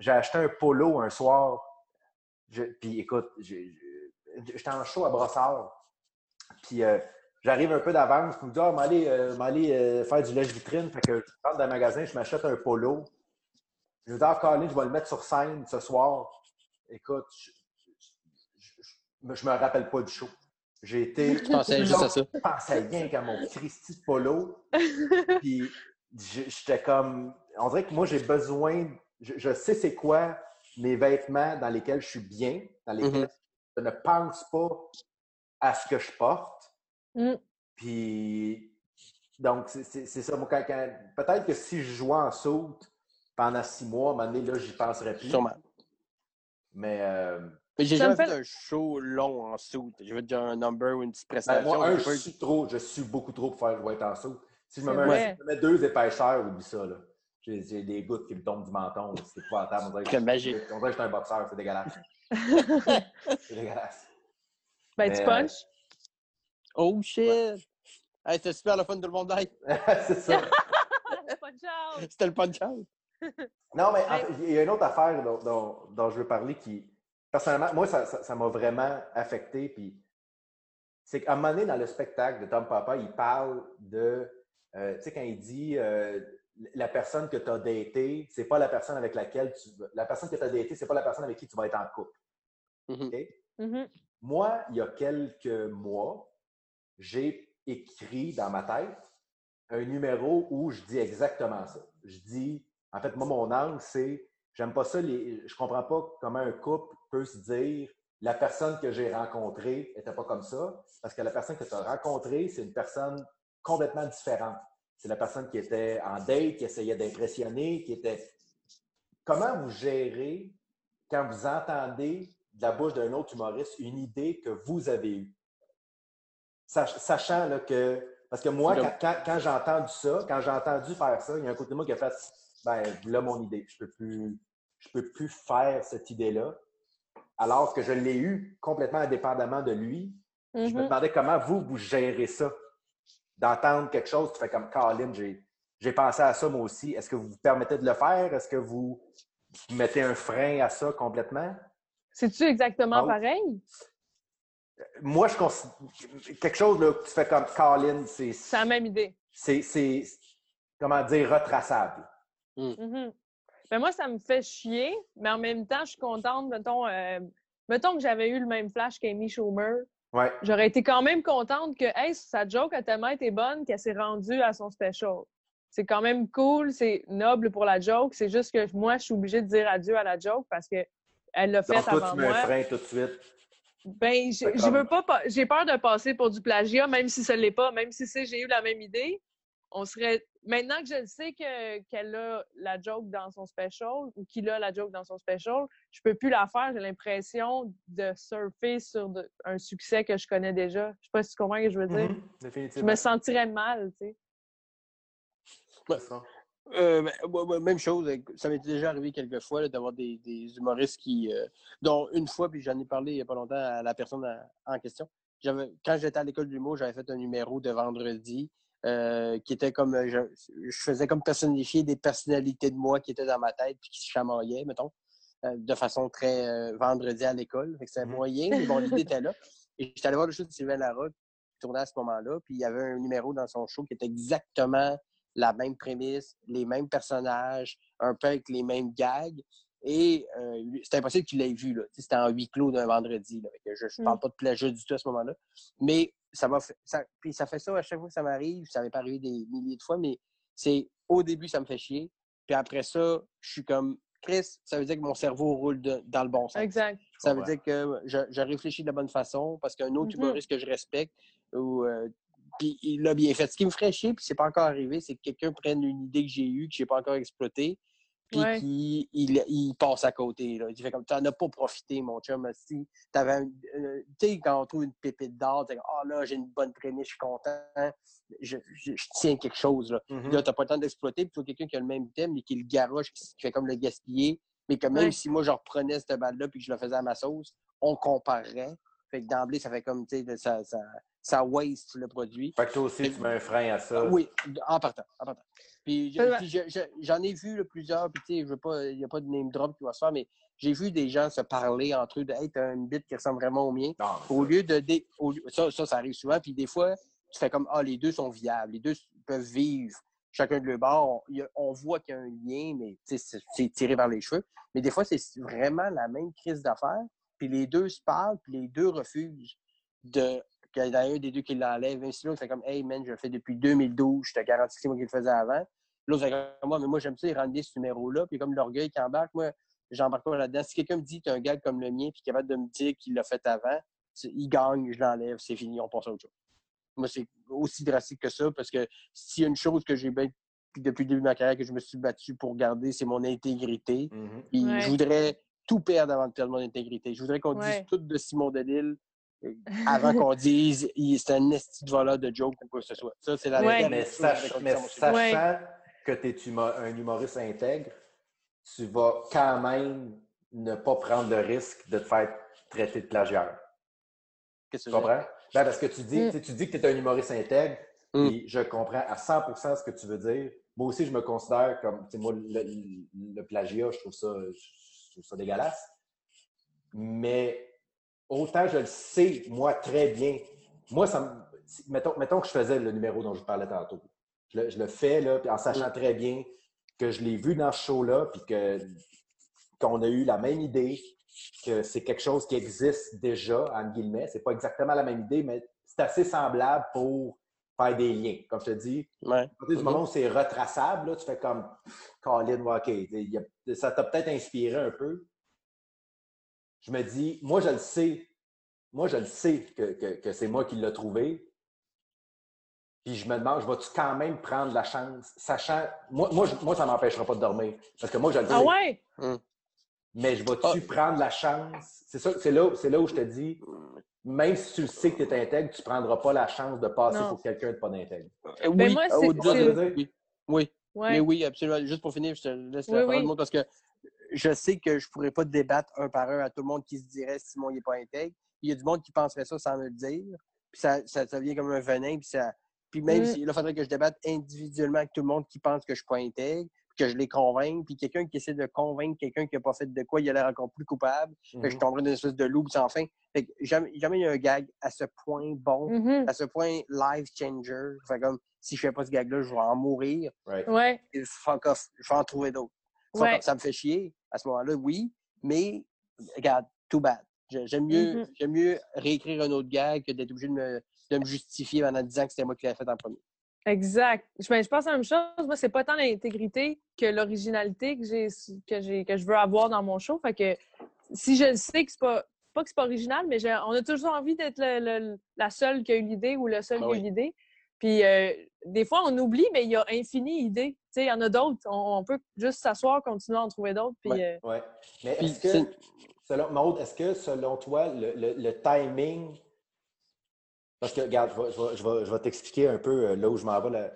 acheté un polo un soir. puis écoute, j'étais en show à Brossard. Puis euh, j'arrive un peu d'avance. Je me dis, ah, aller, euh, euh, faire du lèche-vitrine. Fait que je rentre dans le magasin, je m'achète un polo. Je me dis, ah, Colin, je vais le mettre sur scène ce soir. Écoute, je, je, me rappelle pas du show. J'ai été. Je pensais juste à ça? Je pensais rien qu'à mon Christy polo. Puis j'étais comme. On dirait que moi, j'ai besoin. Je, sais c'est quoi mes vêtements dans lesquels je suis bien, dans lesquels mm-hmm. je ne pense pas à ce que je porte. Mm. Puis, donc, c'est ça. Peut-être que si je jouais en saute pendant six mois, à un moment donné, là, j'y penserais plus. Sûrement. Mais. Euh, mais j'ai jamais fait... un show long en saut. J'ai fait déjà un number ou une petite ben, prestation. moi, un, je suis trop, je suis beaucoup trop pour faire jouer en saut. Si je me, mets, je mets, deux épaisseurs, oublie ça. Là. J'ai, des gouttes qui me tombent du menton. C'est épouvantable. On dirait magique. On dirait que je suis un boxeur. C'est dégueulasse. c'est dégueulasse. Ben, tu punches? Oh shit! Hey, c'était super le fun de le monde C'est ça. C'était le punch-out. non, mais il y a une autre affaire dont, dont, je veux parler qui, personnellement, moi, ça m'a vraiment affecté. Puis, c'est qu'à un moment donné, dans le spectacle de Tom Papa, il parle de, euh, tu sais, quand il dit euh, la personne que tu as datée, c'est pas la personne avec laquelle tu La personne que tu as datée, c'est pas la personne avec qui tu vas être en couple. Mm-hmm. Mm-hmm. Moi, il y a quelques mois, j'ai écrit dans ma tête un numéro où je dis exactement ça. Je dis, en fait, moi, mon angle, c'est, j'aime pas ça, les, je comprends pas comment un couple peut se dire, la personne que j'ai rencontrée n'était pas comme ça, parce que la personne que tu as rencontrée, c'est une personne complètement différente. C'est la personne qui était en date, qui essayait d'impressionner, qui était. Comment vous gérez quand vous entendez de la bouche d'un autre humoriste une idée que vous avez eue? Sachant que. Parce que moi, quand, j'ai entendu ça, quand j'ai entendu faire ça, il y a un côté de moi qui a fait ben là, mon idée. Je peux plus, je peux plus faire cette idée-là. Alors que je l'ai eu complètement indépendamment de lui. Je me mm-hmm. demandais comment vous, vous gérez ça. D'entendre quelque chose, tu fais comme Colin, j'ai pensé à ça moi aussi. Est-ce que vous vous permettez de le faire? Est-ce que vous mettez un frein à ça complètement? C'est-tu exactement ah pareil? Moi, je considère quelque chose là, que tu fais comme Colin, c'est. C'est la même idée. C'est, comment dire, retraçable. Mm. Mm-hmm. Ben, moi, ça me fait chier, mais en même temps, je suis contente, mettons, euh, mettons que j'avais eu le même flash qu'Amy Schumer, Ouais. j'aurais été quand même contente que, hey, sa joke a tellement été bonne qu'elle s'est rendue à son special. C'est quand même cool, c'est noble pour la joke. C'est juste que moi, je suis obligée de dire adieu à la joke parce que elle l'a fait Donc, toi, avant tu mets un moi. frein tout de suite. Ben, je, veux pas, pa- j'ai peur de passer pour du plagiat, même si ce l'est pas, même si c'est j'ai eu la même idée. On serait maintenant que je le sais que qu'elle a la joke dans son special ou qu'il a la joke dans son special, je peux plus la faire. J'ai l'impression de surfer sur de- un succès que je connais déjà. Je sais pas si tu comprends ce que je veux dire. Mhm, Je Définitivement. me sentirais mal, tu sais. Euh, même chose, euh, ça m'est déjà arrivé quelques fois là, d'avoir des, des humoristes qui, euh, dont une fois, puis j'en ai parlé il n'y a pas longtemps à la personne en, en question. J'avais, quand j'étais à l'école de l'humour, j'avais fait un numéro de vendredi euh, qui était comme, euh, je, je faisais comme personnifier des personnalités de moi qui étaient dans ma tête puis qui se chamaillaient, mettons, euh, de façon très euh, vendredi à l'école. Fait que c'était Mhm. moyen, mais bon, l'idée était là. Et j'étais allé voir le show de Sylvain Larocque qui tournait à ce moment-là, puis il y avait un numéro dans son show qui était exactement la même prémisse, les mêmes personnages, un peu avec les mêmes gags. Et euh, c'est impossible qu'il l'ait vu. là. C'était en huis clos d'un vendredi. Là. Je ne parle Mm. pas de plagiat du tout à ce moment-là. Mais ça m'a fait. Ça, puis ça fait ça à chaque fois que ça m'arrive. Ça m'est pas arrivé des milliers de fois, mais c'est au début, ça me fait chier. Puis après ça, je suis comme Chris, ça veut dire que mon cerveau roule de- dans le bon sens. Exact. Ça veut dire que je, je réfléchis de la bonne façon parce qu'un autre Mhm. humoriste que je respecte, ou, euh, puis il l'a bien fait. Ce qui me ferait chier, puis c'est pas encore arrivé, c'est que quelqu'un prenne une idée que j'ai eue, que j'ai pas encore exploitée, puis Ouais. il, il passe à côté. Là. Il fait comme, t'en as pas profité, mon chum. Si t'avais euh, tu sais, quand on trouve une pépite d'or, t'es ah là, j'ai une bonne prémisse, je suis content, je, je- je tiens quelque chose. Là. Puis Là, t'as pas le temps d'exploiter, puis quelqu'un qui a le même thème, mais qui le garoche, qui, qui fait comme le gaspiller. Mais que même Ouais. si moi, je reprenais cette balle-là puis que je le faisais à ma sauce, on comparerait. Fait que d'emblée, ça fait comme, tu sais, ça, ça, ça waste le produit. Fait que toi aussi, tu mets un frein à ça. Oui, en partant. En partant. Puis, j'en ai vu là, plusieurs, puis tu sais, je veux pas, il n'y a pas de name drop qui va se faire, mais j'ai vu des gens se parler entre eux de Hey, t'as une bite qui ressemble vraiment au mien. Non, Au ça- lieu de. dé- au ça, ça, ça arrive souvent, puis des fois, tu fais comme Ah, les deux sont viables, les deux peuvent vivre chacun de leur bord. On, on voit qu'il y a un lien, mais c'est tiré vers les cheveux. Mais des fois, c'est vraiment la même crise d'affaires, puis les deux se parlent, puis les deux refusent de qu'il y en a un des deux qui l'enlève. Même si l'autre fait comme Hey man, je le fais depuis 2012, je te garantis que c'est moi qui le faisais avant. L'autre fait comme moi, mais moi j'aime ça, il rend bien ce numéro-là, puis comme l'orgueil qui embarque, moi, j'embarque pas là-dedans. Si quelqu'un me dit un gag comme le mien, puis capable de me dire qu'il l'a fait avant, il gagne, je l'enlève, c'est fini, on passe à autre chose. Moi, c'est aussi drastique que ça, parce que s'il y a une chose que j'ai bien depuis le début de ma carrière que je me suis battu pour garder, c'est mon intégrité. Puis Ouais. je voudrais tout perdre avant de perdre mon intégrité. Je voudrais qu'on Ouais. dise tout de Simon Delille euh, avant qu'on dise c'est un esti de voleur de joke ou quoi que ce soit. Ça, c'est la Ouais. dernière Mais, sach- mais sachant que tu es un humoriste intègre, tu vas quand même ne pas prendre le risque de te faire traiter de plagiaire. Qu'est-ce Tu que comprends? Ben, parce que tu dis, Mm. tu dis que tu es un humoriste intègre, Mm. et je comprends à 100 ce que tu veux dire. Moi aussi, je me considère comme, tu sais, moi, le, le- le plagiat, je trouve ça, je trouve ça dégueulasse. Mais autant je le sais, moi, très bien. Moi, ça mettons, que je faisais le numéro dont je parlais tantôt. Je le, fais, là, en sachant très bien que je l'ai vu dans ce show-là, puis que, qu'on a eu la même idée, que c'est quelque chose qui existe déjà, entre guillemets. C'est pas exactement la même idée, mais c'est assez semblable pour faire des liens. Comme je te dis, Ouais. à partir du moment où c'est retraçable, là, tu fais comme Colin, OK, il y a- ça t'a peut-être inspiré un peu. Je me dis, moi, je le sais. Moi, je le sais que, que- que c'est moi qui l'ai trouvé. Puis je me demande, je vais-tu quand même prendre la chance, sachant. Moi, moi, je- moi ça ne m'empêchera pas de dormir. Parce que moi, je le sais. Ah ouais? Mais je vais-tu prendre la chance? C'est ça, c'est là, c'est là où je te dis, même si tu le sais que tu es intègre, tu ne prendras pas la chance de passer Non. pour quelqu'un de pas d'intègre. Euh, Oui, Ben, moi, c'est- au-delà c'est- de- oui. Oui. Ouais. Mais oui, absolument. Juste pour finir, je te laisse Oui, la parole, oui. moi, parce que je sais que je pourrais pas débattre un par un à tout le monde qui se dirait Simon n'est pas intègre. Il y a du monde qui penserait ça sans me le dire. Puis ça, ça, ça vient comme un venin. Puis, ça, puis même Mm. si là, il faudrait que je débatte individuellement avec tout le monde qui pense que je suis pas intègre, que je les convainc. Puis quelqu'un qui essaie de convaincre quelqu'un qui n'a pas fait de quoi, il a l'air encore plus coupable. Que je Mhm. tomberais dans une espèce de loup sans fin. Fait que jamais, jamais il y a un gag à ce point bon, Mhm. à ce point life changer. Fait comme si je fais pas ce gag-là, je vais en mourir Right. Ouais. et fuck off, je vais en trouver d'autres. Ouais. Ça me fait chier à ce moment-là, oui, mais regarde, too bad. J'aime mieux, Mhm. j'aime mieux réécrire un autre gag que d'être obligé de me, de me justifier en disant que c'était moi qui l'ai fait en premier. Exact. Je, ben, je pense à la même chose. Moi, c'est pas tant l'intégrité que l'originalité que j'ai que j'ai que je veux avoir dans mon show. Fait que si je le sais que c'est pas pas que c'est pas original, mais j'ai- on a toujours envie d'être le- le- la seule qui a eu l'idée ou le seul Ah qui a eu oui. l'idée. Puis euh, des fois, on oublie, mais il y a infini d'idées. Tu sais, il y en a d'autres. On, on peut juste s'asseoir, continuer à en trouver d'autres. Puis Ouais. euh, Ouais. Mais est-ce que, selon, Maud, est-ce que selon toi, le, le- le timing. Parce que, regarde, je vais, je vais- je vais- je vais t'expliquer un peu euh, là où je m'en vais. là.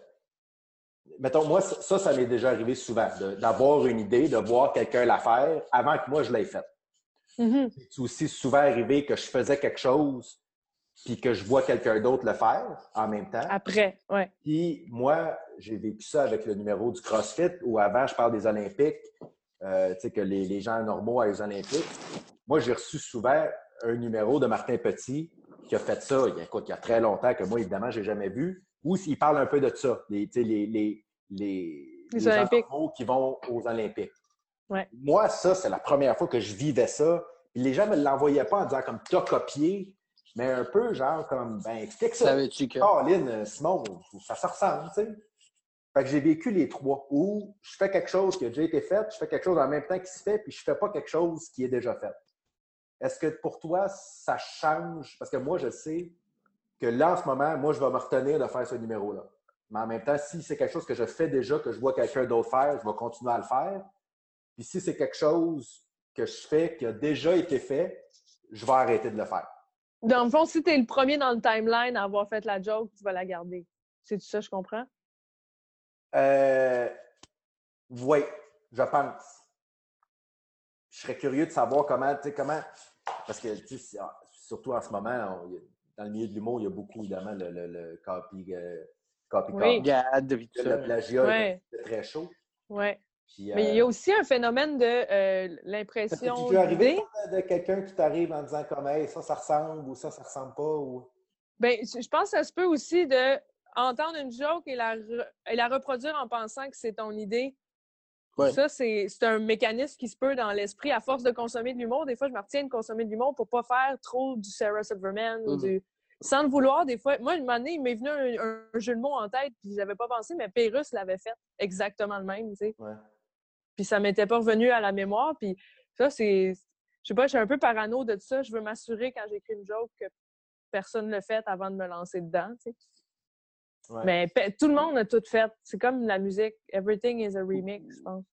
Mettons, moi, ça, ça, m'est déjà arrivé souvent, de- d'avoir une idée, de voir quelqu'un la faire avant que moi je l'aie faite. mhm. C'est aussi souvent arrivé que je faisais quelque chose puis que je vois quelqu'un d'autre le faire en même temps. après, ouais. Puis moi, j'ai vécu ça avec le numéro du CrossFit où avant, je parle des Olympiques, euh, tu sais, que les, les gens normaux à les Olympiques. Moi, j'ai reçu souvent un numéro de Martin Petit qui a fait ça, il y a, écoute, il y a très longtemps, que moi, évidemment, je n'ai jamais vu, où il parle un peu de ça, les, les, les, les, Les Olympiques. qui vont aux Olympiques. Ouais. Moi, ça, c'est la première fois que je vivais ça. Les gens ne me l'envoyaient pas en disant comme t'as copié, mais un peu genre comme ben explique ça. Savais-tu que. Caroline, euh, Simon, ça se ressemble, tu sais. Fait que j'ai vécu les trois où je fais quelque chose qui a déjà été fait, je fais quelque chose en même temps qui se fait, puis je fais pas quelque chose qui est déjà fait. Est-ce que pour toi, ça change? Parce que moi, je sais que là, en ce moment, moi, je vais me retenir de faire ce numéro-là. Mais en même temps, si c'est quelque chose que je fais déjà, que je vois quelqu'un d'autre faire, je vais continuer à le faire. Puis si c'est quelque chose que je fais qui a déjà été fait, je vais arrêter de le faire. Dans le fond, si tu es le premier dans le timeline à avoir fait la joke, tu vas la garder. C'est tout ça, je comprends? Euh, oui, je pense. Je serais curieux de savoir comment, tu sais, comment. Parce que, tu sais, ah, surtout en ce moment, on- dans le milieu de l'humour, il y a beaucoup, évidemment, le, le, le copy, euh, copy, Oui. copy. Le plagiat c'est très chaud. Ouais. Puis, Mais il y euh, a aussi un phénomène de euh, l'impression arrivé d'idée. ça, de quelqu'un qui t'arrive en disant comme hey, ça, ça ressemble ou ça, ça ressemble pas ou? Ben, je je pense que ça se peut aussi de entendre une joke et la, re- et la reproduire en pensant que c'est ton idée. Ouais. Ça, c'est c'est un mécanisme qui se peut dans l'esprit. À force de consommer de l'humour, des fois, je me retiens de consommer de l'humour pour pas faire trop du Sarah Silverman ou Mhm. du. Sans le vouloir, des fois. Moi, une année, il m'est venu un, un jeu de mots en tête, puis j'avais pas pensé, mais Pérus l'avait fait exactement le même, tu sais. Ouais. Puis ça m'était pas revenu à la mémoire. Puis ça, c'est. Je sais pas, je suis un peu parano de ça. Je veux m'assurer quand j'écris une joke que personne ne le fait avant de me lancer dedans, tu sais. Ouais. Mais tout le monde a tout fait. C'est comme la musique. Everything is a remix, je pense.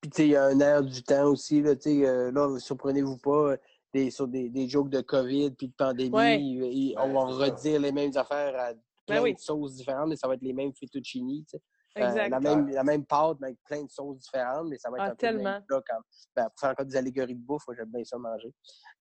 Puis, tu sais, il y a un air du temps aussi, là, tu sais, euh, là, surprenez-vous pas, euh, des, sur des, des jokes de COVID puis de pandémie, Ouais. ils- ils- Ouais, on va redire les mêmes affaires à plein Ben oui. de sauces différentes, mais ça va être les mêmes fettuccini, tu sais. Euh, la, même, la même pâte, mais avec plein de sauces différentes, mais ça va être Ah, un peu même tellement. plat comme, ben, pour faire encore des allégories de bouffe, j'aime bien ça manger.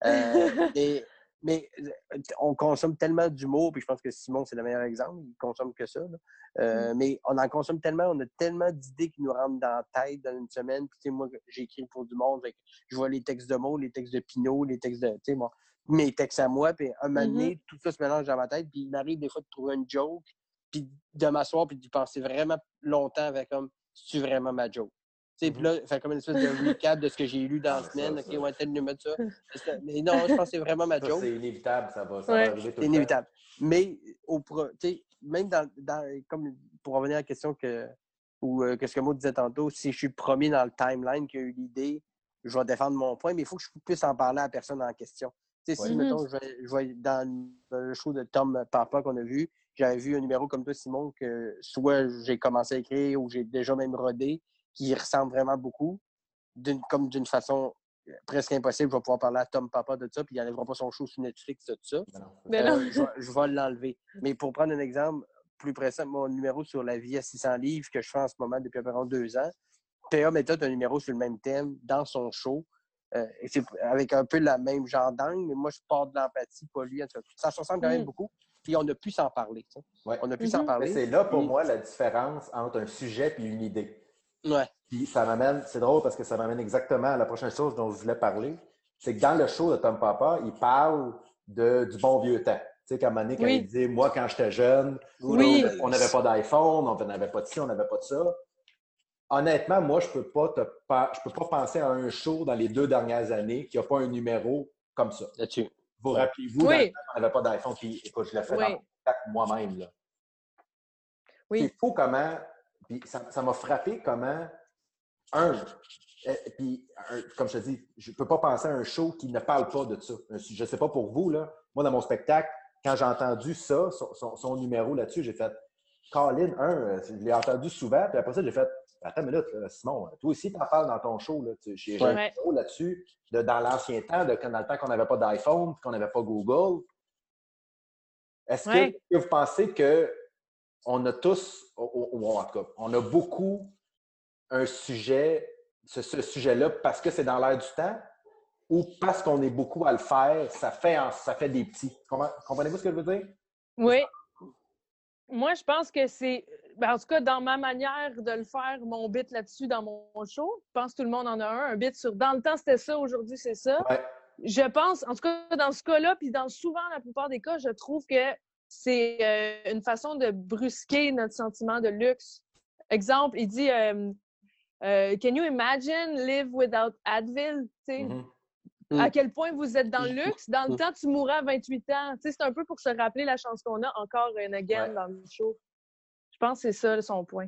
Euh, mais euh, on consomme tellement d'humour, puis je pense que Simon, c'est le meilleur exemple, il consomme que ça. là. Euh, Mm. Mais on en consomme tellement, on a tellement d'idées qui nous rentrent dans la tête dans une semaine. Puis, tu sais, moi, j'écris pour du monde, je vois les textes de mots, les textes de Pinot, les textes de, tu sais, moi, mes textes à moi, puis un moment donné, tout ça se mélange dans ma tête, puis il m'arrive des fois de trouver une joke, puis de m'asseoir, puis d'y penser vraiment longtemps avec comme, c'est-tu vraiment ma joke? Sais, puis là, faire comme une espèce de recap de ce que j'ai lu dans Ah, la ça, semaine. ça. OK, ouais, tel numéro de ça. Mais non, je pense que c'est vraiment ma joke. c'est inévitable, ça va, ça Ouais. va arriver tout C'est temps. inévitable. Mais au pro- tu sais, même dans, dans- comme pour revenir à la question que ou euh, que ce que moi disais tantôt, si je suis premier dans le timeline qui a eu l'idée, je vais défendre mon point, mais il faut que je puisse en parler à la personne en question. Tu sais, si, mettons, je vais, je vais dans le show de Tom Papa qu'on a vu, j'avais vu un numéro comme toi, Simon, que soit j'ai commencé à écrire ou j'ai déjà même rodé, qui ressemble vraiment beaucoup, d'une, comme d'une façon euh, presque impossible, je vais pouvoir parler à Tom Papa de ça, puis il n'enlèvera pas son show sur Netflix de ça. Ben non, Mais ça. non. Euh, je, vais- je vais l'enlever. Mais pour prendre un exemple plus précis, mon numéro sur la vie à 600 livres que je fais en ce moment depuis environ deux ans, PA Méthode a un numéro sur le même thème dans son show. Euh, et c'est avec un peu la même genre d'angle, mais moi, je pars de l'empathie, pas lui. En tout cas, Ça se ressemble quand même Mm. beaucoup. Puis on a pu s'en parler. Ouais. On a pu Mhm. s'en Mais parler. c'est là pour Puis- moi la différence entre un sujet et une idée. Ouais. Puis ça m'amène, c'est drôle parce que ça m'amène exactement à la prochaine chose dont je voulais parler. C'est que dans le show de Tom Papa, il parle de, du bon vieux temps. Tu sais, moment donné, quand Oui. il dit Moi, quand j'étais jeune, Oui. on n'avait pas d'iPhone, on n'avait pas de ci, on n'avait pas de ça. Honnêtement, moi, je peux pas te je peux pas penser à un show dans les deux dernières années qui n'a pas un numéro comme ça. Là-dessus. Vous rappelez-vous, Oui. on n'avait pas d'iPhone, puis écoute, je l'ai fait moi-même. là. Oui. C'est fou comment, puis ça m'a frappé comment, un, euh, puis un- comme je te dis, je ne peux pas penser à un show qui ne parle pas de ça. Un- Je ne sais pas pour vous, là. moi, dans mon spectacle, quand j'ai entendu ça, son, son- son numéro là-dessus, j'ai fait, Colin, un, euh, je l'ai entendu souvent, puis après ça, j'ai fait, attends une minute, là, Simon, toi aussi, tu en parles dans ton show. Là. J'ai j'ai un Ouais. numéro là-dessus, de, dans l'ancien temps, de, quand- dans le temps qu'on n'avait pas d'iPhone, qu'on n'avait pas Google. Ouais. est-ce que vous pensez que on a tous, ou- en tout cas, on a beaucoup un sujet, ce, ce sujet-là, parce que c'est dans l'air du temps ou parce qu'on est beaucoup à le faire, ça fait, en- ça fait des petits. Comprenez-vous ce que je veux dire? Oui. Moi, je pense que c'est. ben, en tout cas, dans ma manière de le faire, mon bit là-dessus dans mon show, je pense que tout le monde en a un. Un bit sur. Dans le temps, c'était ça, aujourd'hui, c'est ça. Ouais. Je pense, en tout cas, dans ce cas-là, puis dans souvent la plupart des cas, je trouve que c'est euh, une façon de brusquer notre sentiment de luxe. Exemple, il dit euh, euh, Can you imagine live without Advil? Mhm. Mm. À quel point vous êtes dans le luxe? Dans le Mm. temps, tu mourrais à 28 ans. C'est un peu pour se rappeler la chance qu'on a encore and again Ouais. dans le show. Je pense que c'est ça son point.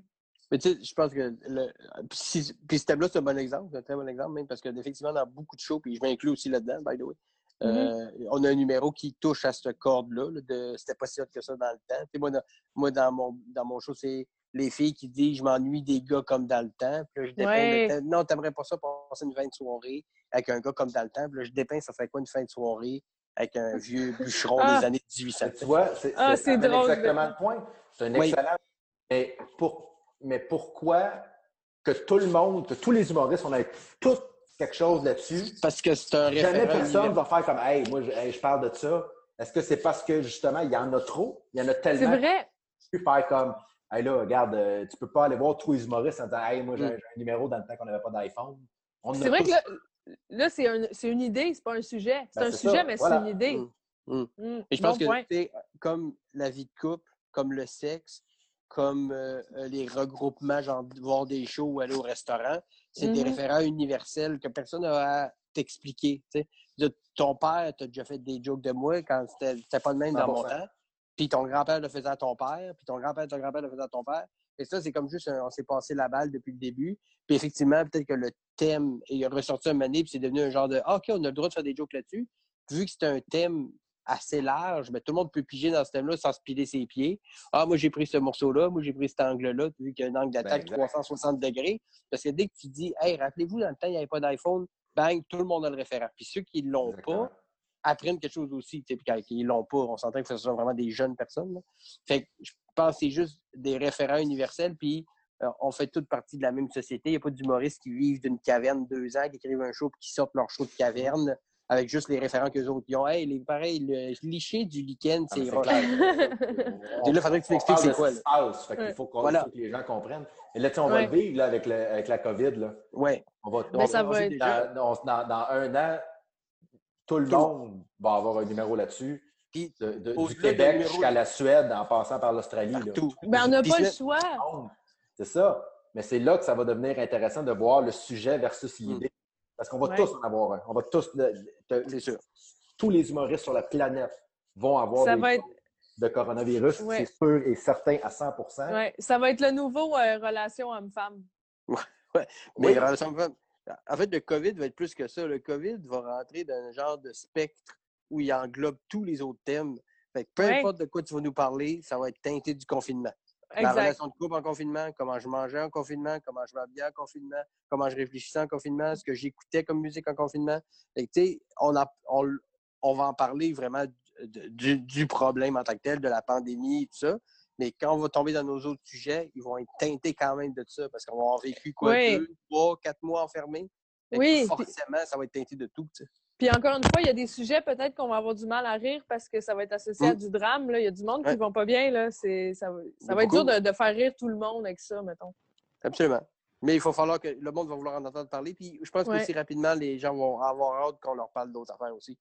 Mais tu sais, je pense que le, puis, si- puis ce thème-là, c'est un bon exemple, c'est un très bon exemple même, parce que effectivement, dans beaucoup de shows, puis je m'inclus aussi là-dedans, by the way, euh, on a un numéro qui touche à cette corde-là. là, de c'était pas si hot que ça dans le temps. Moi, dans, moi, dans mon dans mon show, c'est les filles qui disent je m'ennuie des gars comme dans le temps. Puis là, je dépeins Ouais. le temps. Non, t'aimerais pas ça passer une fin de soirée avec un gars comme dans le temps. Puis là, je dépeins ça fait quoi une fin de soirée avec un vieux bûcheron Ah. des années 1800. Tu vois, c'est Ah, exactement le point. C'est un Oui. excellent. Mais, pour, mais pourquoi que tout le monde, que tous les humoristes, on a tous quelque chose là-dessus? Parce que c'est un Jamais référent personne universel. va faire comme Hey, moi, je, hey, je parle de ça. Est-ce que c'est parce que justement, il y en a trop? Il y en a C'est tellement vrai. que tu peux faire comme Hey là, regarde, euh, tu peux pas aller voir tous les humoristes en disant Hey, moi, j'ai Mm. j'ai un numéro dans le temps qu'on n'avait pas d'iPhone. C'est vrai tous. que là, là c'est un- c'est une idée, c'est pas un sujet. C'est Ben, un c'est sujet, ça, mais voilà. c'est une idée. Mm. Mm, Et je bon pense que, comme la vie de couple, comme le sexe, comme euh, euh, les regroupements, genre voir des shows ou aller au restaurant, c'est des Mhm. référents universels que personne n'a à t'expliquer. Ton père t'a déjà fait des jokes de moi quand c'était pas le même dans mon 100%. temps. Puis ton grand-père le faisait à ton père, puis ton grand-père, ton grand-père le faisait à ton père. Et ça, c'est comme juste, un- on s'est passé la balle depuis le début. Puis effectivement, peut-être que le thème est ressorti un moment puis c'est devenu un genre de ah, OK, on a le droit de faire des jokes là-dessus. Vu que c'est un thème assez large, mais tout le monde peut piger dans ce thème-là sans se piler ses pieds. Ah, moi, j'ai pris ce morceau-là, moi, j'ai pris cet angle-là, vu qu'il y a un angle d'attaque Ben, exact. 360 degrés. Parce que dès que tu dis, hey, rappelez-vous, dans le temps, il n'y avait pas d'iPhone, bang, tout le monde a le référent. Puis ceux qui ne l'ont pas, apprennent quelque chose aussi. Puis quand ils l'ont pas, on s'entend que ce sont vraiment des jeunes personnes. là. Fait que je pense que c'est juste des référents universels, puis euh, on fait toute partie de la même société. Il n'y a pas d'humoristes qui vivent d'une caverne deux ans, qui écrivent un show, puis qui sortent leur show de caverne avec juste les référents qu'eux autres ils ont. Hey, les, pareil, le cliché du lichen, Ah, mais c'est. Là, faudrait que tu m'expliques c'est quoi, Ouais. faut, qu'on- Voilà. faut que les gens comprennent. Et là, tu sais, on va Ouais. le vivre là, avec, le- avec la COVID. Là. Ouais. On va, Ben, on- ça va être- dans, dans- dans- dans un an, tout le Tout. monde va avoir un numéro là-dessus. Puis De- de- Au-delà du Québec jusqu'à la Suède en passant par l'Australie. partout. Ben, on n'a pas le choix. C'est ça. Mais c'est là que ça va devenir intéressant de voir le sujet versus l'idée. Parce qu'on va Ouais. tous en avoir un. On va tous. de- de- C'est sûr. tous les humoristes sur la planète vont avoir Ça des va être, de coronavirus, Ouais. c'est sûr et certain à 100% ouais, ça va être le nouveau euh, relation homme-femme. Mais Oui. la relation femme- en fait, le COVID va être plus que ça. Le COVID va rentrer dans un genre de spectre où il englobe tous les autres thèmes. Fait que peu Ouais. importe de quoi tu vas nous parler, ça va être teinté du confinement. La Exact. relation de couple en confinement, comment je mangeais en confinement, comment je m'habillais en confinement, comment je réfléchissais en confinement, ce que j'écoutais comme musique en confinement. Sais, on, a- on, on va en parler vraiment du, du- du problème en tant que tel, de la pandémie et tout ça. Mais quand on va tomber dans nos autres sujets, ils vont être teintés quand même de ça parce qu'on va avoir vécu quoi, Oui. deux, trois, quatre mois enfermés. Oui, Forcément, ça va être teinté de tout. tu sais. Puis encore une fois, il y a des sujets peut-être qu'on va avoir du mal à rire parce que ça va être associé à Mm. du drame. Là. Il y a du monde qui Ouais. vont pas bien. Là. C'est, ça va, ça être dur de, de faire rire tout le monde avec ça, mettons. Absolument. Mais il faut falloir que le monde va vouloir en entendre parler. Puis je pense Ouais. qu'aussi rapidement, les gens vont avoir hâte qu'on leur parle d'autres affaires aussi.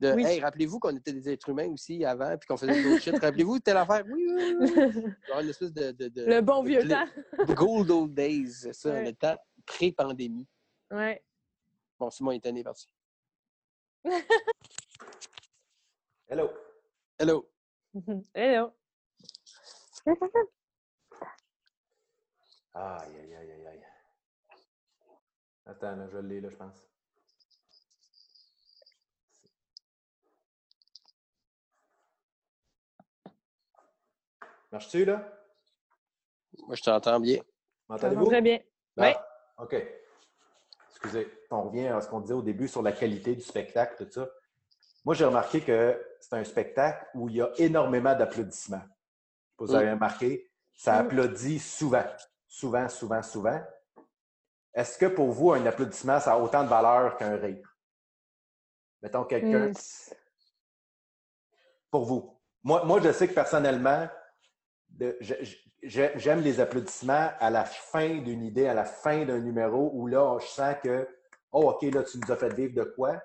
De Oui. Hey, rappelez-vous qu'on était des êtres humains aussi avant, puis qu'on faisait d'autres shit. Rappelez-vous telle affaire? Oui, oui, oui. oui. Une espèce de. de, de- le bon vieux temps. The Gold old days, c'est ça, Ouais. le temps pré-pandémie. Ouais. Bon, Simon est tanné parti. Hello. Hello. Hello. Aïe, aïe, aïe, aïe, aïe. Attends, là, je l'ai, là, je pense. Marche-tu, là? Moi, je t'entends bien. M'entendez-vous? Très bien. Ah, Oui. OK. Excusez. On revient à ce qu'on disait au début sur la qualité du spectacle, tout ça. Moi, j'ai remarqué que c'est un spectacle où il y a énormément d'applaudissements. Vous avez remarqué, ça Mm. applaudit souvent. Souvent, souvent, souvent. Est-ce que pour vous, un applaudissement, ça a autant de valeur qu'un rire? Mettons quelqu'un, Mm. pour vous. Moi, moi, je sais que personnellement, de- je- je- j'aime les applaudissements à la fin d'une idée, à la fin d'un numéro, où là, je sens que, oh, OK, là, tu nous as fait vivre de quoi.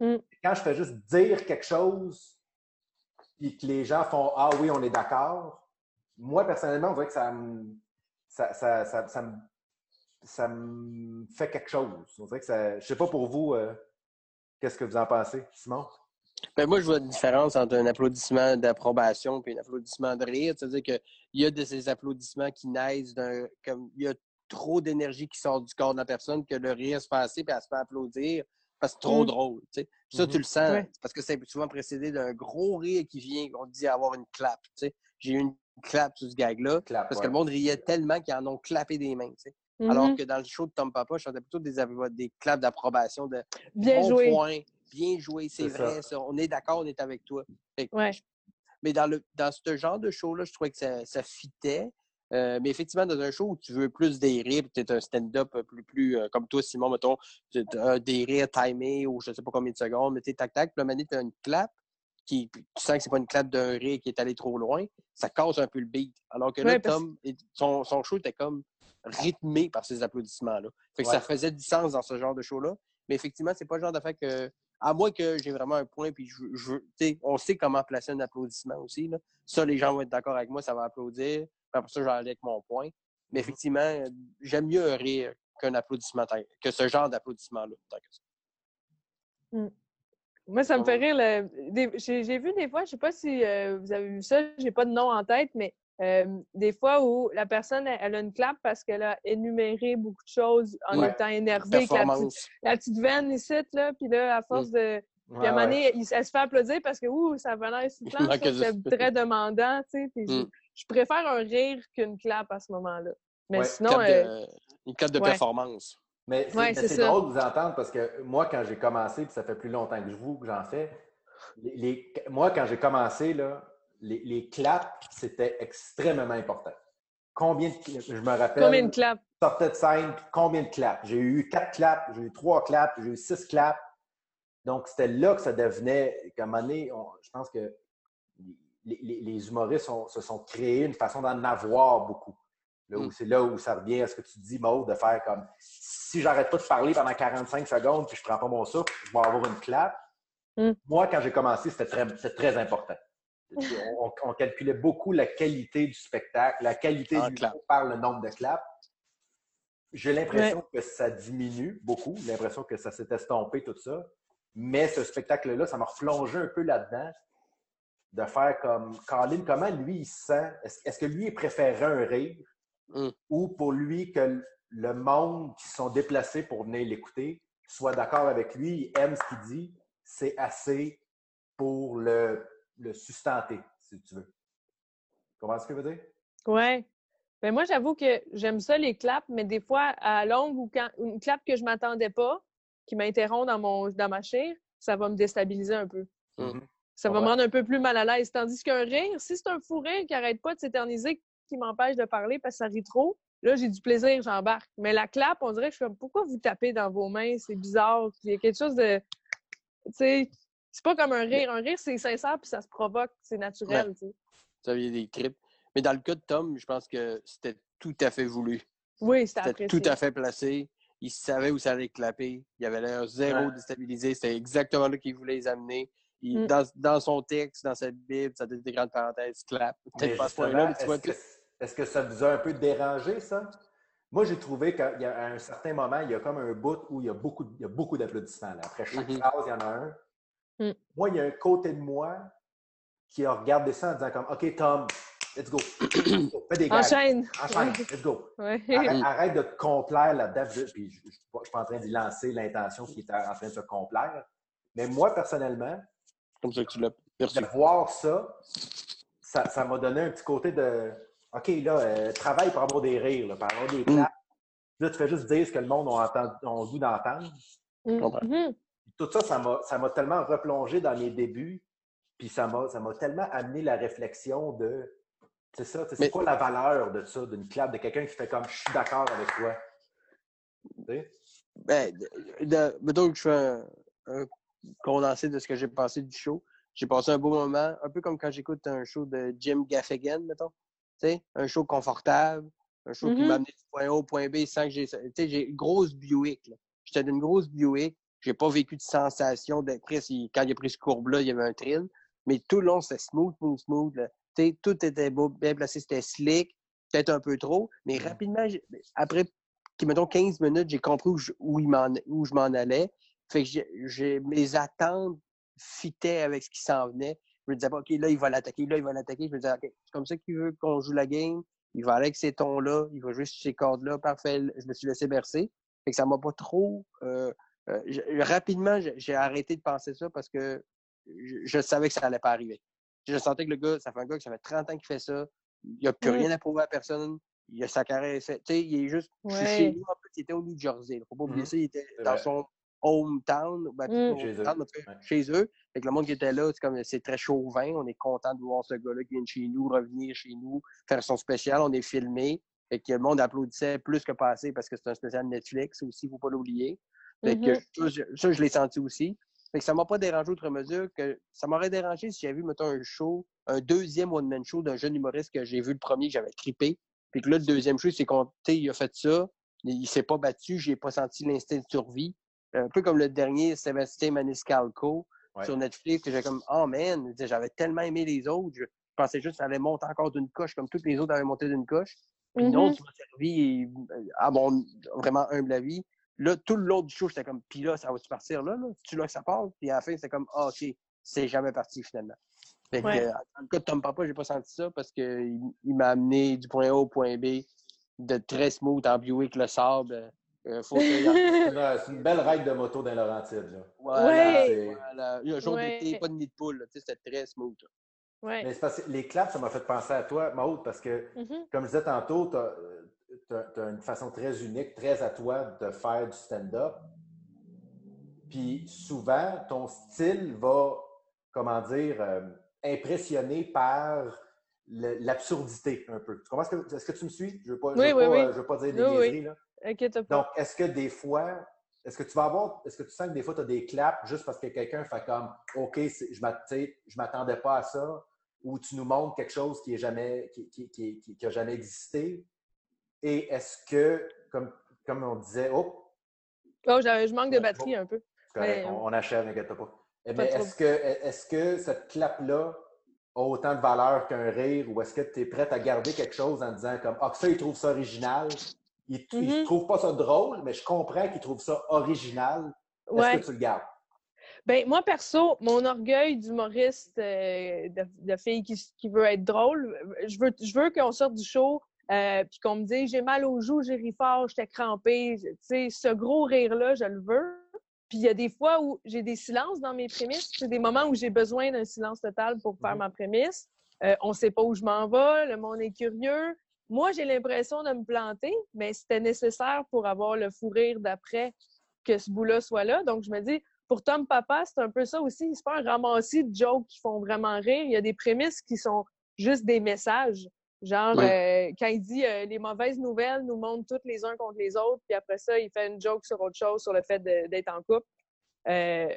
Mm. Quand je fais juste dire quelque chose, puis que les gens font, ah oui, on est d'accord, moi, personnellement, on dirait que ça me, ça, ça, ça, ça me, ça me fait quelque chose. On dirait que ça, je sais pas pour vous, euh, qu'est-ce que vous en pensez, Simon? Ben, moi, je vois une différence entre un applaudissement d'approbation et un applaudissement de rire. C'est-à-dire qu'il y a de ces applaudissements qui naissent d'un. comme Il y a trop d'énergie qui sort du corps de la personne que le rire se fait assez puis elle se fait applaudir parce que c'est trop Mm. drôle. tu sais. Ça, tu le sens. Ouais. Parce que c'est souvent précédé d'un gros rire qui vient, on dit avoir une clap. tu sais. J'ai eu une clap sur ce gag-là Clap, parce ouais. que le monde riait tellement qu'ils en ont clapé des mains. tu sais. Alors que dans le show de Tom Papa, je chantais plutôt des, des claps d'approbation de Bien bon joué. point, bien joué, c'est ça. vrai, ça. on est d'accord, on est avec toi. Que Ouais. Mais dans, le, dans ce genre de show-là, je trouvais que ça, ça fitait. Euh, mais effectivement, dans un show où tu veux plus des rires, tu es un stand-up plus, plus euh, comme toi, Simon, mettons, tu as des rires timés ou je sais pas combien de secondes, mais tu tac-tac, puis là, tu as une clap, qui, tu sens que c'est pas une clap d'un rire qui est allé trop loin, ça casse un peu le beat. Alors que là, Ouais, Tom, son, son show était comme rythmé par ces applaudissements-là. Fait que Ouais. ça faisait du sens dans ce genre de show-là. Mais effectivement, c'est pas le genre d'affaire que. À moins que j'ai vraiment un point, puis je, je, on sait comment placer un applaudissement aussi. Là. Ça, les gens vont être d'accord avec moi, ça va applaudir. Après ça, aller avec mon point. Mais Mhm. effectivement, euh, j'aime mieux un rire qu'un applaudissement, que ce genre d'applaudissement-là. tant que ça. Moi, ça me fait rire. J'ai vu des fois, je sais pas si euh, vous avez vu ça, j'ai pas de nom en tête, mais euh, des fois où la personne, elle, elle a une clap parce qu'elle a énuméré beaucoup de choses en Ouais. étant énervée, la petite, la petite veine ici, là, puis là, à force de... Puis à un moment donné, elle se fait applaudir parce que, ouh, ça va l'air je- c'est très demandant, tu sais. puis Mm. Je préfère un rire qu'une clap à ce moment-là. Mais Ouais, sinon, Clap euh, de- une clap de ouais. performance. Mais c'est drôle de vous entendre parce que moi, quand j'ai commencé, puis ça fait plus longtemps que vous que j'en fais, les, les- moi, quand j'ai commencé, là, les, les claps, c'était extrêmement important. Combien de je me rappelle, combien de claps? sortais de scène, puis combien de claps? J'ai eu quatre claps, j'ai eu trois claps, j'ai eu six claps. Donc, c'était là que ça devenait, qu'à un moment donné, on- je pense que les, les- les humoristes ont- se sont créés une façon d'en avoir beaucoup. Là où Mm. C'est là où ça revient à ce que tu dis, Maud, de faire comme si j'arrête pas de parler pendant 45 secondes puis je prends pas mon souffle, je vais avoir une clap. Mm. Moi, quand j'ai commencé, c'était très, c'était très important. On, on calculait beaucoup la qualité du spectacle, la qualité Ah, du clap. par le nombre de claps. J'ai l'impression que ça diminue beaucoup, l'impression que ça s'est estompé, tout ça. Mais ce spectacle-là, ça m'a replongé un peu là-dedans, de faire comme Colin, comment lui il se sent? Est-ce que lui il préférerait un rire? Mm. ou pour lui que le monde qui sont déplacés pour venir l'écouter soit d'accord avec lui, il aime ce qu'il dit, c'est assez pour le, le sustenter, si tu veux. Tu comprends ce que je veux dire? Ouais. Ben moi, j'avoue que j'aime ça, les claps, mais des fois, à longue ou quand une clap que je m'attendais pas, qui m'interrompt dans, mon, dans ma chair, ça va me déstabiliser un peu. Mm. Ça va Ouais. me rendre un peu plus mal à l'aise. Tandis qu'un rire, si c'est un fou rire qui arrête pas de s'éterniser, qui m'empêche de parler parce que ça rit trop, là, j'ai du plaisir, j'embarque. Mais la clap, on dirait que je suis comme, pourquoi vous tapez dans vos mains? C'est bizarre. Il y a quelque chose de. Tu sais, c'est pas comme un rire. Un rire, c'est sincère puis ça se provoque. C'est naturel, tu sais. Ça vient des tripes. Mais dans le cas de Tom, je pense que c'était tout à fait voulu. Oui, c'était tout à fait placé. Il savait où ça allait clapper. Il avait l'air zéro Ouais. déstabilisé. C'était exactement là qu'il voulait les amener. Il- Mm. dans, dans son texte, dans sa Bible, ça donne des grandes parenthèses, clap. Peut-être pas ce point-là, mais tu vois est-ce que, que- est-ce que ça vous a un peu dérangé, ça? Moi, j'ai trouvé qu'à un certain moment, il y a comme un bout où il y a beaucoup, il y a beaucoup d'applaudissements. Après chaque Mhm. phrase, il y en a un. Mm. Moi, il y a un côté de moi qui a regardé ça en disant comme OK, Tom, let's go. Fais des gags. Enchaîne. Enchaîne, let's go. Ouais. Arrête, arrête de te complaire là-dedans. Puis je ne suis pas en train d'y lancer l'intention qui était en train de se complaire. Mais moi, personnellement, Comme ça que tu l'as perçu. de voir ça, ça ça m'a donné un petit côté de OK, là, euh, travaille pour avoir des rires, là, pour avoir des claps. Là, tu fais juste dire ce que le monde a, entendu, a le goût d'entendre. comprends. Mhm. Tout ça, ça m'a ça m'a tellement replongé dans mes débuts. Puis ça m'a ça m'a tellement amené la réflexion de c'est ça, tu sais, c'est quoi la valeur de ça, d'une clap, de quelqu'un qui fait comme je suis d'accord avec toi. Tu sais? Ben, de, mettons que je fais un, un condensé de ce que j'ai pensé du show. J'ai passé un beau moment, un peu comme quand j'écoute un show de Jim Gaffigan, mettons. Tu sais, un show confortable, un show qui Mhm. m'a amené du point A au point B sans que j'ai. Tu sais, j'ai une grosse Buick. là. J'étais d'une grosse Buick. J'ai pas vécu de sensation d'après si quand il a pris ce courbe-là, il y avait un thrill. Mais tout le long, c'était smooth, smooth, smooth. là. Tu sais, tout était beau, bien placé, c'était slick, peut-être un peu trop. Mais rapidement, après mettons, 15 minutes, j'ai compris où je, où il m'en- où je m'en allais. Fait que j'ai- j'ai- mes attentes fitaient avec ce qui s'en venait. Je me disais pas, OK, là, il va l'attaquer, là, il va l'attaquer. Je me disais, OK, c'est comme ça qu'il veut qu'on joue la game. Il va aller avec ces tons-là, il va jouer sur ces cordes-là. Parfait. Je me suis laissé bercer. Fait que ça m'a pas trop. euh, euh, je- rapidement, j'ai arrêté de penser ça parce que je, je savais que ça allait pas arriver. Je sentais que le gars, ça fait un gars que ça fait 30 ans qu'il fait ça. Il n'a plus Mm. rien à prouver à personne. Il a sa carrière. Tu sais, il est juste. je suis Ouais. Chez nous, en plus, il était au New Jersey. Il faut pas oublier Mhm. ça. Il était dans vrai. son hometown. Ben, Mm. pas Chez eux. hometown, mais Ouais. chez eux. Fait que le monde qui était là, c'est comme c'est très chauvin. On est content de voir ce gars-là qui vient de chez nous, revenir chez nous, faire son spécial. On est filmé. Fait que le monde applaudissait plus que passé parce que c'est un spécial Netflix aussi, il faut pas l'oublier. Fait que Mhm. ça, je- ça, je l'ai senti aussi. Fait que ça m'a pas dérangé outre mesure que ça m'aurait dérangé si j'avais vu, mettons, un show, un deuxième one-man show d'un jeune humoriste que j'ai vu le premier, que j'avais trippé. Puis que là, le deuxième show, c'est qu'on, il a fait ça, il, il s'est pas battu, j'ai pas senti l'instinct de survie. Un peu comme le dernier Sébastien Maniscalco Ouais. sur Netflix, que j'ai comme, oh man, j'avais tellement aimé les autres, je pensais juste que ça allait monter encore d'une coche, comme tous les autres avaient monté d'une coche. Puis non, Mhm. tu m'as servi, euh, à mon vraiment humble avis. Là, tout le long du show, j'étais comme, puis là, ça va-tu partir là? là? Tu là que ça part? Puis à la fin, c'était comme, ah, OK, c'est jamais parti finalement. Fait que, Ouais. euh, dans le cas de Tom Papa, j'ai pas senti ça parce qu'il il, m'a amené du point A au point B de très smooth en Buick le sable. Euh, faut que- Non, C'est une belle règle de moto dans Laurentide. Là. voilà, Ouais. voilà. Un jour Ouais. d'été, pas de nid de poule. là, tu sais, C'était très smooth. Ouais. Mais c'est parce que les claps, ça m'a fait penser à toi, Maud, parce que, Mhm. comme je disais tantôt, tu as, une façon très unique, très à toi de faire du stand-up. Puis souvent, ton style va, comment dire, euh, impressionner par l'absurdité un peu. Tu comprends? ce que- Est-ce que tu me suis? Je ne veux, pas- je Oui, veux oui, pas, oui. euh, je veux pas dire des niaiseries, là. Inquiète pas. Donc, est-ce que des fois, est-ce que tu vas avoir, est-ce que tu sens que des fois, tu as des claps juste parce que quelqu'un fait comme, OK, je je m'attendais pas à ça, ou tu nous montres quelque chose qui n'a jamais, qui, qui, qui- qui- qui a jamais existé? Et est-ce que, comme, comme on disait, oh, Oh, je manque de batterie un peu. c'est correct, Mais- on, on achève, n'inquiète pas. Eh Pas est-ce que, est-ce que cette clap-là a autant de valeur qu'un rire, ou est-ce que tu es prête à garder quelque chose en disant comme, ah, que ça, il trouve ça original, il ne Mhm. trouve pas ça drôle, mais je comprends qu'il trouve ça original. Est-ce Ouais. que tu le gardes? Ben, moi, perso, mon orgueil d'humoriste, euh, de, de fille qui, qui veut être drôle, je veux, je veux qu'on sorte du show euh, puis qu'on me dise j'ai mal aux joues, j'ai ri fort, j'étais crampée. Tu sais, ce gros rire-là, je le veux. Puis il y a des fois où j'ai des silences dans mes prémices. C'est des moments où j'ai besoin d'un silence total pour faire Mhm. ma prémisse. Euh, on sait pas où je m'en vais, le monde est curieux. Moi, j'ai l'impression de me planter, mais c'était nécessaire pour avoir le fou rire d'après que ce bout-là soit là. Donc, je me dis, pour Tom Papa, c'est un peu ça aussi. C'est pas un ramassis de jokes qui font vraiment rire. Il y a des prémices qui sont juste des messages. Genre, euh, quand il dit euh, les mauvaises nouvelles nous montent toutes les uns contre les autres, puis après ça, il fait une joke sur autre chose, sur le fait d'être en couple. Euh,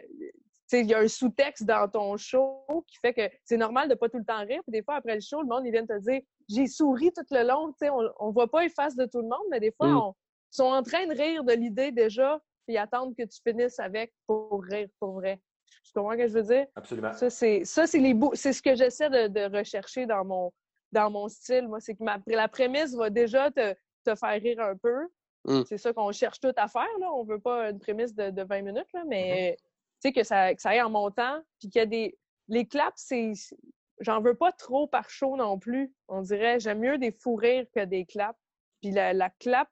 il y a un sous-texte dans ton show qui fait que c'est normal de pas tout le temps rire. Puis des fois, après le show, le monde, ils viennent te dire J'ai souri tout le long. On, on voit pas les faces de tout le monde, mais des fois, Mm. on, ils sont en train de rire de l'idée déjà, puis ils attendent que tu finisses avec pour rire pour vrai. Tu comprends ce que je veux dire? Absolument. Ça, c'est ça, c'est les. C'est ce que j'essaie de, de rechercher dans mon, dans mon style. Moi, c'est que ma, la prémisse va déjà te, te faire rire un peu. Mm. C'est ça qu'on cherche tout à faire. Là. On veut pas une prémisse de, de 20 minutes, là, mais tu sais, que ça, que ça aille en montant. Puis qu'il y a des. Les claps, c'est. j'en veux pas trop par show non plus. On dirait, j'aime mieux des fous rires que des claps. Puis la, la clap,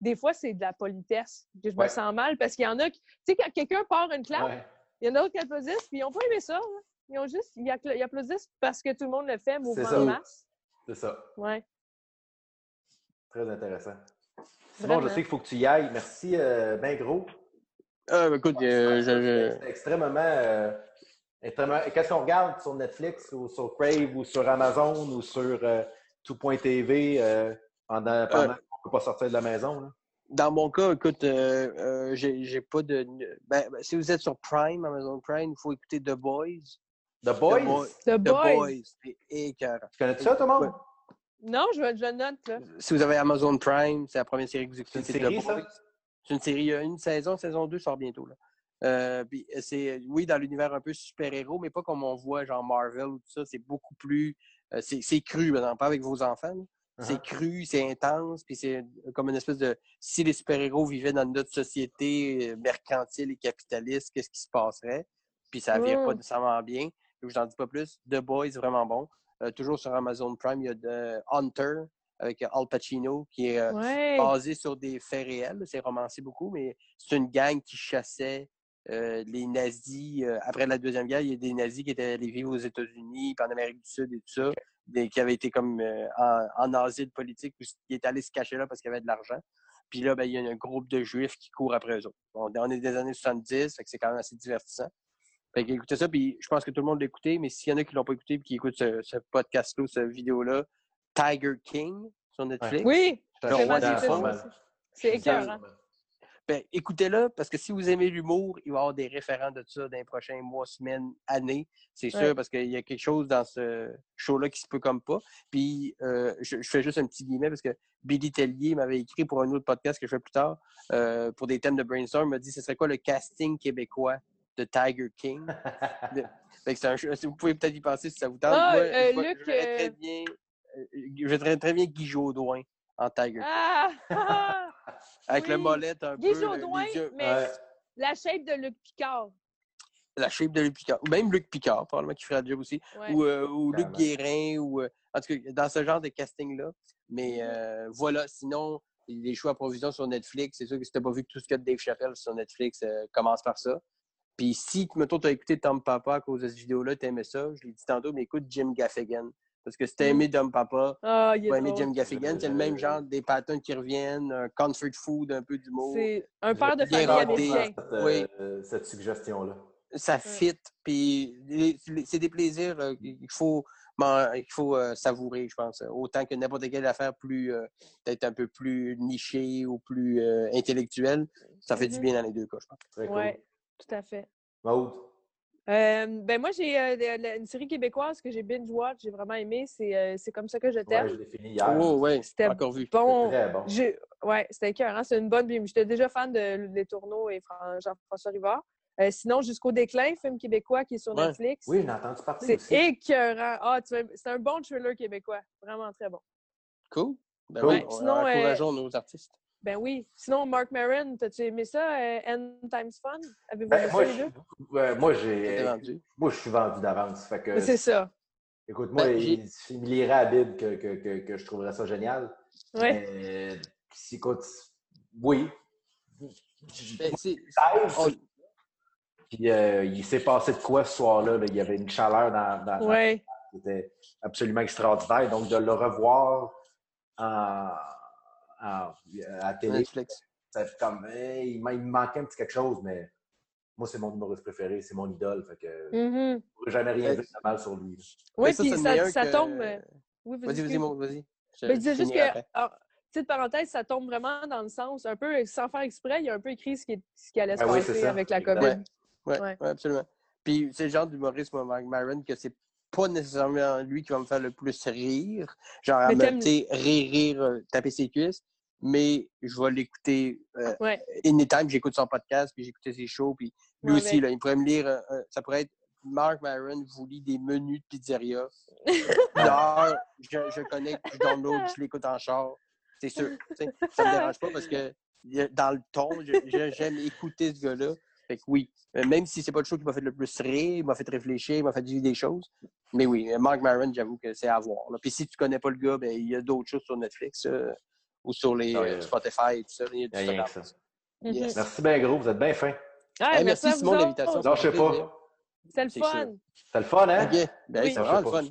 des fois, c'est de la politesse. Je me Ouais. sens mal parce qu'il y en a qui. Tu sais, quand quelqu'un part une clap, Ouais. il y en a d'autres qui applaudissent, puis ils n'ont pas aimé ça. là. Ils ont juste. Ils, applaudissent parce que tout le monde le fait, mouvement de masse. C'est ça. Ouais. Très intéressant. Simon, je Vraiment. sais qu'il faut que tu y ailles. Merci, euh, ben gros. Ah, ben, écoute, euh, je- je- C'était extrêmement. euh, extrêmement- Qu'est-ce qu'on regarde sur Netflix ou sur Crave ou sur Amazon ou sur euh, tout.tv euh, pendant, pendant qu'on ne peut pas sortir de la maison? là? Dans mon cas, écoute, euh, euh, j'ai j'ai pas de. Ben, ben, si vous êtes sur Prime, Amazon Prime, il faut écouter The Boys. The Boys? Boy- The The Boys. Boys, c'est écœurant. Tu connais ça, tout le monde? Non, je, je note, là. Si vous avez Amazon Prime, c'est la première série que vous écoutez. C'est une série, The ça? Boys. C'est une série, il y a une saison, saison 2 sort bientôt. Là. Euh, puis c'est, oui, dans l'univers un peu super-héros, mais pas comme on voit, genre Marvel ou tout ça. C'est beaucoup plus. euh, c'est, c'est cru, en parle avec vos enfants. là. C'est Uh-huh. cru, c'est intense, puis c'est comme une espèce de. Si les super-héros vivaient dans notre société euh, mercantile et capitaliste, qu'est-ce qui se passerait? Puis ça ne vient pas nécessairement bien. Je vous en dis pas plus. The Boys, vraiment bon. Euh, toujours sur Amazon Prime, il y a The Hunter avec Al Pacino qui est euh, Ouais. basé sur des faits réels. C'est romancé beaucoup, mais c'est une gang qui chassait euh, les nazis. après la Deuxième Guerre, il y a des nazis qui étaient allés vivre aux États-Unis, en Amérique du Sud et tout ça, des- qui avaient été comme en, en asile politique, ou qui étaient allés se cacher là parce qu'il y avait de l'argent. Puis là, ben, il y a un groupe de juifs qui courent après eux autres. On, on est des années 70, fait que c'est quand même assez divertissant. Fait écoutez ça, puis je pense que tout le monde l'a écouté, mais s'il y en a qui l'ont pas écouté et qui écoutent ce, ce podcast-là, cette vidéo-là, Tiger King sur Netflix. Oui, C'est Le c'est roi des fonds. C'est écœurant. Ben, écoutez-le, parce que si vous aimez l'humour, il va y avoir des référents de ça dans les prochains mois, semaines, années. C'est sûr, Ouais. parce qu'il y a quelque chose dans ce show-là qui se peut comme pas. Puis, euh, je, je fais juste un petit guillemet parce que Billy Tellier m'avait écrit pour un autre podcast que je fais plus tard, euh, pour des thèmes de brainstorm, il m'a dit ce serait quoi le casting québécois? De Tiger King. Fait que un si vous pouvez peut-être y penser si ça vous tente. Ah, Moi, euh, je Luc, je verrais très euh, bien, euh, je verrais très bien Guy Jodoin en Tiger King. Ah! ah! Avec le molette un Guy peu. le- Jodoin, les yeux- mais Ouais. la shape de Luc Picard. la shape de Luc Picard. Ou même Luc Picard, probablement qui ferait le job aussi. Ouais. Ou, euh, ou Luc. Guérin, ou euh, en tout cas, dans ce genre de casting-là. Mais Mhm. euh, voilà, sinon, les choix à provision sur Netflix, c'est sûr que si t'as pas vu tout ce qu'il y a de Dave Chappelle sur Netflix, euh, commence par ça. Puis si, mettons, tu as écouté Tom Papa à cause de cette vidéo-là, tu aimais ça, je l'ai dit tantôt, mais écoute Jim Gaffigan. Parce que si t'as Mm. aimé Tom Papa, Ah, il tu drôle. Jim Gaffigan. C'est le même genre des patterns qui reviennent, un comfort food, un peu d'humour. C'est un père de famille américain. Cette, Oui. euh, cette suggestion-là. ça fit. Puis c'est des plaisirs euh, qu'il faut, man- qu'il faut euh, savourer, je pense. Autant que n'importe quelle affaire plus, euh, peut-être un peu plus nichée ou plus euh, intellectuelle. Ça fait du bien dans les deux cas, je pense. Très cool. Ouais, tout à fait. Maude. Euh, ben moi, j'ai euh, une série québécoise que j'ai binge-watch, j'ai vraiment aimé. C'est euh, C'est comme ça que je Ouais, t'aime. je l'ai fini hier. Oh, ouais, C'était encore vu. bon. Très bon. J'ai- Ouais, c'était écœurant. C'est une bonne. J'étais déjà fan de Les Tourneaux et Fran- Jean-François Rivard. Euh, sinon, Jusqu'au déclin, film québécois qui est sur Ouais. Netflix. Oui, on a entendu parler C'est écœurant. Ah, tu vas- c'est un bon thriller québécois. Vraiment très bon. Cool. Ben Cool. oui, Ouais, on- sinon, euh, encourageons nos artistes. Ben oui. Sinon, Mark Maron, t'as-tu aimé ça? euh, End Times Fun? Avez-vous Ben, aimé moi, ça, je, deux? ouais, moi, C'était j'ai, moi, je suis vendu d'avance. Fait que, Mais C'est ça. écoute, moi, Ben, j'ai- il, il lirait à la Bible que, que, que, que je trouverais ça génial. Ouais. Si, écoute, oui. Ben, c'est- 16, on- Puis euh, il s'est passé de quoi ce soir-là? là? Il y avait une chaleur dans, dans, dans- Ouais. qui était absolument extraordinaire. Donc, de le revoir en, en- à télé, Netflix. ça fait comme, hey, il, me manquait un petit quelque chose, mais moi, c'est mon humoriste préféré, c'est mon idole. Fait que je ne pourrais jamais rien Ouais. dire de mal sur lui. Oui, ça, puis ça, meilleur ça que- tombe. euh, Oui, Vas-y, vas-y, vas-y. Je- Ben, je disais juste que, ah, petite parenthèse, ça tombe vraiment dans le sens, un peu sans faire exprès, il a un peu écrit ce qui, est- ce qui allait se Ah oui, passer avec la. COVID. Ouais. Ouais, Ouais. ouais, absolument. Puis c'est le genre d'humorisme, Mark Maron, que c'est pas nécessairement lui qui va me faire le plus rire. Genre, à me, rire, rire, euh, taper ses cuisses. Mais je vais l'écouter euh, Ouais. anytime. J'écoute son podcast, puis j'écoutais ses shows. Puis lui Ouais, aussi, là, il pourrait me lire, euh, euh, ça pourrait être Mark Maron vous lit des menus de pizzeria. Je, je connecte, je download, je l'écoute en char. C'est sûr. Ça me dérange pas parce que dans le ton, j'aime écouter ce gars-là. Fait que oui, Euh, même si c'est pas le show qui m'a fait le plus rire, m'a fait réfléchir, m'a fait vivre des choses. Mais oui, Mark Maron, j'avoue que c'est à voir. là. Puis si tu connais pas le gars, ben, il y a d'autres choses sur Netflix euh, ou sur les Ah, euh, Spotify et tout ça. Il y a du Il y a rien stock que ça. Mhm. Yes. Merci bien gros, vous êtes bien fin. Ouais, Hey, merci Simon de l'invitation. Non, je sais pas. C'est le C'est fun. C'était le fun, hein? Ok. Ben, Oui. c'est vraiment le fun.